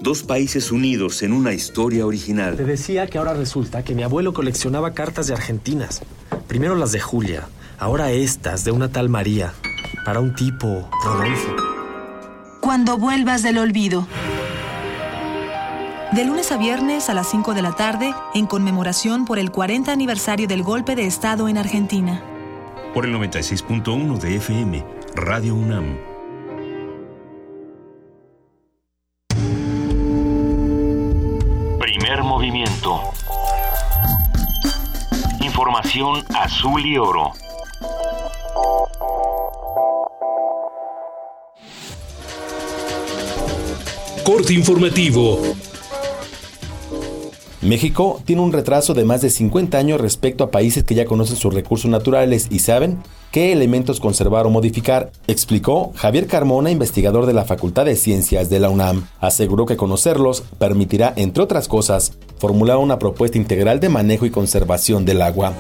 Dos países unidos en una historia original. Te decía que ahora resulta que mi abuelo coleccionaba cartas de argentinas. Primero las de Julia, ahora estas de una tal María, para un tipo, Rodolfo. Cuando vuelvas del olvido. De lunes a viernes a las 5 de la tarde, en conmemoración por el 40 aniversario del golpe de Estado en Argentina. Por el 96.1 de FM, Radio UNAM. Primer movimiento. Información azul y oro. Corte informativo. México tiene un retraso de más de 50 años respecto a países que ya conocen sus recursos naturales y saben qué elementos conservar o modificar, explicó Javier Carmona, investigador de la Facultad de Ciencias de la UNAM. Aseguró que conocerlos permitirá, entre otras cosas, formular una propuesta integral de manejo y conservación del agua.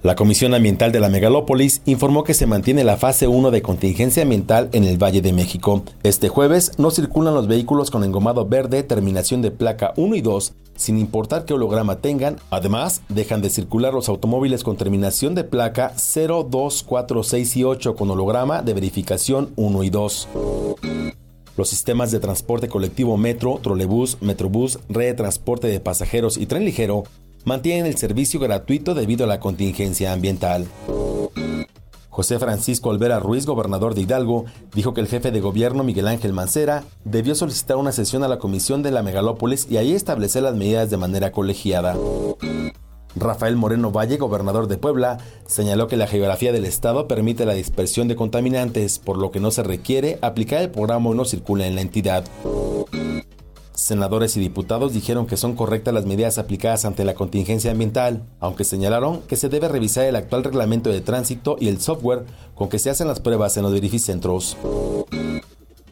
La Comisión Ambiental de la Megalópolis informó que se mantiene la fase 1 de contingencia ambiental en el Valle de México. Este jueves no circulan los vehículos con engomado verde, terminación de placa 1 y 2, sin importar qué holograma tengan. Además, dejan de circular los automóviles con terminación de placa 0, 2, 4, 6 y 8 con holograma de verificación 1 y 2. Los sistemas de transporte colectivo Metro, Trolebús, Metrobús, Red de Transporte de Pasajeros y Tren Ligero mantienen el servicio gratuito debido a la contingencia ambiental. José Francisco Olvera Ruiz, gobernador de Hidalgo, dijo que el jefe de gobierno Miguel Ángel Mancera debió solicitar una sesión a la comisión de la megalópolis y ahí establecer las medidas de manera colegiada. Rafael Moreno Valle, gobernador de Puebla, señaló que la geografía del estado permite la dispersión de contaminantes, por lo que no se requiere aplicar el programa no circula en la entidad. Senadores y diputados dijeron que son correctas las medidas aplicadas ante la contingencia ambiental, aunque señalaron que se debe revisar el actual reglamento de tránsito y el software con que se hacen las pruebas en los verificentros.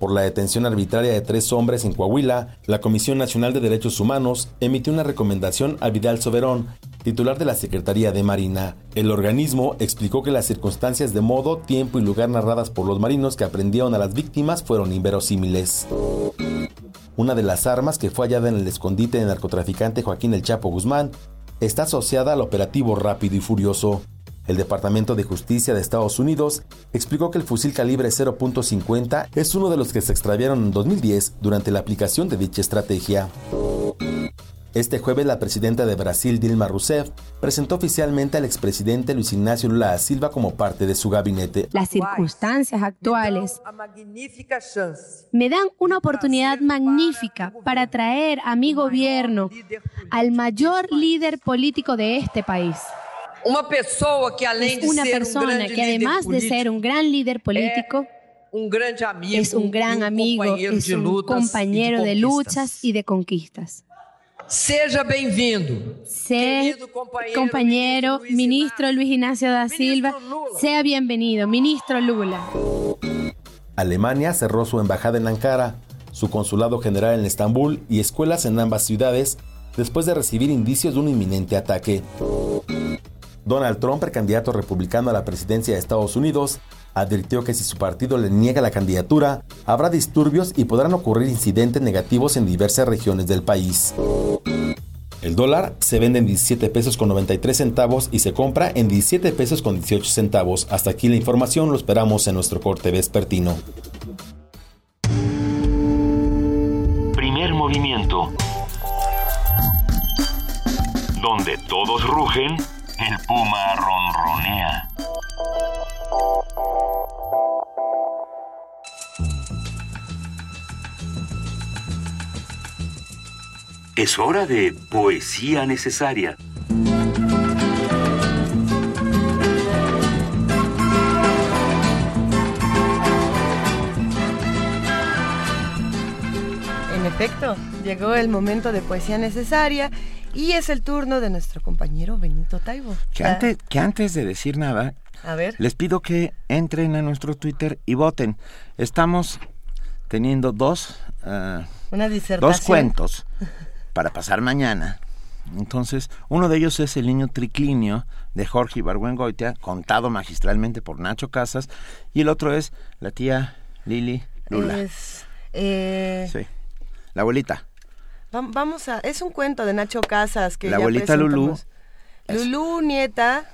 Por la detención arbitraria de tres hombres en Coahuila, la Comisión Nacional de Derechos Humanos emitió una recomendación a Vidal Soberón, titular de la Secretaría de Marina. El organismo explicó que las circunstancias de modo, tiempo y lugar narradas por los marinos que aprendieron a las víctimas fueron inverosímiles. Una de las armas que fue hallada en el escondite del narcotraficante Joaquín El Chapo Guzmán está asociada al operativo Rápido y Furioso. El Departamento de Justicia de Estados Unidos explicó que el fusil calibre 0.50 es uno de los que se extraviaron en 2010 durante la aplicación de dicha estrategia. Este jueves la presidenta de Brasil, Dilma Rousseff, presentó oficialmente al expresidente Luis Ignacio Lula da Silva como parte de su gabinete. Las circunstancias actuales me dan una oportunidad magnífica para traer a mi gobierno al mayor líder político de este país. Una persona que además de ser un gran líder político, es un gran amigo, es un compañero de luchas y de conquistas. Seja bem-vindo. Compañero, ministro Luis Ignacio da Silva, sea bienvenido, ministro Lula. Alemania cerró su embajada en Ankara, su consulado general en Estambul y escuelas en ambas ciudades después de recibir indicios de un inminente ataque. Donald Trump, el candidato republicano a la presidencia de Estados Unidos, advirtió que si su partido le niega la candidatura, habrá disturbios y podrán ocurrir incidentes negativos en diversas regiones del país. El dólar se vende en 17 pesos con 93 centavos y se compra en 17 pesos con 18 centavos. Hasta aquí la información, lo esperamos en nuestro corte vespertino. Primer movimiento. Donde todos rugen, el puma ronronea. Es hora de poesía necesaria. En efecto, llegó el momento de poesía necesaria y es el turno de nuestro compañero Benito Taibo. Que antes, que antes de decir nada, A ver. les pido que entren a nuestro Twitter y voten. Estamos teniendo dos, ah, Una disertación. dos cuentos <laughs> para pasar mañana. Entonces, uno de ellos es El niño triclinio de Jorge Ibargüengoitia, contado magistralmente por Nacho Casas, y el otro es La tía Lili Lula. Es, eh, Sí. La abuelita. Va- Vamos a. Es un cuento de Nacho Casas que La ya abuelita Lulú. Lulú, nieta.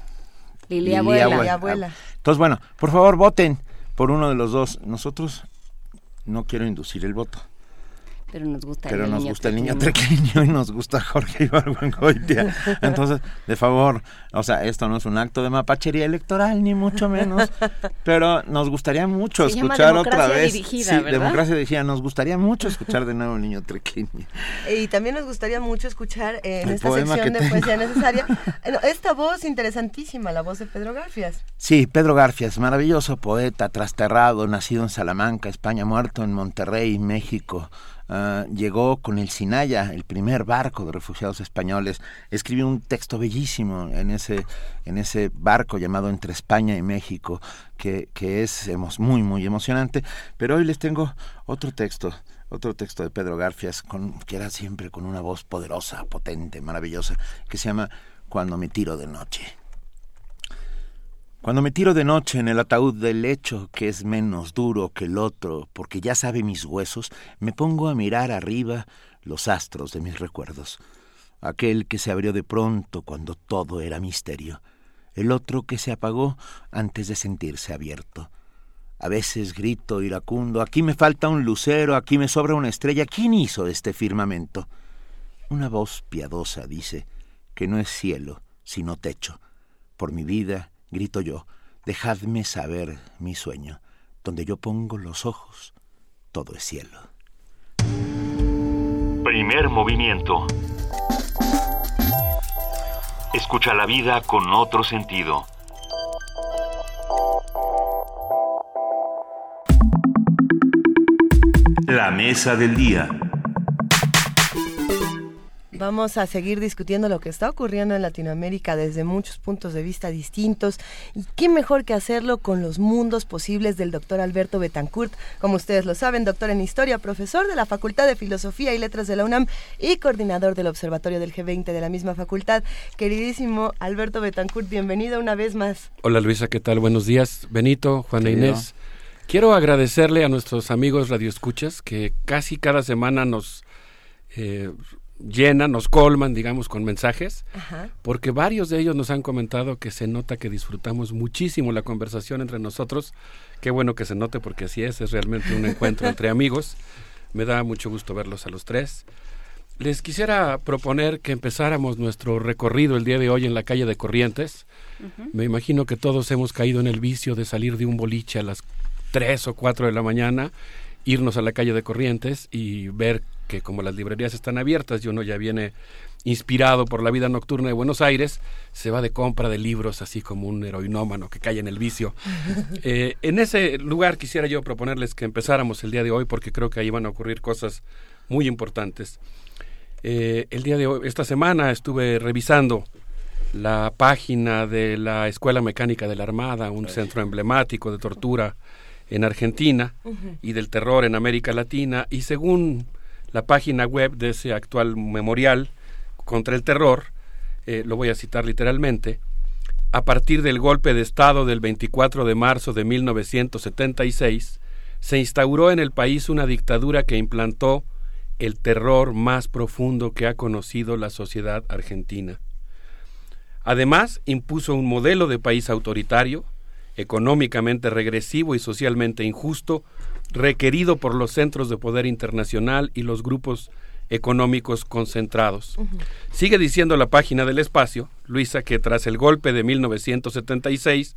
Lili Lili abuela. abue- Lili abuela. Entonces, bueno, por favor, voten por uno de los dos. Nosotros no quiero inducir el voto. Pero nos gusta Pero el nos niño gusta el niño trequeño y nos gusta Jorge Ibargüengoitia. <laughs> Entonces, de favor, o sea, esto no es un acto de mapachería electoral, ni mucho menos, pero nos gustaría mucho Se llama escuchar otra democracia vez. dirigida, sí, ¿verdad? democracia dirigida. Nos gustaría mucho escuchar de nuevo el niño trequeño. Y también nos gustaría mucho escuchar eh, en El esta poema sección que de tengo. poesía necesaria <laughs> esta voz interesantísima, la voz de Pedro Garfias. Sí, Pedro Garfias, maravilloso poeta, trasterrado, nacido en Salamanca, España, muerto en Monterrey, México. Ah, llegó con el Sinaya, el primer barco de refugiados españoles. Escribió un texto bellísimo en ese, en ese barco llamado Entre España y México, que, que es muy, muy emocionante. Pero hoy les tengo otro texto, otro texto de Pedro Garfias, con, que era siempre con una voz poderosa, potente, maravillosa, que se llama Cuando me tiro de noche. Cuando me tiro de noche en el ataúd del lecho, que es menos duro que el otro, porque ya sabe mis huesos, me pongo a mirar arriba los astros de mis recuerdos. Aquel que se abrió de pronto cuando todo era misterio, el otro que se apagó antes de sentirse abierto. A veces grito iracundo, aquí me falta un lucero, aquí me sobra una estrella, ¿quién hizo este firmamento? Una voz piadosa dice que no es cielo, sino techo. Por mi vida, grito yo, Dejadme saber mi sueño. Donde yo pongo los ojos, todo es cielo. Primer movimiento. Escucha la vida con otro sentido. La mesa del día. Vamos a seguir discutiendo lo que está ocurriendo en Latinoamérica desde muchos puntos de vista distintos. Y qué mejor que hacerlo con los mundos posibles del doctor Alberto Betancourt. Como ustedes lo saben, doctor en Historia, profesor de la Facultad de Filosofía y Letras de la UNAM y coordinador del Observatorio del G20 de la misma facultad. Queridísimo Alberto Betancourt, bienvenido una vez más. Hola Luisa, ¿qué tal? Buenos días. Benito, Juana Inés. Quiero agradecerle a nuestros amigos radioescuchas que casi cada semana nos eh, llenan, nos colman, digamos, con mensajes, porque varios de ellos nos han comentado que se nota que disfrutamos muchísimo la conversación entre nosotros. Qué bueno que se note porque así es, es realmente un encuentro entre <laughs> amigos. Me da mucho gusto verlos a los tres. Les quisiera proponer que empezáramos nuestro recorrido el día de hoy en la calle de Corrientes. Me imagino que todos hemos caído en el vicio de salir de un boliche a las 3 o 4 de la mañana, irnos a la calle de Corrientes y ver que como las librerías están abiertas y uno ya viene inspirado por la vida nocturna de Buenos Aires, se va de compra de libros así como un heroinómano que cae en el vicio. <laughs> Eh, en ese lugar quisiera yo proponerles que empezáramos el día de hoy porque creo que ahí van a ocurrir cosas muy importantes. Eh, el día de hoy, esta semana estuve revisando la página de la Escuela Mecánica de la Armada, un centro emblemático de tortura en Argentina y del terror en América Latina, y según la página web de ese actual memorial contra el terror, eh, lo voy a citar literalmente, a partir del golpe de Estado del 24 de marzo de 1976, se instauró en el país una dictadura que implantó el terror más profundo que ha conocido la sociedad argentina. Además, impuso un modelo de país autoritario, económicamente regresivo y socialmente injusto, requerido por los centros de poder internacional y los grupos económicos concentrados. Sigue diciendo la página del espacio, Luisa, que tras el golpe de 1976,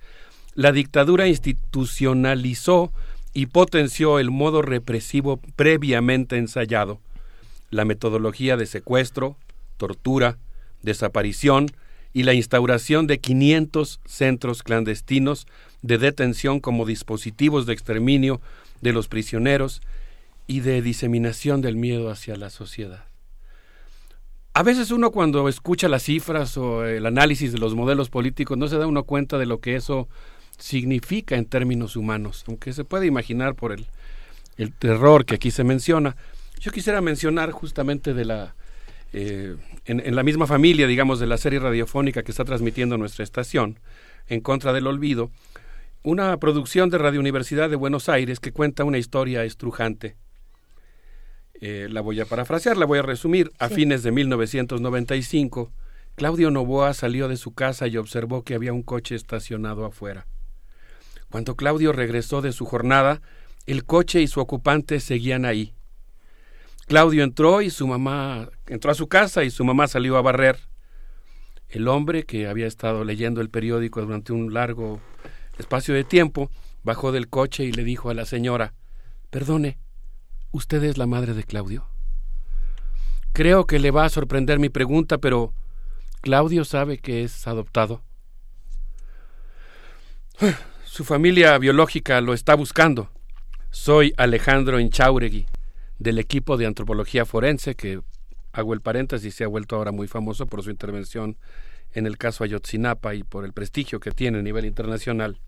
la dictadura institucionalizó y potenció el modo represivo previamente ensayado, la metodología de secuestro, tortura, desaparición y la instauración de 500 centros clandestinos de detención como dispositivos de exterminio de los prisioneros y de diseminación del miedo hacia la sociedad. A veces uno cuando escucha las cifras o el análisis de los modelos políticos no se da uno cuenta de lo que eso significa en términos humanos, aunque se puede imaginar por el, el terror que aquí se menciona. Yo quisiera mencionar justamente de la, eh, en, en, la misma familia, digamos, de la serie radiofónica que está transmitiendo nuestra estación, En contra del olvido, una producción de Radio Universidad de Buenos Aires que cuenta una historia estrujante. Eh, la voy a parafrasear, la voy a resumir. A fines de 1995, Claudio Novoa salió de su casa y observó que había un coche estacionado afuera. Cuando Claudio regresó de su jornada, el coche y su ocupante seguían ahí. Claudio entró y su mamá entró a su casa y su mamá salió a barrer. El hombre, que había estado leyendo el periódico durante un largo espacio de tiempo, bajó del coche y le dijo a la señora Perdone, ¿usted es la madre de Claudio? Creo que le va a sorprender mi pregunta, pero Claudio sabe que es adoptado. Su familia biológica lo está buscando. Soy Alejandro Inchauregui, del equipo de antropología forense, que hago el paréntesis, se ha vuelto ahora muy famoso por su intervención en el caso Ayotzinapa y por el prestigio que tiene a nivel internacional.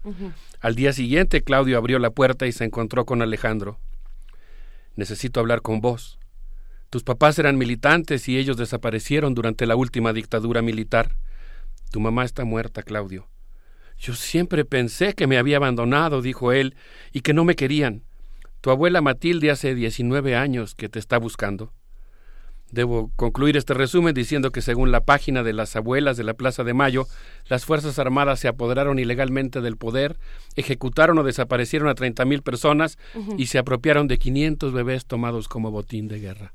Al día siguiente, Claudio abrió la puerta y se encontró con Alejandro. Necesito hablar con vos. Tus papás eran militantes y ellos desaparecieron durante la última dictadura militar. Tu mamá está muerta, Claudio. Yo siempre pensé que me había abandonado, dijo él, y que no me querían. Tu abuela Matilde hace diecinueve años que te está buscando. Debo concluir este resumen diciendo que según la página de las abuelas de la Plaza de Mayo, las Fuerzas Armadas se apoderaron ilegalmente del poder, ejecutaron o desaparecieron a treinta mil personas y se apropiaron de 500 bebés tomados como botín de guerra.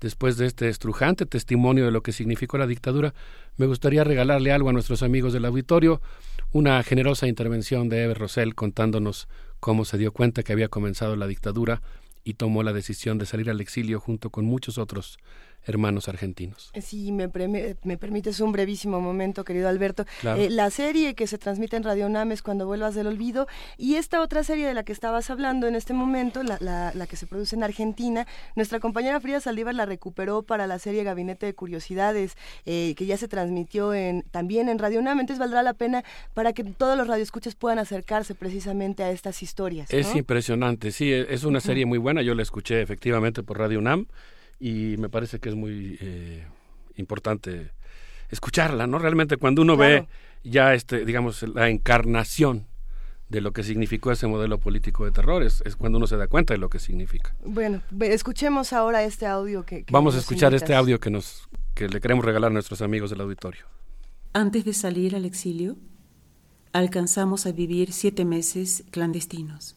Después de este estrujante testimonio de lo que significó la dictadura, me gustaría regalarle algo a nuestros amigos del auditorio, una generosa intervención de Eber Rosell contándonos cómo se dio cuenta que había comenzado la dictadura y tomó la decisión de salir al exilio junto con muchos otros hermanos argentinos. Sí, me, me permites un brevísimo momento, querido Alberto. Eh, la serie que se transmite en Radio Nam es Cuando vuelvas del olvido y esta otra serie de la que estabas hablando en este momento, la, la, que se produce en Argentina, nuestra compañera Frida Saldívar la recuperó para la serie Gabinete de Curiosidades, eh, que ya se transmitió en, también en Radio Nam, entonces valdrá la pena para que todos los radioescuchas puedan acercarse precisamente a estas historias. Es impresionante, sí, es una serie muy buena, yo la escuché efectivamente por Radio Nam y me parece que es muy eh, importante escucharla, ¿no? Realmente cuando uno ve ya, este, digamos, la encarnación de lo que significó ese modelo político de terror, es, cuando uno se da cuenta de lo que significa. Bueno, escuchemos ahora este audio que... Vamos a escuchar este audio que, nos, que le queremos regalar a nuestros amigos del auditorio. Antes de salir al exilio, alcanzamos a vivir siete meses clandestinos.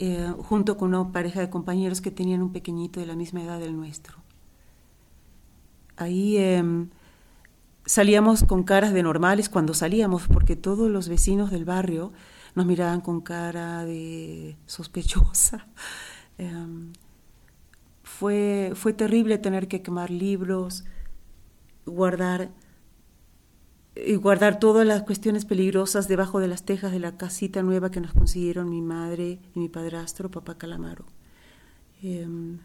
Eh, junto con una pareja de compañeros que tenían un pequeñito de la misma edad del nuestro. Ahí em, salíamos con caras de normales cuando salíamos, porque todos los vecinos del barrio nos miraban con cara de sospechosa. <laughs> Em, fue, fue terrible tener que quemar libros, guardar y guardar todas las cuestiones peligrosas debajo de las tejas de la casita nueva que nos consiguieron mi madre y mi padrastro, papá Calamaro. Em,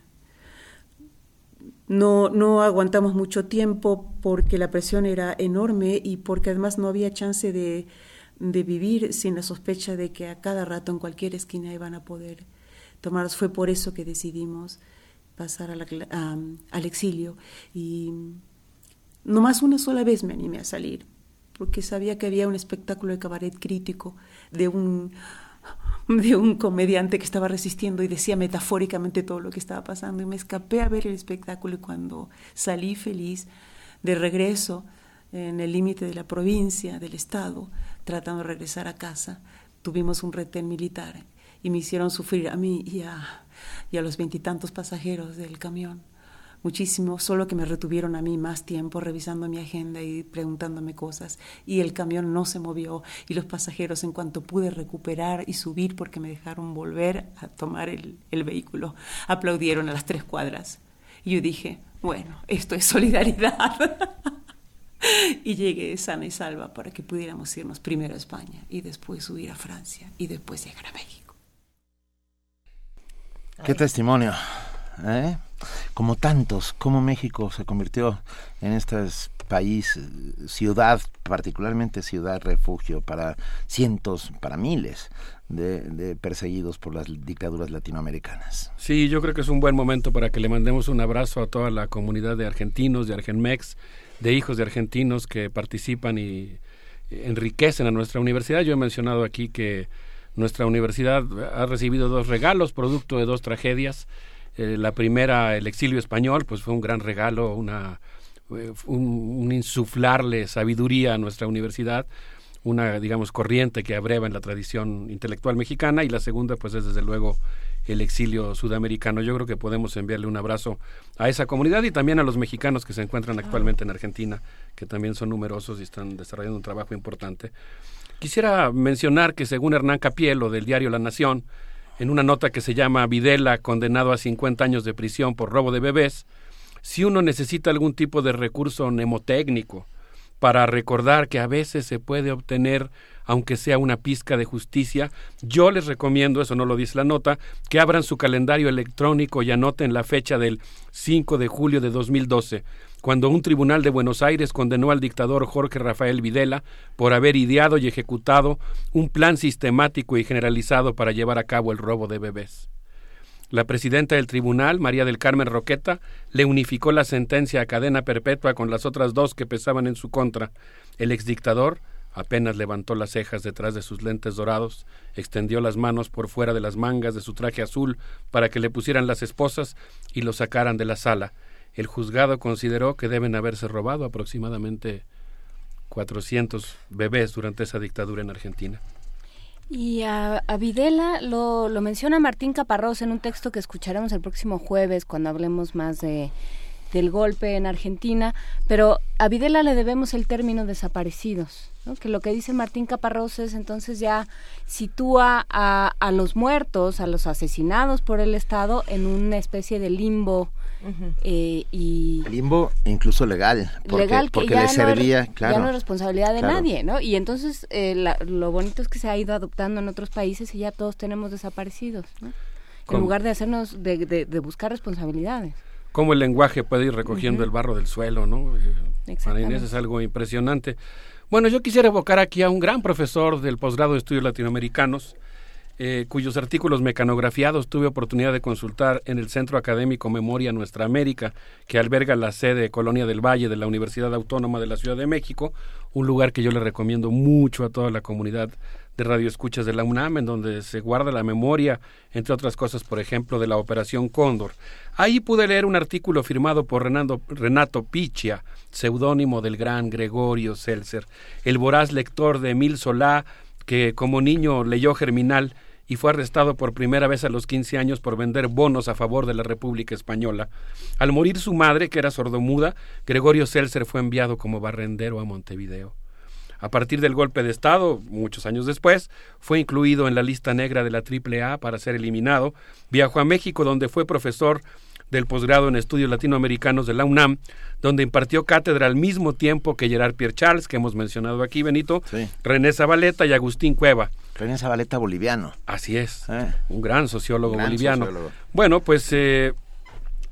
no, no aguantamos mucho tiempo porque la presión era enorme y porque además no había chance de, de vivir sin la sospecha de que a cada rato en cualquier esquina iban a poder tomarlos. Fue por eso que decidimos pasar al exilio y no más una sola vez me animé a salir porque sabía que había un espectáculo de cabaret crítico de un, de un comediante que estaba resistiendo y decía metafóricamente todo lo que estaba pasando. Y me escapé a ver el espectáculo y cuando salí feliz de regreso en el límite de la provincia, del estado, tratando de regresar a casa, tuvimos un retén militar y me hicieron sufrir a mí y a, y a los veintitantos pasajeros del camión muchísimo, solo que me retuvieron a mí más tiempo revisando mi agenda y preguntándome cosas. Y el camión no se movió y los pasajeros, en cuanto pude recuperar y subir porque me dejaron volver a tomar el, el vehículo, aplaudieron a las tres cuadras. Y yo dije, bueno, esto es solidaridad. <laughs> y llegué sana y salva para que pudiéramos irnos primero a España y después subir a Francia y después llegar a México. Qué testimonio. ¿eh? Como tantos, como México se convirtió en este país, ciudad, particularmente ciudad refugio para cientos, para miles de, perseguidos por las dictaduras latinoamericanas. Sí, yo creo que es un buen momento para que le mandemos un abrazo a toda la comunidad de argentinos, de Argenmex, de hijos de argentinos que participan y enriquecen a nuestra universidad. Yo he mencionado aquí que nuestra universidad ha recibido dos regalos, producto de dos tragedias. Eh, la primera, el exilio español, pues fue un gran regalo, una, eh, un, insuflarle sabiduría a nuestra universidad, una, digamos, corriente que abreva en la tradición intelectual mexicana, y la segunda, pues es desde luego el exilio sudamericano. Yo creo que podemos enviarle un abrazo a esa comunidad y también a los mexicanos que se encuentran actualmente en Argentina, que también son numerosos y están desarrollando un trabajo importante. Quisiera mencionar que según Hernán Capielo del diario La Nación, en una nota que se llama Videla condenado a 50 años de prisión por robo de bebés, si uno necesita algún tipo de recurso mnemotécnico para recordar que a veces se puede obtener aunque sea una pizca de justicia, yo les recomiendo, eso no lo dice la nota, que abran su calendario electrónico y anoten la fecha del 5 de julio de 2012 cuando un tribunal de Buenos Aires condenó al dictador Jorge Rafael Videla por haber ideado y ejecutado un plan sistemático y generalizado para llevar a cabo el robo de bebés. La presidenta del tribunal, María del Carmen Roqueta, le unificó la sentencia a cadena perpetua con las otras dos que pesaban en su contra. El exdictador apenas levantó las cejas detrás de sus lentes dorados, extendió las manos por fuera de las mangas de su traje azul para que le pusieran las esposas y lo sacaran de la sala, el juzgado consideró que deben haberse robado aproximadamente 400 bebés durante esa dictadura en Argentina. Y a, Videla lo, lo, menciona Martín Caparrós en un texto que escucharemos el próximo jueves cuando hablemos más de del golpe en Argentina, pero a Videla le debemos el término desaparecidos, que lo que dice Martín Caparrós es entonces ya sitúa a, a, los muertos, a los asesinados por el Estado en una especie de limbo. eh, y limbo incluso legal porque, legal que porque ya le servía no, claro ya no es responsabilidad de claro. nadie no y entonces eh, la, lo bonito es que se ha ido adoptando en otros países y ya todos tenemos desaparecidos ¿no? en lugar de hacernos de, de, de buscar responsabilidades cómo el lenguaje puede ir recogiendo el barro del suelo, ¿no? Eh, Para. Inés es algo impresionante. Bueno, yo quisiera evocar aquí a un gran profesor del posgrado de estudios latinoamericanos, eh, cuyos artículos mecanografiados tuve oportunidad de consultar en el Centro Académico Memoria Nuestra América, que alberga la sede Colonia del Valle de la Universidad Autónoma de la Ciudad de México, un lugar que yo le recomiendo mucho a toda la comunidad de radioescuchas de la UNAM, en donde se guarda la memoria, entre otras cosas, por ejemplo, de la Operación Cóndor. Ahí pude leer un artículo firmado por Renando, Renato Pichia, seudónimo del gran Gregorio Seltzer, el voraz lector de Emil Solá, que como niño leyó Germinal y fue arrestado por primera vez a los 15 años por vender bonos a favor de la República Española. Al morir su madre, que era sordomuda, Gregorio Seltzer fue enviado como barrendero a Montevideo. A partir del golpe de Estado, muchos años después, fue incluido en la lista negra de la AAA para ser eliminado. Viajó a México, donde fue profesor del posgrado en estudios latinoamericanos de la UNAM, donde impartió cátedra al mismo tiempo que Gerard Pierre Charles, que hemos mencionado aquí, Benito, Sí. René Zabaleta y Agustín Cueva. René Zabaleta boliviano Así es, Eh. un gran sociólogo Gran boliviano. sociólogo. Bueno, pues eh,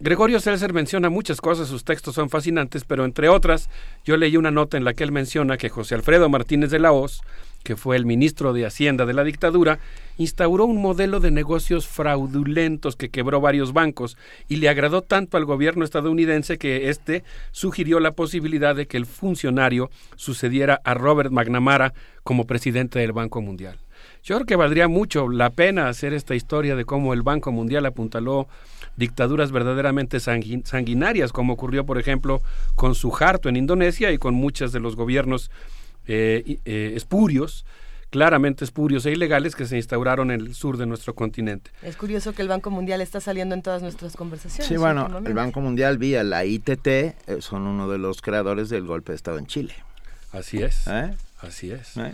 Gregorio Seltzer menciona muchas cosas, sus textos son fascinantes, pero entre otras, yo leí una nota en la que él menciona que José Alfredo Martínez de la Hoz, que fue el ministro de Hacienda de la dictadura, instauró un modelo de negocios fraudulentos que quebró varios bancos y le agradó tanto al gobierno estadounidense que éste sugirió la posibilidad de que el funcionario sucediera a Robert McNamara como presidente del Banco Mundial. Yo creo que valdría mucho la pena hacer esta historia de cómo el Banco Mundial apuntaló dictaduras verdaderamente sanguin sanguinarias, como ocurrió, por ejemplo, con Suharto en Indonesia y con muchos de los gobiernos eh, eh, espurios, claramente espurios e ilegales que se instauraron en el sur de nuestro continente. Es curioso que el Banco Mundial está saliendo en todas nuestras conversaciones. Sí, bueno, el Banco Mundial vía la ITT eh, son uno de los creadores del golpe de Estado en Chile. Así es. ¿Eh? Así es. ¿Eh?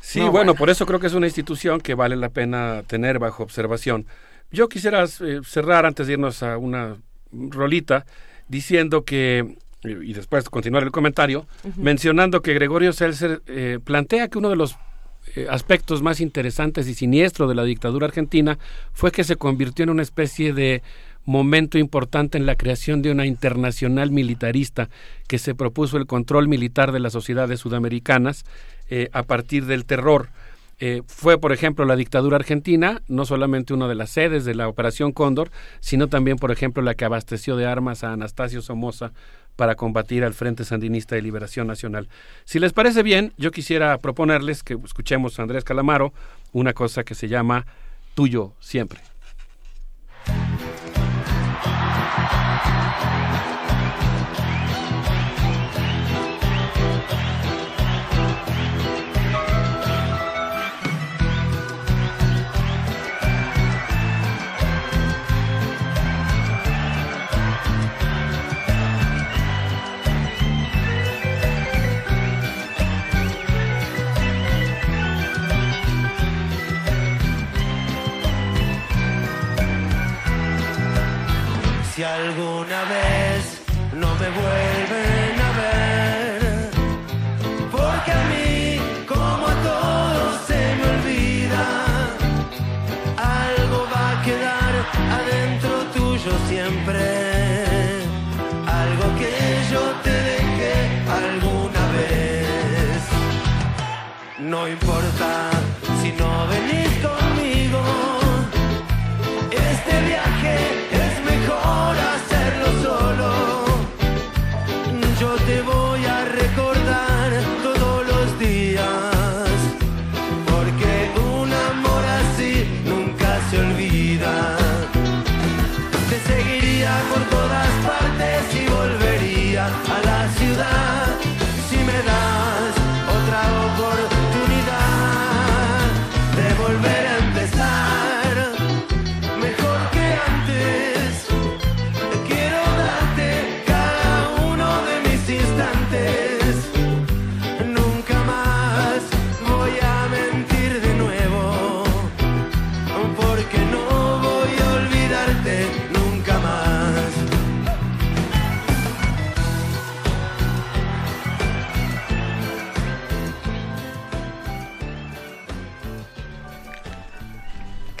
Sí, No, bueno, bueno. por eso creo que es una institución que vale la pena tener bajo observación. Yo quisiera eh, cerrar antes de irnos a una rolita diciendo que, y después continuar el comentario, mencionando que Gregorio Seltzer eh, plantea que uno de los eh, aspectos más interesantes y siniestros de la dictadura argentina fue que se convirtió en una especie de momento importante en la creación de una internacional militarista que se propuso el control militar de las sociedades sudamericanas eh, a partir del terror. Eh, fue, por ejemplo, la dictadura argentina, no solamente una de las sedes de la Operación Cóndor, sino también, por ejemplo, la que abasteció de armas a Anastasio Somoza para combatir al Frente Sandinista de Liberación Nacional. Si les parece bien, yo quisiera proponerles que escuchemos a Andrés Calamaro una cosa que se llama Tuyo Siempre. Si alguna vez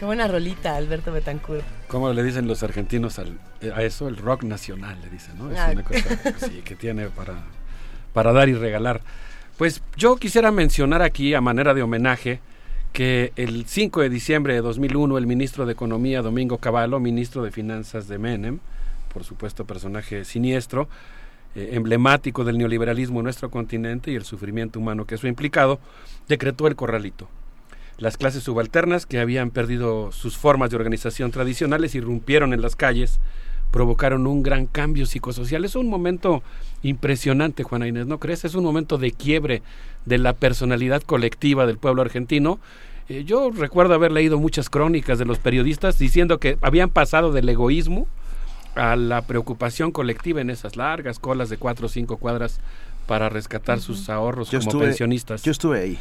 Qué buena rolita, Alberto Betancourt. ¿Cómo le dicen los argentinos a eso? El rock nacional, le dicen, ¿no? Es Ah. una cosa así que tiene para, para dar y regalar. Pues yo quisiera mencionar aquí, a manera de homenaje, que el 5 de diciembre de 2001 el ministro de Economía, Domingo Cavallo, ministro de Finanzas de Menem, por supuesto personaje siniestro, eh, emblemático del neoliberalismo en nuestro continente y el sufrimiento humano que eso ha implicado, decretó el corralito. Las clases subalternas que habían perdido sus formas de organización tradicionales irrumpieron en las calles, provocaron un gran cambio psicosocial. Es un momento impresionante, Juana Inés, ¿no crees? Es un momento de quiebre de la personalidad colectiva del pueblo argentino. Eh, yo recuerdo haber leído muchas crónicas de los periodistas diciendo que habían pasado del egoísmo a la preocupación colectiva en esas largas colas de cuatro o cinco cuadras para rescatar sus ahorros Yo como estuve, pensionistas. yo estuve ahí,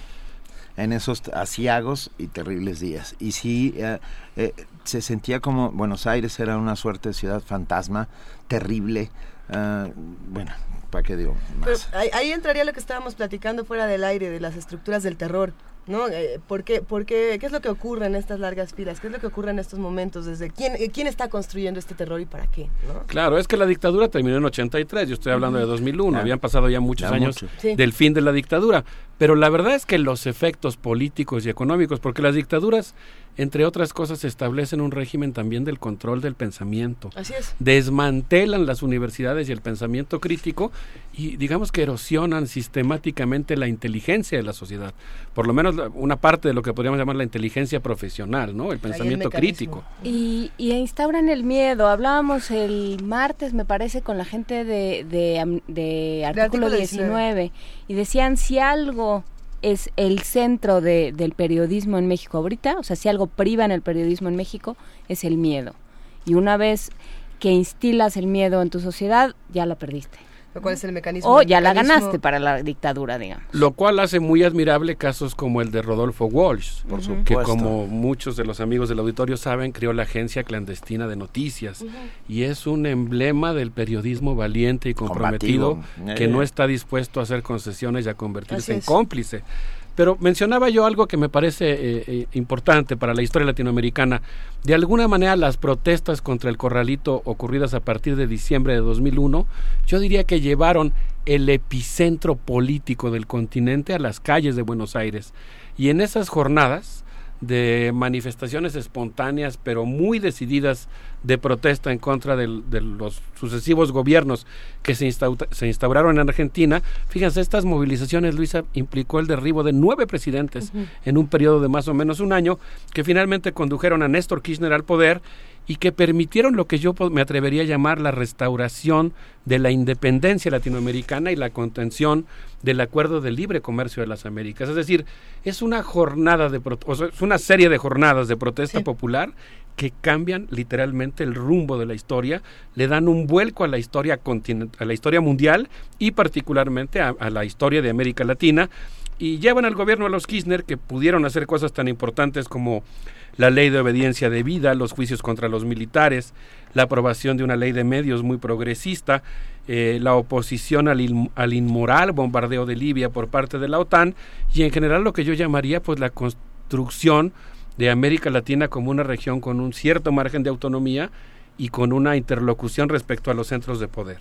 en esos asiagos y terribles días. Y sí, eh, eh, se sentía como Buenos Aires era una suerte de ciudad fantasma, terrible. ah, bueno, ¿para qué digo más? ahí entraría lo que estábamos platicando fuera del aire, de las estructuras del terror. ¿No? Eh, ¿por, qué, por qué, ¿Qué es lo que ocurre en estas largas filas? ¿Qué es lo que ocurre en estos momentos? Desde quién, eh, quién está construyendo este terror y para qué? ¿no? Claro, es que la dictadura terminó en 83, yo estoy hablando de 2001, Ah, habían pasado ya muchos ya años mucho. Del fin de la dictadura, pero la verdad es que los efectos políticos y económicos, porque las dictaduras, entre otras cosas, establecen un régimen también del control del pensamiento, Así es. desmantelan las universidades y el pensamiento crítico y digamos que erosionan sistemáticamente la inteligencia de la sociedad, por lo menos la- una parte de lo que podríamos llamar la inteligencia profesional, ¿no? El pensamiento crítico. Y, y instauran el miedo. Hablábamos el martes, me parece, con la gente de, de artículo Artículo 19, y decían si algo es el centro de- del periodismo en México ahorita, o sea, si algo priva en el periodismo en México, es el miedo. Y una vez que instilas el miedo en tu sociedad, ya la perdiste. ¿Cuál es el mecanismo? O El ya la ganaste para la dictadura, digamos. Lo cual hace muy admirable casos como el de Rodolfo Walsh, Por que como muchos de los amigos del auditorio saben, creó la agencia clandestina de noticias y es un emblema del periodismo valiente y comprometido Combativo. que Eh. no está dispuesto a hacer concesiones y a convertirse Así en es. cómplice. Pero mencionaba yo algo que me parece eh, eh, importante para la historia latinoamericana. De alguna manera las protestas contra el corralito ocurridas a partir de diciembre de 2001, yo diría que llevaron el epicentro político del continente a las calles de Buenos Aires. Y en esas jornadas de manifestaciones espontáneas, pero muy decididas de protesta en contra del- de los sucesivos gobiernos que se, se instauraron en Argentina. Fíjense, estas movilizaciones, Luisa, implicó el derribo de nueve presidentes en un periodo de más o menos un año, que finalmente condujeron a Néstor Kirchner al poder y que permitieron lo que yo me atrevería a llamar la restauración de la independencia latinoamericana y la contención del acuerdo de libre comercio de las Américas. Es decir, es una jornada de o sea, es una serie de jornadas de protesta popular que cambian literalmente el rumbo de la historia, le dan un vuelco a la historia a la historia mundial y particularmente a, a la historia de América Latina y llevan al gobierno a los Kirchner que pudieron hacer cosas tan importantes como la ley de obediencia debida, los juicios contra los militares, la aprobación de una ley de medios muy progresista, eh, la oposición al, al inmoral bombardeo de Libia por parte de la OTAN y en general lo que yo llamaría pues la construcción de América Latina como una región con un cierto margen de autonomía y con una interlocución respecto a los centros de poder.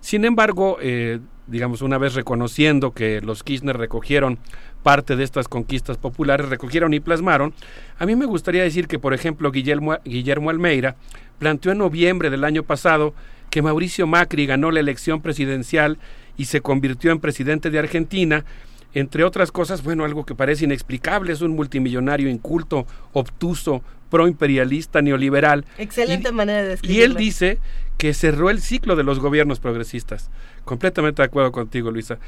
Sin embargo, eh, digamos, una vez reconociendo que los Kirchner recogieron parte de estas conquistas populares, recogieron y plasmaron, a mí me gustaría decir que, por ejemplo, Guillermo, Guillermo Almeida planteó en noviembre del año pasado que Mauricio Macri ganó la elección presidencial y se convirtió en presidente de Argentina, entre otras cosas, bueno, algo que parece inexplicable, es un multimillonario inculto, obtuso, proimperialista, neoliberal. Excelente manera de Y describirlo. él dice que cerró el ciclo de los gobiernos progresistas. Completamente de acuerdo contigo, Luisa.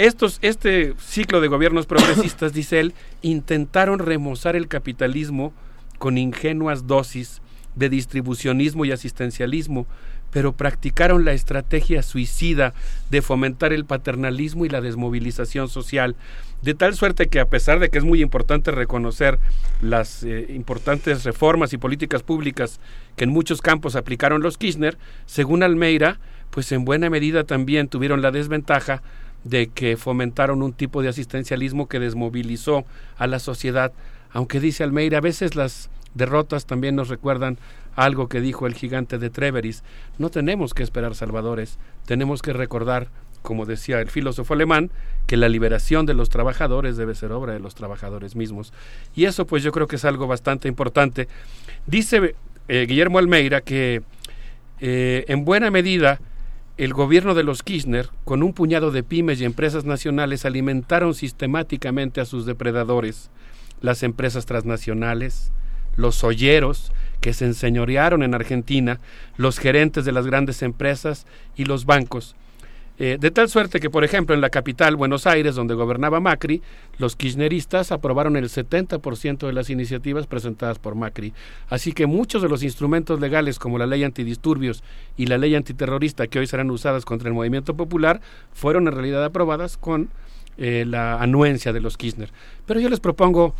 Estos, este ciclo de gobiernos progresistas, <coughs> dice él, intentaron remozar el capitalismo con ingenuas dosis de distribucionismo y asistencialismo, pero practicaron la estrategia suicida de fomentar el paternalismo y la desmovilización social, de tal suerte que a pesar de que es muy importante reconocer las eh, importantes reformas y políticas públicas que en muchos campos aplicaron los Kirchner, según Almeida, pues en buena medida también tuvieron la desventaja de que fomentaron un tipo de asistencialismo que desmovilizó a la sociedad, aunque dice Almeida, a veces las derrotas también nos recuerdan algo que dijo el gigante de Treveris. No tenemos que esperar salvadores, tenemos que recordar, como decía el filósofo alemán, que la liberación de los trabajadores debe ser obra de los trabajadores mismos. Y eso pues yo creo que es algo bastante importante. Dice eh, Guillermo Almeida que eh, en buena medida el gobierno de los Kirchner, con un puñado de pymes y empresas nacionales, alimentaron sistemáticamente a sus depredadores, las empresas transnacionales, los olleros, que se enseñorearon en Argentina, los gerentes de las grandes empresas y los bancos. Eh, de tal suerte que, por ejemplo, en la capital, Buenos Aires, donde gobernaba Macri, los kirchneristas aprobaron el 70% de las iniciativas presentadas por Macri. Así que muchos de los instrumentos legales, como la ley antidisturbios y la ley antiterrorista, que hoy serán usadas contra el movimiento popular, fueron en realidad aprobadas con eh, la anuencia de los Kirchner. Pero yo les propongo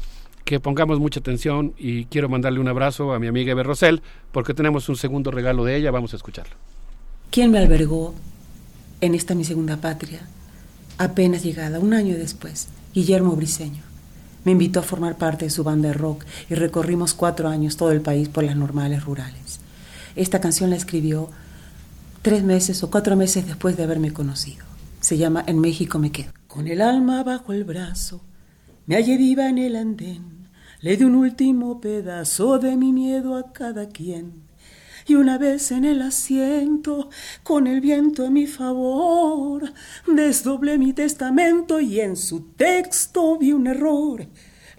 que pongamos mucha atención y quiero mandarle un abrazo a mi amiga Eber Rosell porque tenemos un segundo regalo de ella, vamos a escucharlo. ¿Quién me albergó en esta mi segunda patria? Apenas llegada, un año después, Guillermo Briseño. Me invitó a formar parte de su banda de rock y recorrimos cuatro años todo el país por las normales rurales. Esta canción la escribió tres meses o cuatro meses después de haberme conocido. Se llama En México me quedo. Con el alma bajo el brazo me hallé viva en el andén, le di un último pedazo de mi miedo a cada quien. Y una vez en el asiento, con el viento a mi favor, desdoblé mi testamento y en su texto vi un error.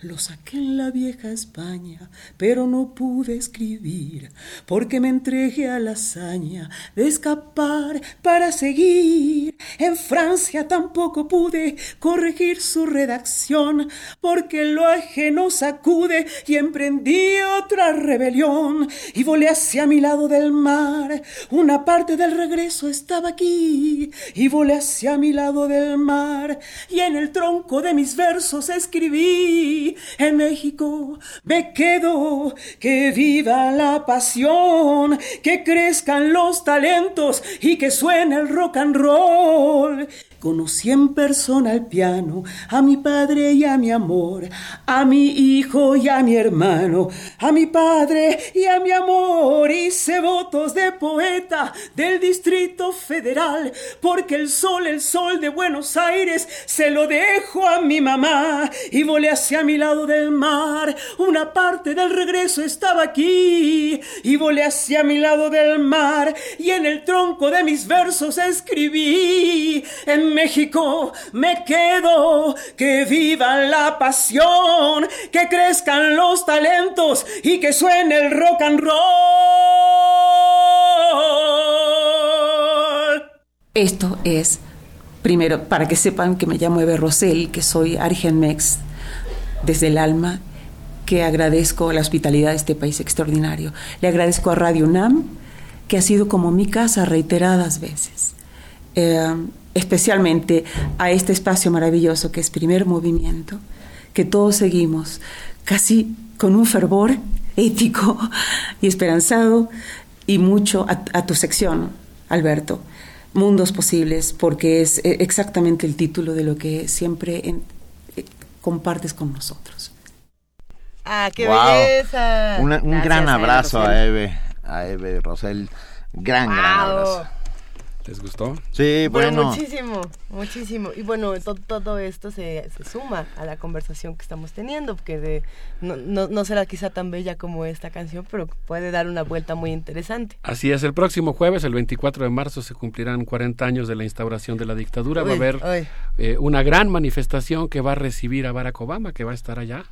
Lo saqué en la vieja España, pero no pude escribir, porque me entregué a la hazaña de escapar para seguir. En Francia tampoco pude corregir su redacción, porque lo ajeno sacude y emprendí otra rebelión y volé hacia mi lado del mar. Una parte del regreso estaba aquí y volé hacia mi lado del mar y en el tronco de mis versos escribí en México me quedo, que viva la pasión, que crezcan los talentos y que suene el rock and roll. Conocí en persona al piano a mi padre y a mi amor, a mi hijo y a mi hermano, a mi padre y a mi amor. Hice votos de poeta del Distrito Federal, porque el sol, el sol de Buenos Aires, se lo dejo a mi mamá y volé hacia mi lado del mar. Una parte del regreso estaba aquí y volé hacia mi lado del mar y en el tronco de mis versos escribí México me quedo, que viva la pasión, que crezcan los talentos y que suene el rock and roll. Esto es, primero, para que sepan que me llamo Eber Rosell, que soy Argen Mex, desde el alma, que agradezco la hospitalidad de este país extraordinario. Le agradezco a Radio UNAM, que ha sido como mi casa reiteradas veces. Eh, especialmente a este espacio maravilloso que es primer movimiento, que todos seguimos casi con un fervor ético y esperanzado y mucho a, tu sección, Alberto, Mundos Posibles, porque es eh, exactamente el título de lo que siempre eh, compartes con nosotros. ¡Ah, qué belleza! un gran abrazo a Eve, a Eve Rosel. Gran, gran abrazo. ¿Les gustó? Sí, bueno. muchísimo, muchísimo. Y bueno, todo esto se, suma a la conversación que estamos teniendo, que de, no, no, será quizá tan bella como esta canción, pero puede dar una vuelta muy interesante. Así es, el próximo jueves, el 24 de marzo, se cumplirán 40 años de la instauración de la dictadura. va a haber eh, una gran manifestación que va a recibir a Barack Obama, que va a estar allá.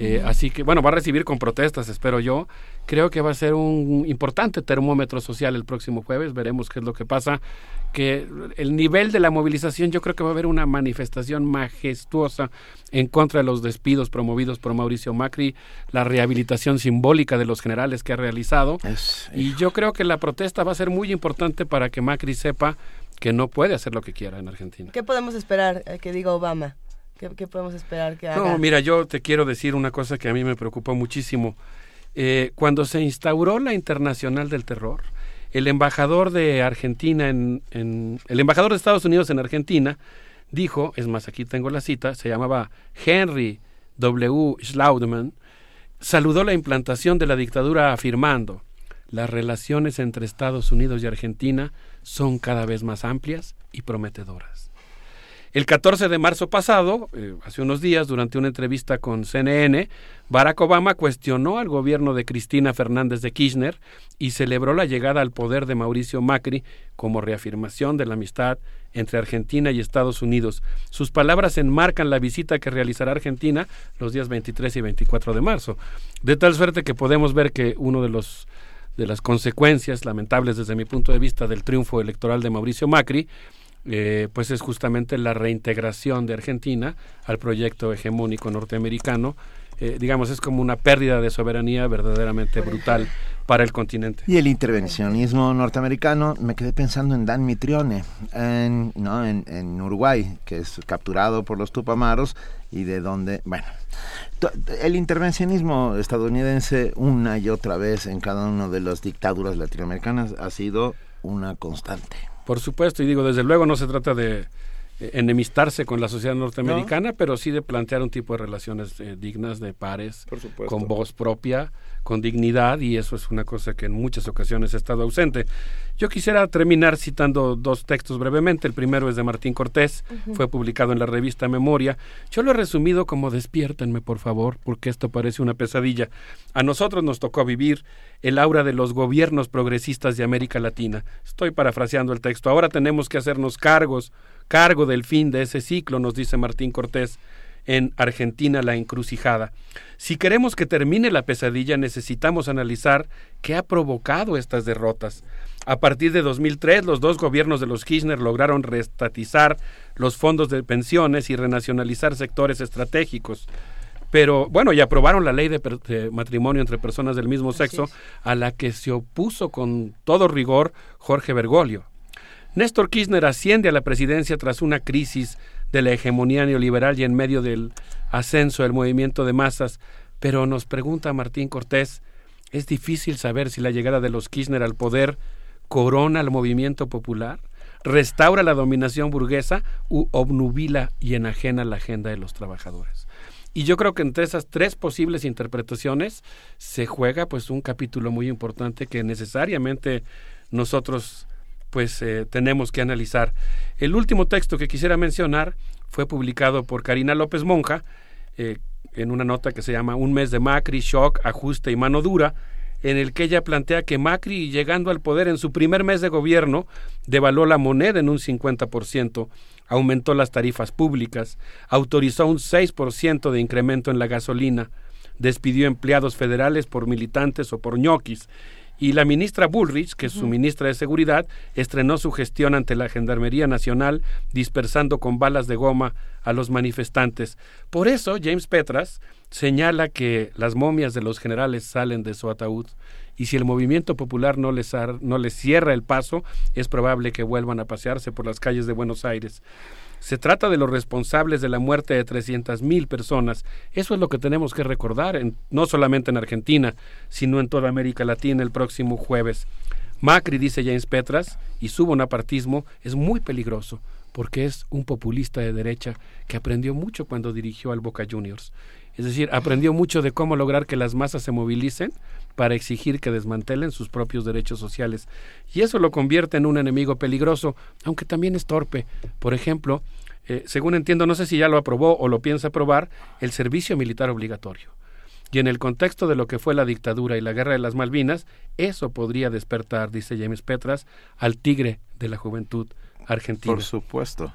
Eh, así que, bueno, va a recibir con protestas, espero yo. Creo que va a ser un importante termómetro social el próximo jueves. Veremos qué es lo que pasa. Que el nivel de la movilización, yo creo que va a haber una manifestación majestuosa en contra de los despidos promovidos por Mauricio Macri, la rehabilitación simbólica de los generales que ha realizado. y yo creo que la protesta va a ser muy importante para que Macri sepa que no puede hacer lo que quiera en Argentina. ¿Qué podemos esperar eh, que diga Obama? ¿Qué, podemos esperar que haga? No, mira, yo te quiero decir una cosa que a mí me preocupó muchísimo. Eh, cuando se instauró la Internacional del Terror, el embajador de Argentina en, el embajador de Estados Unidos en Argentina dijo, es más, aquí tengo la cita, se llamaba Henry W. Schlaudeman, saludó la implantación de la dictadura afirmando las relaciones entre Estados Unidos y Argentina son cada vez más amplias y prometedoras. El 14 de marzo pasado, eh, hace unos días, durante una entrevista con CNN, Barack Obama cuestionó al gobierno de Cristina Fernández de Kirchner y celebró la llegada al poder de Mauricio Macri como reafirmación de la amistad entre Argentina y Estados Unidos. Sus palabras enmarcan la visita que realizará Argentina los días 23 y 24 de marzo, de tal suerte que podemos ver que uno de los de las consecuencias lamentables desde mi punto de vista del triunfo electoral de Mauricio Macri eh, pues es justamente la reintegración de Argentina al proyecto hegemónico norteamericano. Eh, digamos, es como una pérdida de soberanía verdaderamente brutal para el continente. Y el intervencionismo norteamericano, me quedé pensando en Dan Mitrione, en, ¿no? en, en Uruguay, que es capturado por los Tupamaros y de donde, bueno, el intervencionismo estadounidense una y otra vez en cada una de las dictaduras latinoamericanas ha sido una constante. Por supuesto, y digo, desde luego no se trata de enemistarse con la sociedad norteamericana, pero sí de plantear un tipo de relaciones eh, dignas, de pares, con voz propia, con dignidad, y eso es una cosa que en muchas ocasiones ha estado ausente. Yo quisiera terminar citando dos textos brevemente. El primero es de Martín Cortés, fue publicado en la revista Memoria. Yo lo he resumido como despiértenme, por favor, porque esto parece una pesadilla. A nosotros nos tocó vivir el aura de los gobiernos progresistas de América Latina. Estoy parafraseando el texto. Ahora tenemos que hacernos cargos, cargo del fin de ese ciclo, nos dice Martín Cortés en Argentina la encrucijada. Si queremos que termine la pesadilla, necesitamos analizar qué ha provocado estas derrotas. A partir de 2003, los dos gobiernos de los Kirchner lograron reestatizar los fondos de pensiones y renacionalizar sectores estratégicos. Pero bueno, y aprobaron la ley de, matrimonio entre personas del mismo sexo, a la que se opuso con todo rigor Jorge Bergoglio. Néstor Kirchner asciende a la presidencia tras una crisis de la hegemonía neoliberal y en medio del ascenso del movimiento de masas, pero nos pregunta Martín Cortés, es difícil saber si la llegada de los Kirchner al poder corona al movimiento popular, restaura la dominación burguesa u obnubila y enajena la agenda de los trabajadores. Y yo creo que entre esas tres posibles interpretaciones se juega pues un capítulo muy importante que necesariamente nosotros pues eh, tenemos que analizar. El último texto que quisiera mencionar fue publicado por Karina López Monja eh, en una nota que se llama Un mes de Macri, shock, ajuste y mano dura, en el que ella plantea que Macri, llegando al poder en su primer mes de gobierno, devaluó la moneda en un 50%, aumentó las tarifas públicas, autorizó un 6% de incremento en la gasolina, despidió empleados federales por militantes o por ñoquis, y la ministra Bullrich, que es su ministra de Seguridad, estrenó su gestión ante la Gendarmería Nacional, dispersando con balas de goma a los manifestantes. Por eso, James Petras señala que las momias de los generales salen de su ataúd y si el movimiento popular no les, no les cierra el paso, es probable que vuelvan a pasearse por las calles de Buenos Aires. Se trata de los responsables de la muerte de 300.000 personas. Eso es lo que tenemos que recordar, no solamente en Argentina, sino en toda América Latina el próximo jueves. Macri, dice James Petras, y su bonapartismo es muy peligroso, porque es un populista de derecha que aprendió mucho cuando dirigió al Boca Juniors. Es decir, aprendió mucho de cómo lograr que las masas se movilicen para exigir que desmantelen sus propios derechos sociales. Y eso lo convierte en un enemigo peligroso, aunque también es torpe. Por ejemplo, eh, según entiendo, no sé si ya lo aprobó o lo piensa aprobar, el servicio militar obligatorio. Y en el contexto de lo que fue la dictadura y la guerra de las Malvinas, eso podría despertar, dice James Petras, al tigre de la juventud argentina. Por supuesto.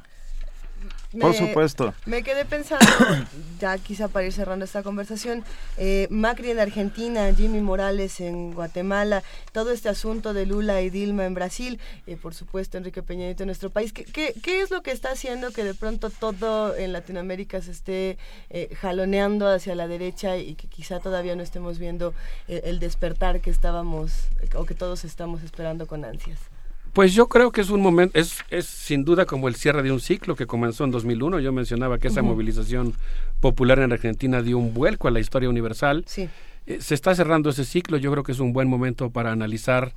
Por supuesto. Me quedé pensando, <coughs> ya quizá para ir cerrando esta conversación, eh, Macri en Argentina, Jimmy Morales en Guatemala, todo este asunto de Lula y Dilma en Brasil, eh, por supuesto Enrique Peña en nuestro país. ¿Qué, ¿Qué, es lo que está haciendo que de pronto todo en Latinoamérica se esté eh, jaloneando hacia la derecha y que quizá todavía no estemos viendo el despertar que estábamos o que todos estamos esperando con ansias? Pues yo creo que es un momento, es, es sin duda como el cierre de un ciclo que comenzó en 2001. Yo mencionaba que esa movilización popular en Argentina dio un vuelco a la historia universal. Sí. Eh, se está cerrando ese ciclo. Yo creo que es un buen momento para analizar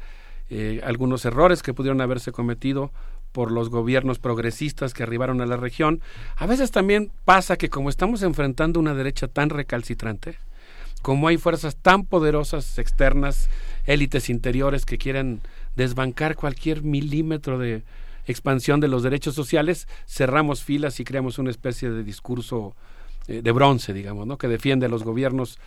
eh, algunos errores que pudieron haberse cometido por los gobiernos progresistas que arribaron a la región. A veces también pasa que como estamos enfrentando una derecha tan recalcitrante, como hay fuerzas tan poderosas externas, élites interiores que quieren desbancar cualquier milímetro de expansión de los derechos sociales, cerramos filas y creamos una especie de discurso eh, de bronce, digamos, ¿no? que defiende a los gobiernos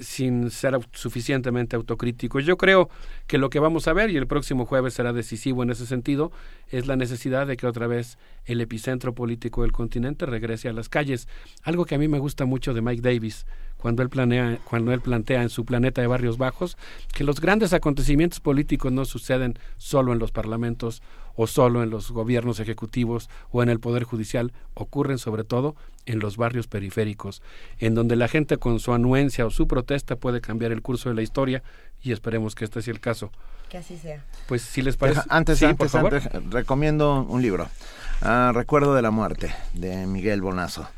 sin ser suficientemente autocrítico. Yo creo que lo que vamos a ver, y el próximo jueves será decisivo en ese sentido, es la necesidad de que otra vez el epicentro político del continente regrese a las calles. Algo que a mí me gusta mucho de Mike Davis, cuando él, planea, cuando él plantea en su planeta de barrios bajos que los grandes acontecimientos políticos no suceden solo en los parlamentos o solo en los gobiernos ejecutivos o en el poder judicial, ocurren sobre todo en los barrios periféricos, en donde la gente con su anuencia o su protesta puede cambiar el curso de la historia y esperemos que este sea el caso. Que así sea. Pues si les parece. antes, antes, antes, recomiendo un libro. Ah, Recuerdo de la muerte de Miguel Bonazo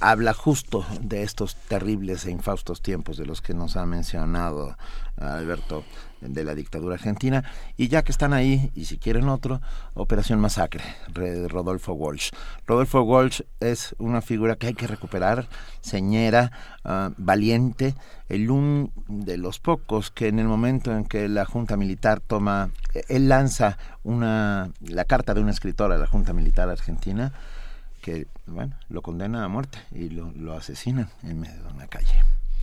habla justo de estos terribles e infaustos tiempos de los que nos ha mencionado Alberto de la dictadura argentina. Y ya que están ahí y si quieren otro Operación Masacre de Rodolfo Walsh. Rodolfo Walsh es una figura que hay que recuperar señera ah, valiente el un de los pocos que en el momento en que la junta militar toma él lanza una la carta de un escritor a la junta militar argentina que bueno, lo condena a muerte y lo, lo asesinan en medio de una calle.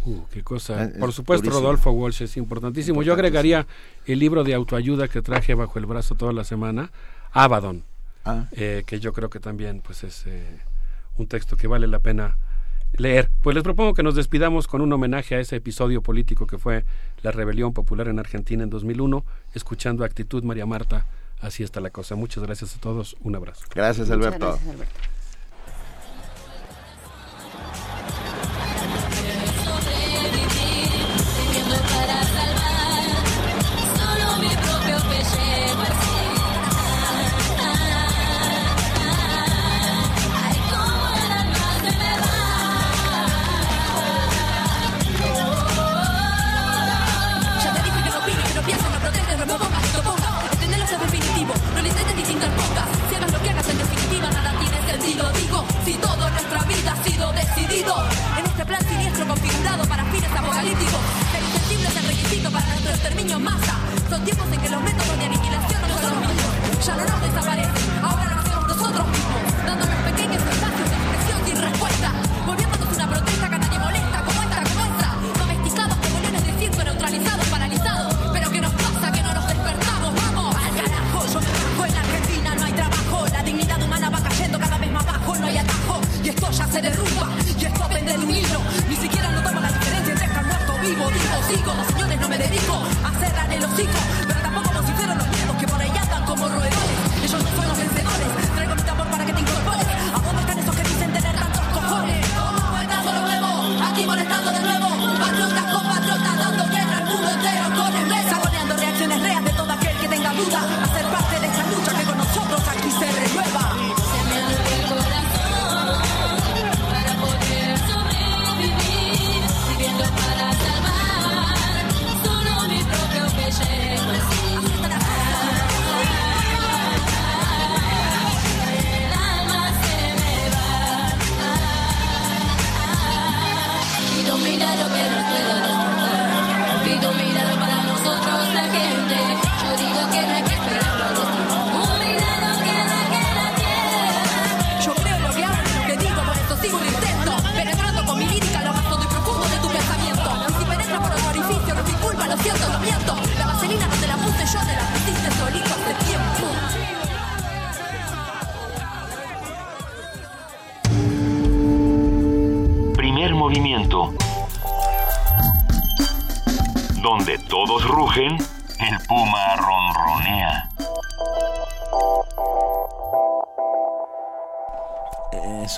Uh, qué cosa. Por supuesto, Rodolfo Walsh es importantísimo. Yo agregaría el libro de autoayuda que traje bajo el brazo toda la semana, Abaddon, ah. eh, que yo creo que también pues es eh, un texto que vale la pena leer. Pues les propongo que nos despidamos con un homenaje a ese episodio político que fue la rebelión popular en Argentina en 2001, escuchando Actitud María Marta. Así está la cosa. Muchas gracias a todos. Un abrazo. Gracias, Alberto. Gracias, Alberto.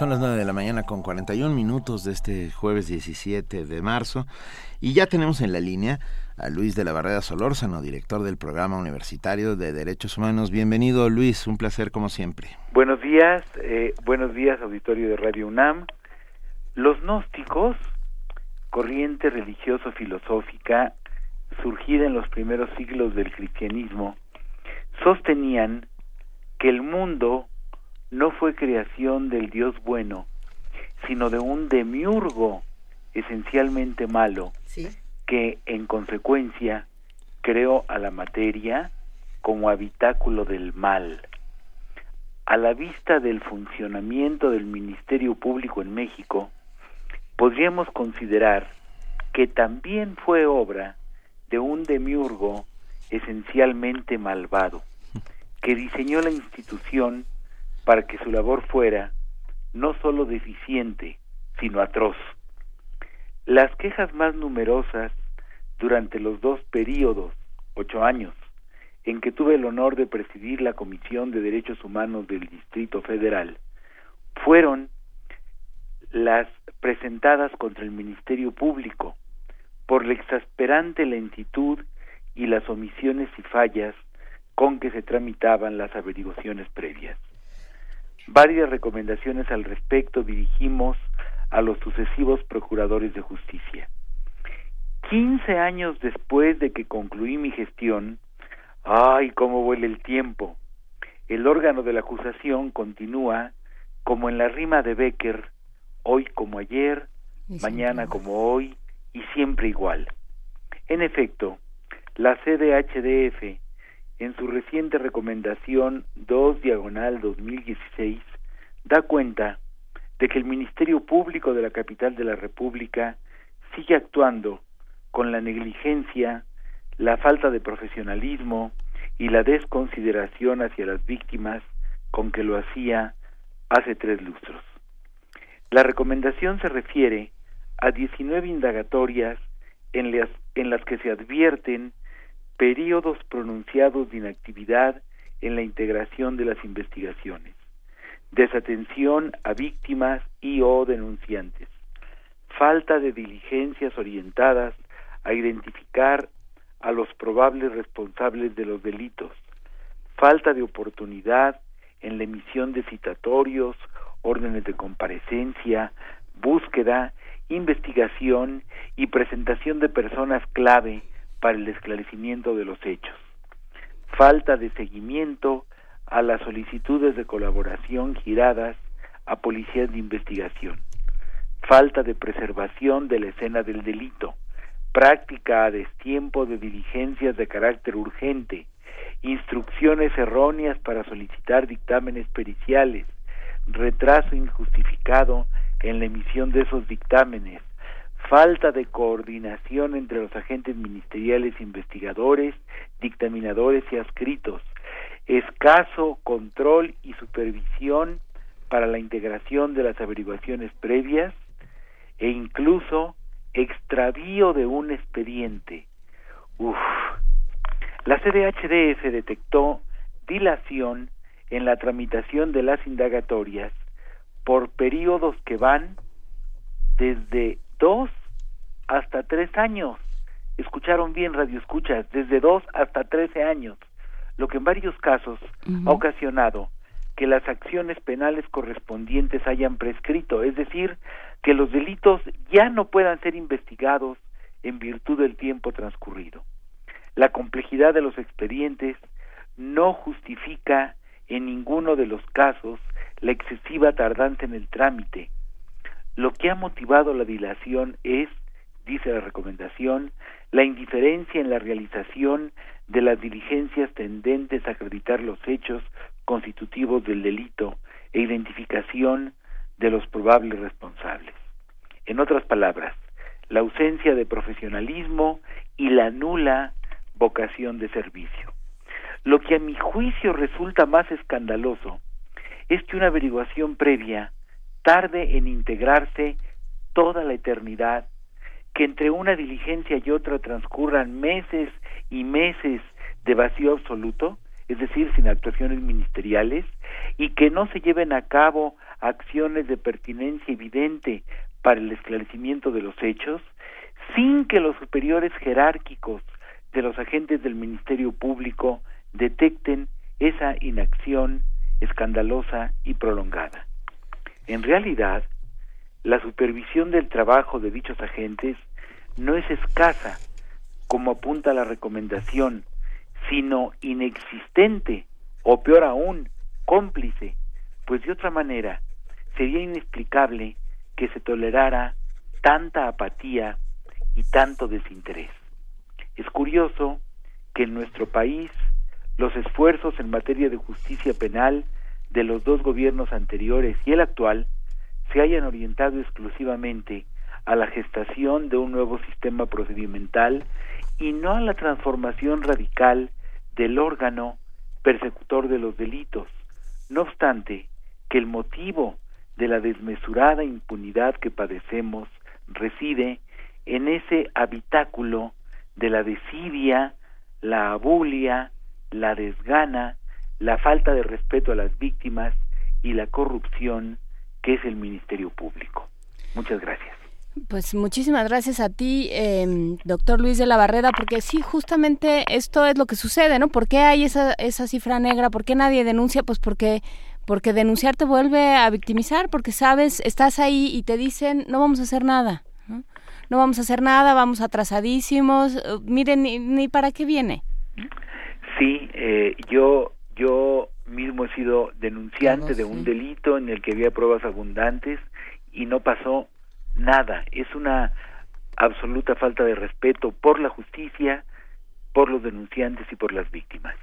Son las 9 de la mañana con 41 minutos de este jueves 17 de marzo y ya tenemos en la línea a Luis de la Barrera Solórzano, director del Programa Universitario de Derechos Humanos. Bienvenido, Luis, un placer como siempre. Buenos días, eh, buenos días, auditorio de Radio UNAM. Los gnósticos, corriente religioso-filosófica surgida en los primeros siglos del cristianismo, sostenían que el mundo no fue creación del Dios bueno, sino de un demiurgo esencialmente malo que en consecuencia creó a la materia como habitáculo del mal. A la vista del funcionamiento del Ministerio Público en México, podríamos considerar que también fue obra de un demiurgo esencialmente malvado, que diseñó la institución para que su labor fuera no sólo deficiente, sino atroz. Las quejas más numerosas durante los dos períodos, ocho años, en que tuve el honor de presidir la Comisión de Derechos Humanos del Distrito Federal, fueron las presentadas contra el Ministerio Público por la exasperante lentitud y las omisiones y fallas con que se tramitaban las averiguaciones previas. Varias recomendaciones al respecto dirigimos a los sucesivos procuradores de justicia. Quince años después de que concluí mi gestión, ¡ay, cómo vuela el tiempo! El órgano de la acusación continúa como en la rima de Becker, hoy como ayer, mañana como hoy y siempre igual. En efecto, la CDHDF, en su reciente recomendación 2 diagonal 2016, da cuenta de que el Ministerio Público de la capital de la República sigue actuando con la negligencia, la falta de profesionalismo y la desconsideración hacia las víctimas con que lo hacía hace tres lustros. La recomendación se refiere a 19 indagatorias en las, en las que se advierten periodos pronunciados de inactividad en la integración de las investigaciones desatención a víctimas y o denunciantes, falta de diligencias orientadas a identificar a los probables responsables de los delitos, falta de oportunidad en la emisión de citatorios, órdenes de comparecencia, búsqueda, investigación y presentación de personas clave para el esclarecimiento de los hechos, falta de seguimiento a las solicitudes de colaboración giradas a policías de investigación, falta de preservación de la escena del delito, práctica a destiempo de diligencias de carácter urgente, instrucciones erróneas para solicitar dictámenes periciales, retraso injustificado en la emisión de esos dictámenes, falta de coordinación entre los agentes ministeriales investigadores, dictaminadores y adscritos, escaso control y supervisión para la integración de las averiguaciones previas e incluso extravío de un expediente. Uf. La CDHDF detectó dilación en la tramitación de las indagatorias por periodos que van desde dos hasta tres años. Escucharon bien, radio escuchas, desde dos hasta trece años lo que en varios casos ha ocasionado que las acciones penales correspondientes hayan prescrito, es decir, que los delitos ya no puedan ser investigados en virtud del tiempo transcurrido. La complejidad de los expedientes no justifica en ninguno de los casos la excesiva tardanza en el trámite. Lo que ha motivado la dilación es, dice la recomendación, la indiferencia en la realización de las diligencias tendentes a acreditar los hechos constitutivos del delito e identificación de los probables responsables. En otras palabras, la ausencia de profesionalismo y la nula vocación de servicio. Lo que a mi juicio resulta más escandaloso es que una averiguación previa tarde en integrarse toda la eternidad que entre una diligencia y otra transcurran meses y meses de vacío absoluto, es decir, sin actuaciones ministeriales, y que no se lleven a cabo acciones de pertinencia evidente para el esclarecimiento de los hechos, sin que los superiores jerárquicos de los agentes del Ministerio Público detecten esa inacción escandalosa y prolongada. En realidad, la supervisión del trabajo de dichos agentes no es escasa, como apunta la recomendación, sino inexistente, o peor aún, cómplice, pues de otra manera sería inexplicable que se tolerara tanta apatía y tanto desinterés. Es curioso que en nuestro país los esfuerzos en materia de justicia penal de los dos gobiernos anteriores y el actual se hayan orientado exclusivamente a la gestación de un nuevo sistema procedimental y no a la transformación radical del órgano persecutor de los delitos. No obstante, que el motivo de la desmesurada impunidad que padecemos reside en ese habitáculo de la desidia, la abulia, la desgana, la falta de respeto a las víctimas y la corrupción que es el Ministerio Público. Muchas gracias. Pues muchísimas gracias a ti, eh, doctor Luis de la Barreda, porque sí, justamente esto es lo que sucede, ¿no? ¿Por qué hay esa, esa cifra negra? ¿Por qué nadie denuncia? Pues porque porque denunciar te vuelve a victimizar, porque sabes, estás ahí y te dicen, no vamos a hacer nada, no, no vamos a hacer nada, vamos atrasadísimos, uh, miren, ni, ni, para qué viene. Sí, eh, yo, yo mismo he sido denunciante de un delito en el que había pruebas abundantes y no pasó nada. Es una absoluta falta de respeto por la justicia, por los denunciantes y por las víctimas.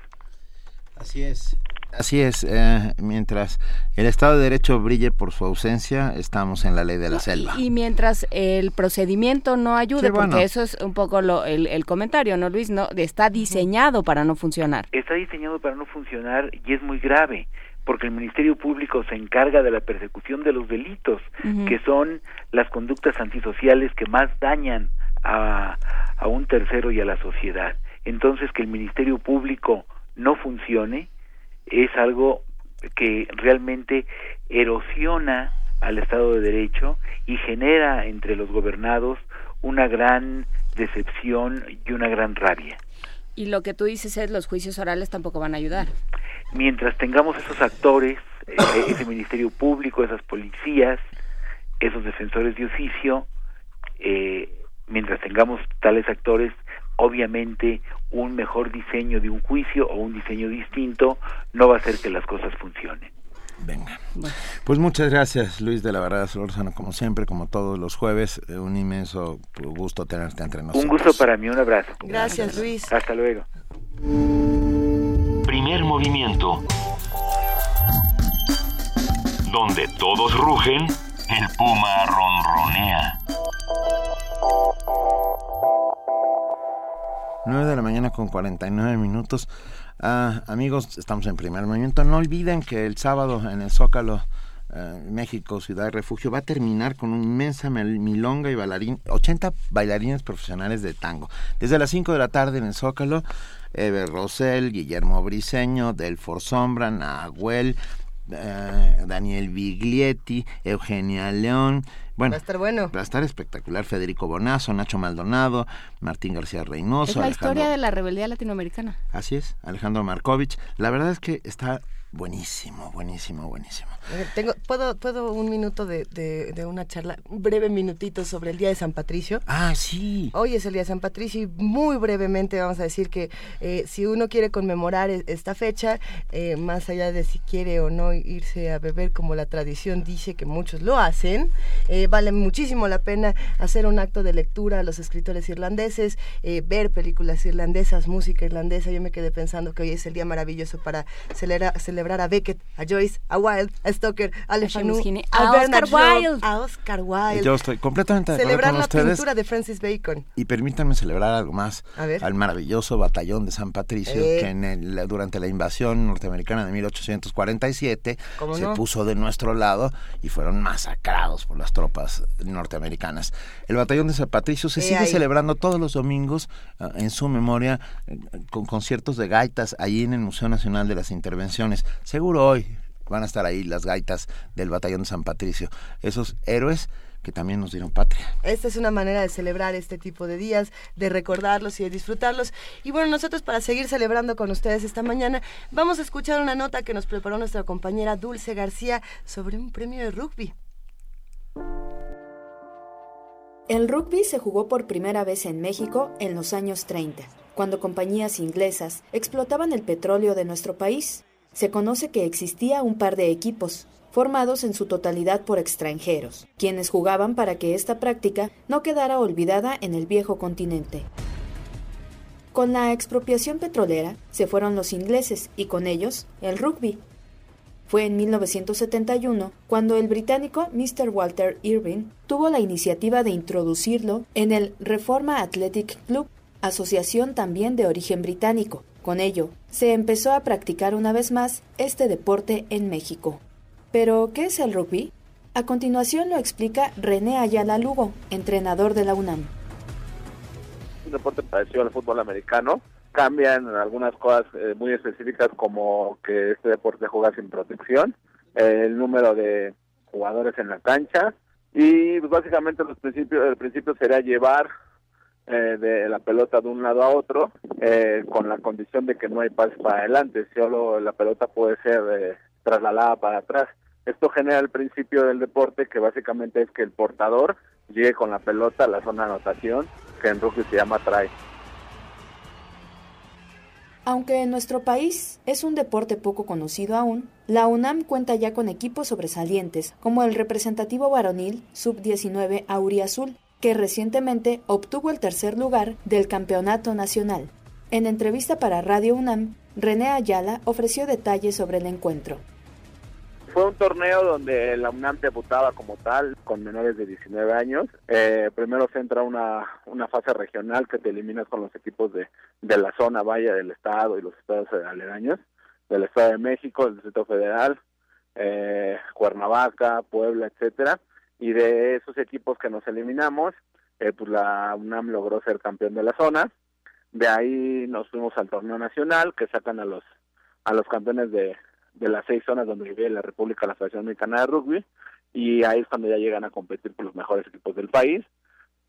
Así es. Así es, eh, mientras el Estado de Derecho brille por su ausencia, estamos en la ley de la selva. Y, mientras el procedimiento no ayude, porque eso es un poco lo, el, el, comentario, ¿no, Luis? No, está diseñado para no funcionar. Está diseñado para no funcionar y es muy grave, porque el Ministerio Público se encarga de la persecución de los delitos, uh -huh. que son las conductas antisociales que más dañan a, a un tercero y a la sociedad. Entonces, que el Ministerio Público no funcione, es algo que realmente erosiona al Estado de Derecho y genera entre los gobernados una gran decepción y una gran rabia. Y lo que tú dices es los juicios orales tampoco van a ayudar. Mientras tengamos esos actores, eh, ese Ministerio Público, esas policías, esos defensores de oficio, eh, mientras tengamos tales actores, obviamente un mejor diseño de un juicio o un diseño distinto no va a hacer que las cosas funcionen. Venga. Pues muchas gracias, Luis de la Barrera Solórzano, como siempre, como todos los jueves. Un inmenso gusto tenerte entre nosotros. Un gusto para mí, un abrazo. Gracias, gracias. Luis. Hasta luego. Primer movimiento. Donde todos rugen, el puma ronronea. 9 de la mañana con 49 minutos. Ah, amigos, estamos en primer movimiento. No olviden que el sábado en el Zócalo, eh, México, Ciudad de Refugio, va a terminar con una inmensa milonga y bailarín, 80 bailarines profesionales de tango. Desde las 5 de la tarde en el Zócalo, Eber Rosell, Guillermo Briseño, Delfor Sombra, Nahuel, eh, Daniel Biglietti, Eugenia León. Bueno, va a estar bueno. Va a estar espectacular. Federico Bonazo, Nacho Maldonado, Martín García Reynoso. Es la Alejandro... historia de la rebeldía latinoamericana. Así es, Alejandro Markovich. La verdad es que está buenísimo, buenísimo, buenísimo. Tengo, ¿puedo, ¿Puedo un minuto de, de, de, una charla, un breve minutito sobre el Día de San Patricio? Ah, sí. Hoy es el Día de San Patricio y muy brevemente vamos a decir que eh, si uno quiere conmemorar esta fecha, eh, más allá de si quiere o no irse a beber como la tradición dice que muchos lo hacen, eh, vale muchísimo la pena hacer un acto de lectura a los escritores irlandeses, ver películas irlandesas, música irlandesa. Yo me quedé pensando que hoy es el día maravilloso para celebrar, celebrar a Beckett, a Joyce, a Wilde, a Stoker, a Le Fanu, a, a Oscar Wilde. A Oscar Wilde. Yo estoy completamente de Celebrar con la ustedes. pintura de Francis Bacon. Y permítanme celebrar algo más. Al maravilloso batallón de San Patricio, eh. que en el, durante la invasión norteamericana de 1847 se no? puso de nuestro lado y fueron masacrados por las tropas norteamericanas. El batallón de San Patricio se Eh, sigue ahí. celebrando todos los domingos uh, en su memoria eh, con conciertos de gaitas allí en el Museo Nacional de las Intervenciones. Seguro hoy van a estar ahí las gaitas del batallón de San Patricio, esos héroes que también nos dieron patria. Esta es una manera de celebrar este tipo de días, de recordarlos y de disfrutarlos. Y bueno, nosotros para seguir celebrando con ustedes esta mañana, vamos a escuchar una nota que nos preparó nuestra compañera Dulce García sobre un premio de rugby. El rugby se jugó por primera vez en México en los años 30, cuando compañías inglesas explotaban el petróleo de nuestro país. Se conoce que existía un par de equipos, formados en su totalidad por extranjeros, quienes jugaban para que esta práctica no quedara olvidada en el viejo continente. Con la expropiación petrolera se fueron los ingleses y con ellos el rugby. Fue en 1971 cuando el británico Mr. Walter Irving tuvo la iniciativa de introducirlo en el Reforma Athletic Club, asociación también de origen británico. Con ello, se empezó a practicar una vez más este deporte en México. Pero, ¿qué es el rugby? A continuación lo explica René Ayala Lugo, entrenador de la UNAM. Un deporte parecido al fútbol americano. Cambian algunas cosas eh, muy específicas como que este deporte juega sin protección, el número de jugadores en la cancha y pues, básicamente los principios, el principio sería llevar eh, de la pelota de un lado a otro eh, con la condición de que no hay pase para adelante, solo la pelota puede ser eh, trasladada para atrás. Esto genera el principio del deporte que básicamente es que el portador llegue con la pelota a la zona de anotación, que en rugby se llama try. Aunque en nuestro país es un deporte poco conocido aún, la UNAM cuenta ya con equipos sobresalientes, como el representativo varonil Sub-19 Auriazul, que recientemente obtuvo el tercer lugar del Campeonato Nacional. En entrevista para Radio UNAM, René Ayala ofreció detalles sobre el encuentro. Fue un torneo donde la UNAM debutaba como tal, con menores de 19 años. Eh, primero se entra una, una fase regional que te eliminas con los equipos de, de la zona vaya del Estado y los estados aledaños, del Estado de México, del Distrito Federal, eh, Cuernavaca, Puebla, etcétera y de esos equipos que nos eliminamos, eh, pues la UNAM logró ser campeón de la zona. De ahí nos fuimos al torneo nacional, que sacan a los a los campeones de, de las seis zonas donde vive la República, la Federación Mexicana de Rugby, y ahí es cuando ya llegan a competir con los mejores equipos del país,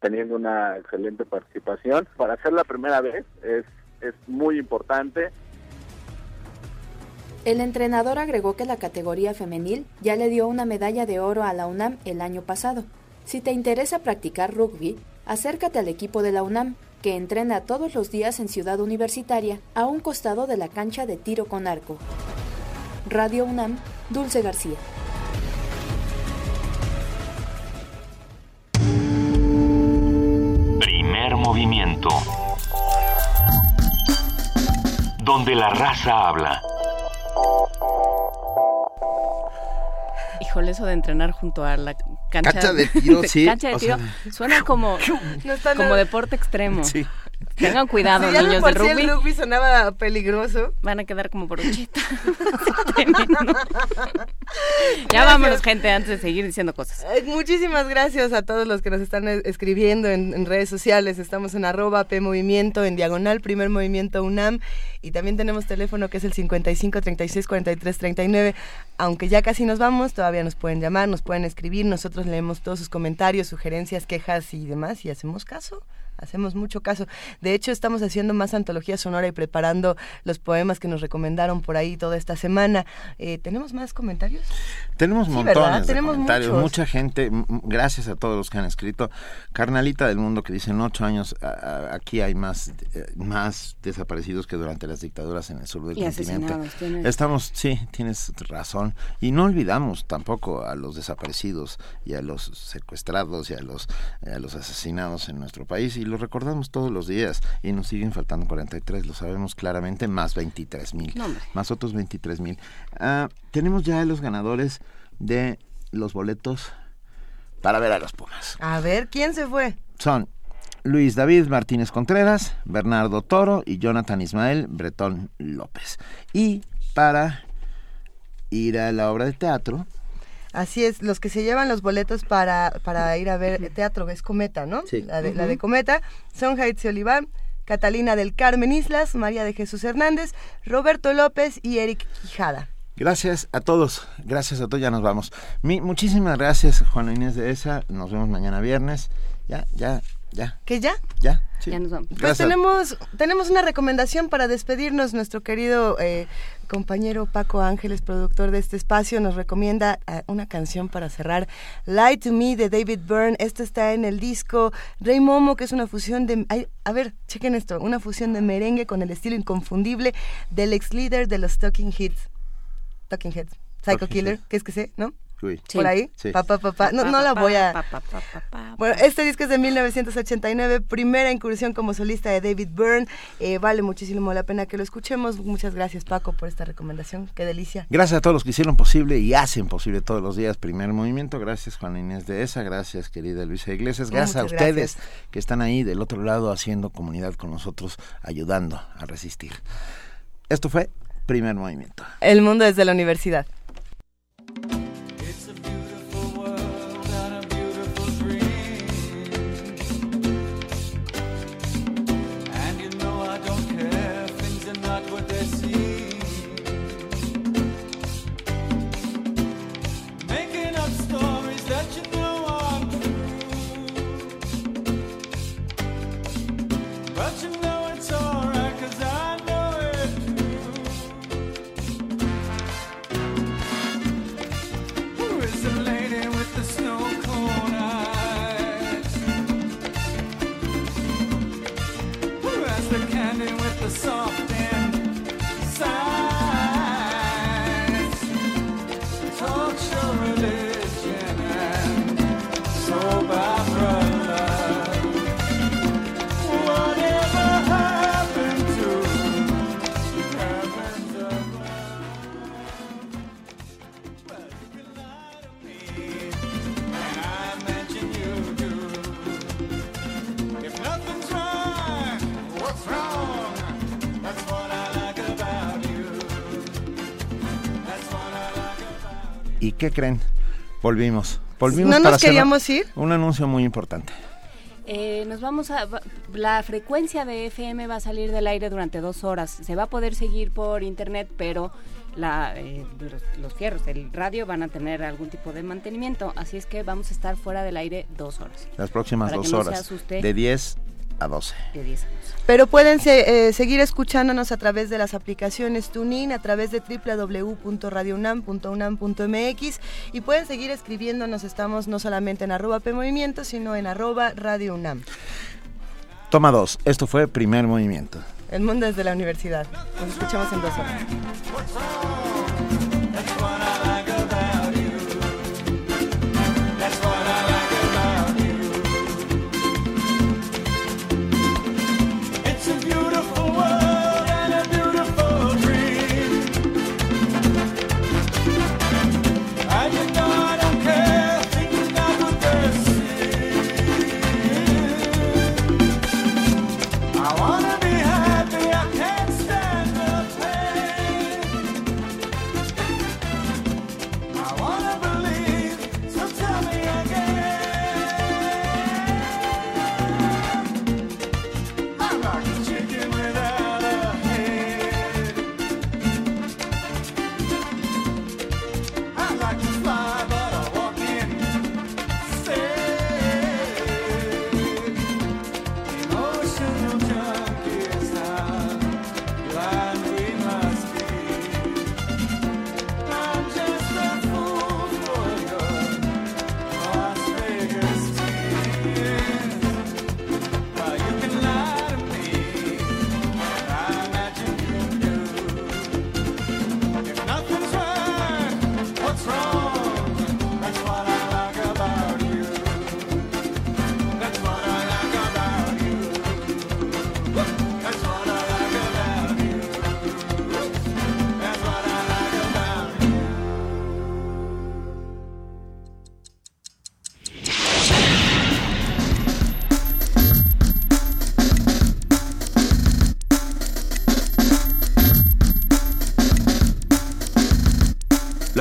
teniendo una excelente participación. Para ser la primera vez es, es muy importante el entrenador agregó que la categoría femenil ya le dio una medalla de oro a la UNAM el año pasado. Si te interesa practicar rugby, acércate al equipo de la UNAM, que entrena todos los días en Ciudad Universitaria, a un costado de la cancha de tiro con arco. Radio UNAM, Dulce García. Primer movimiento. Donde la raza habla. Híjole, eso de entrenar junto a la cancha, cancha de tiro, <laughs> sí. cancha de tiro, suena como, <laughs> como deporte extremo. Sí. Tengan cuidado, si niños del rugby. el rugby sonaba peligroso. Van a quedar como brocheta. <laughs> ya vámonos, gente, antes de seguir diciendo cosas. muchísimas gracias a todos los que nos están escribiendo en, redes sociales. Estamos en arroba P Movimiento, en diagonal, primer movimiento UNAM. Y también tenemos teléfono que es el 55 36 43 39. Aunque ya casi nos vamos, todavía nos pueden llamar, nos pueden escribir. Nosotros leemos todos sus comentarios, sugerencias, quejas y demás y hacemos caso hacemos mucho caso. De hecho, estamos haciendo más antología sonora y preparando los poemas que nos recomendaron por ahí toda esta semana. Eh, ¿Tenemos más comentarios? Tenemos montones de comentarios. Mucha gente, gracias a todos los que han escrito. Carnalita del Mundo que dice, en ocho años aquí hay más, eh, más desaparecidos que durante las dictaduras en el sur del continente. Estamos, sí, tienes razón. Y no olvidamos tampoco a los desaparecidos y a los secuestrados y a los, a los asesinados en nuestro país. Y lo recordamos todos los días y nos siguen faltando 43, lo sabemos claramente, más 23 mil, más otros 23 mil. Ah, tenemos ya los ganadores de los boletos para ver a los Pumas. A ver, ¿quién se fue? Son Luis David Martínez Contreras, Bernardo Toro y Jonathan Ismael Bretón López. Y para ir a la obra de teatro, Así es, los que se llevan los boletos para, para ir a ver teatro es Cometa, ¿no? Sí. La de, la de Cometa son Haitzi Oliván, Catalina del Carmen Islas, María de Jesús Hernández, Roberto López y Eric Quijada. Gracias a todos, gracias a todos, ya nos vamos. muchísimas gracias, Juan Inés de ESA, nos vemos mañana viernes. Ya, ya, ya. ¿Qué ya? Ya. Ya nos vamos. Pues tenemos, tenemos una recomendación para despedirnos. Nuestro querido eh, compañero Paco Ángeles, productor de este espacio, nos recomienda eh, una canción para cerrar. Light to Me de David Byrne. Esto está en el disco Rey Momo, que es una fusión de... a ver, chequen esto. Una fusión de merengue con el estilo inconfundible del ex líder de los Talking Hits. Talking Heads. Psycho Killer, ¿qué es que sé? ¿No? ¿Por ahí? Papá, papá. No, no la voy a... Bueno, este disco es de 1989, primera incursión como solista de David Byrne. Eh, vale muchísimo la pena que lo escuchemos. Muchas gracias, Paco, por esta recomendación. Qué delicia. Gracias a todos los que hicieron posible y hacen posible todos los días Primer Movimiento. Gracias, Juan Inés de esa. Gracias, querida Luisa Iglesias. Gracias a ustedes que están ahí del otro lado haciendo comunidad con nosotros, ayudando a resistir. Esto fue Primer Movimiento. El mundo desde la universidad. ¿Qué creen? Volvimos. Volvimos ¿No nos queríamos ir? Un anuncio muy importante. Eh, nos vamos a la frecuencia de FM va a salir del aire durante dos horas se va a poder seguir por internet pero la, eh, los, fierros del radio van a tener algún tipo de mantenimiento así es que vamos a estar fuera del aire dos horas las próximas dos horas de 10 a 12 de 10 a 12 pero pueden eh, seguir escuchándonos a través de las aplicaciones TuneIn, a través de www.radiounam.unam.mx y pueden seguir escribiéndonos. Estamos no solamente en arroba PMovimiento, sino en arroba Radio UNAM. Toma dos. Esto fue Primer Movimiento. El mundo desde la universidad. Nos escuchamos en dos horas.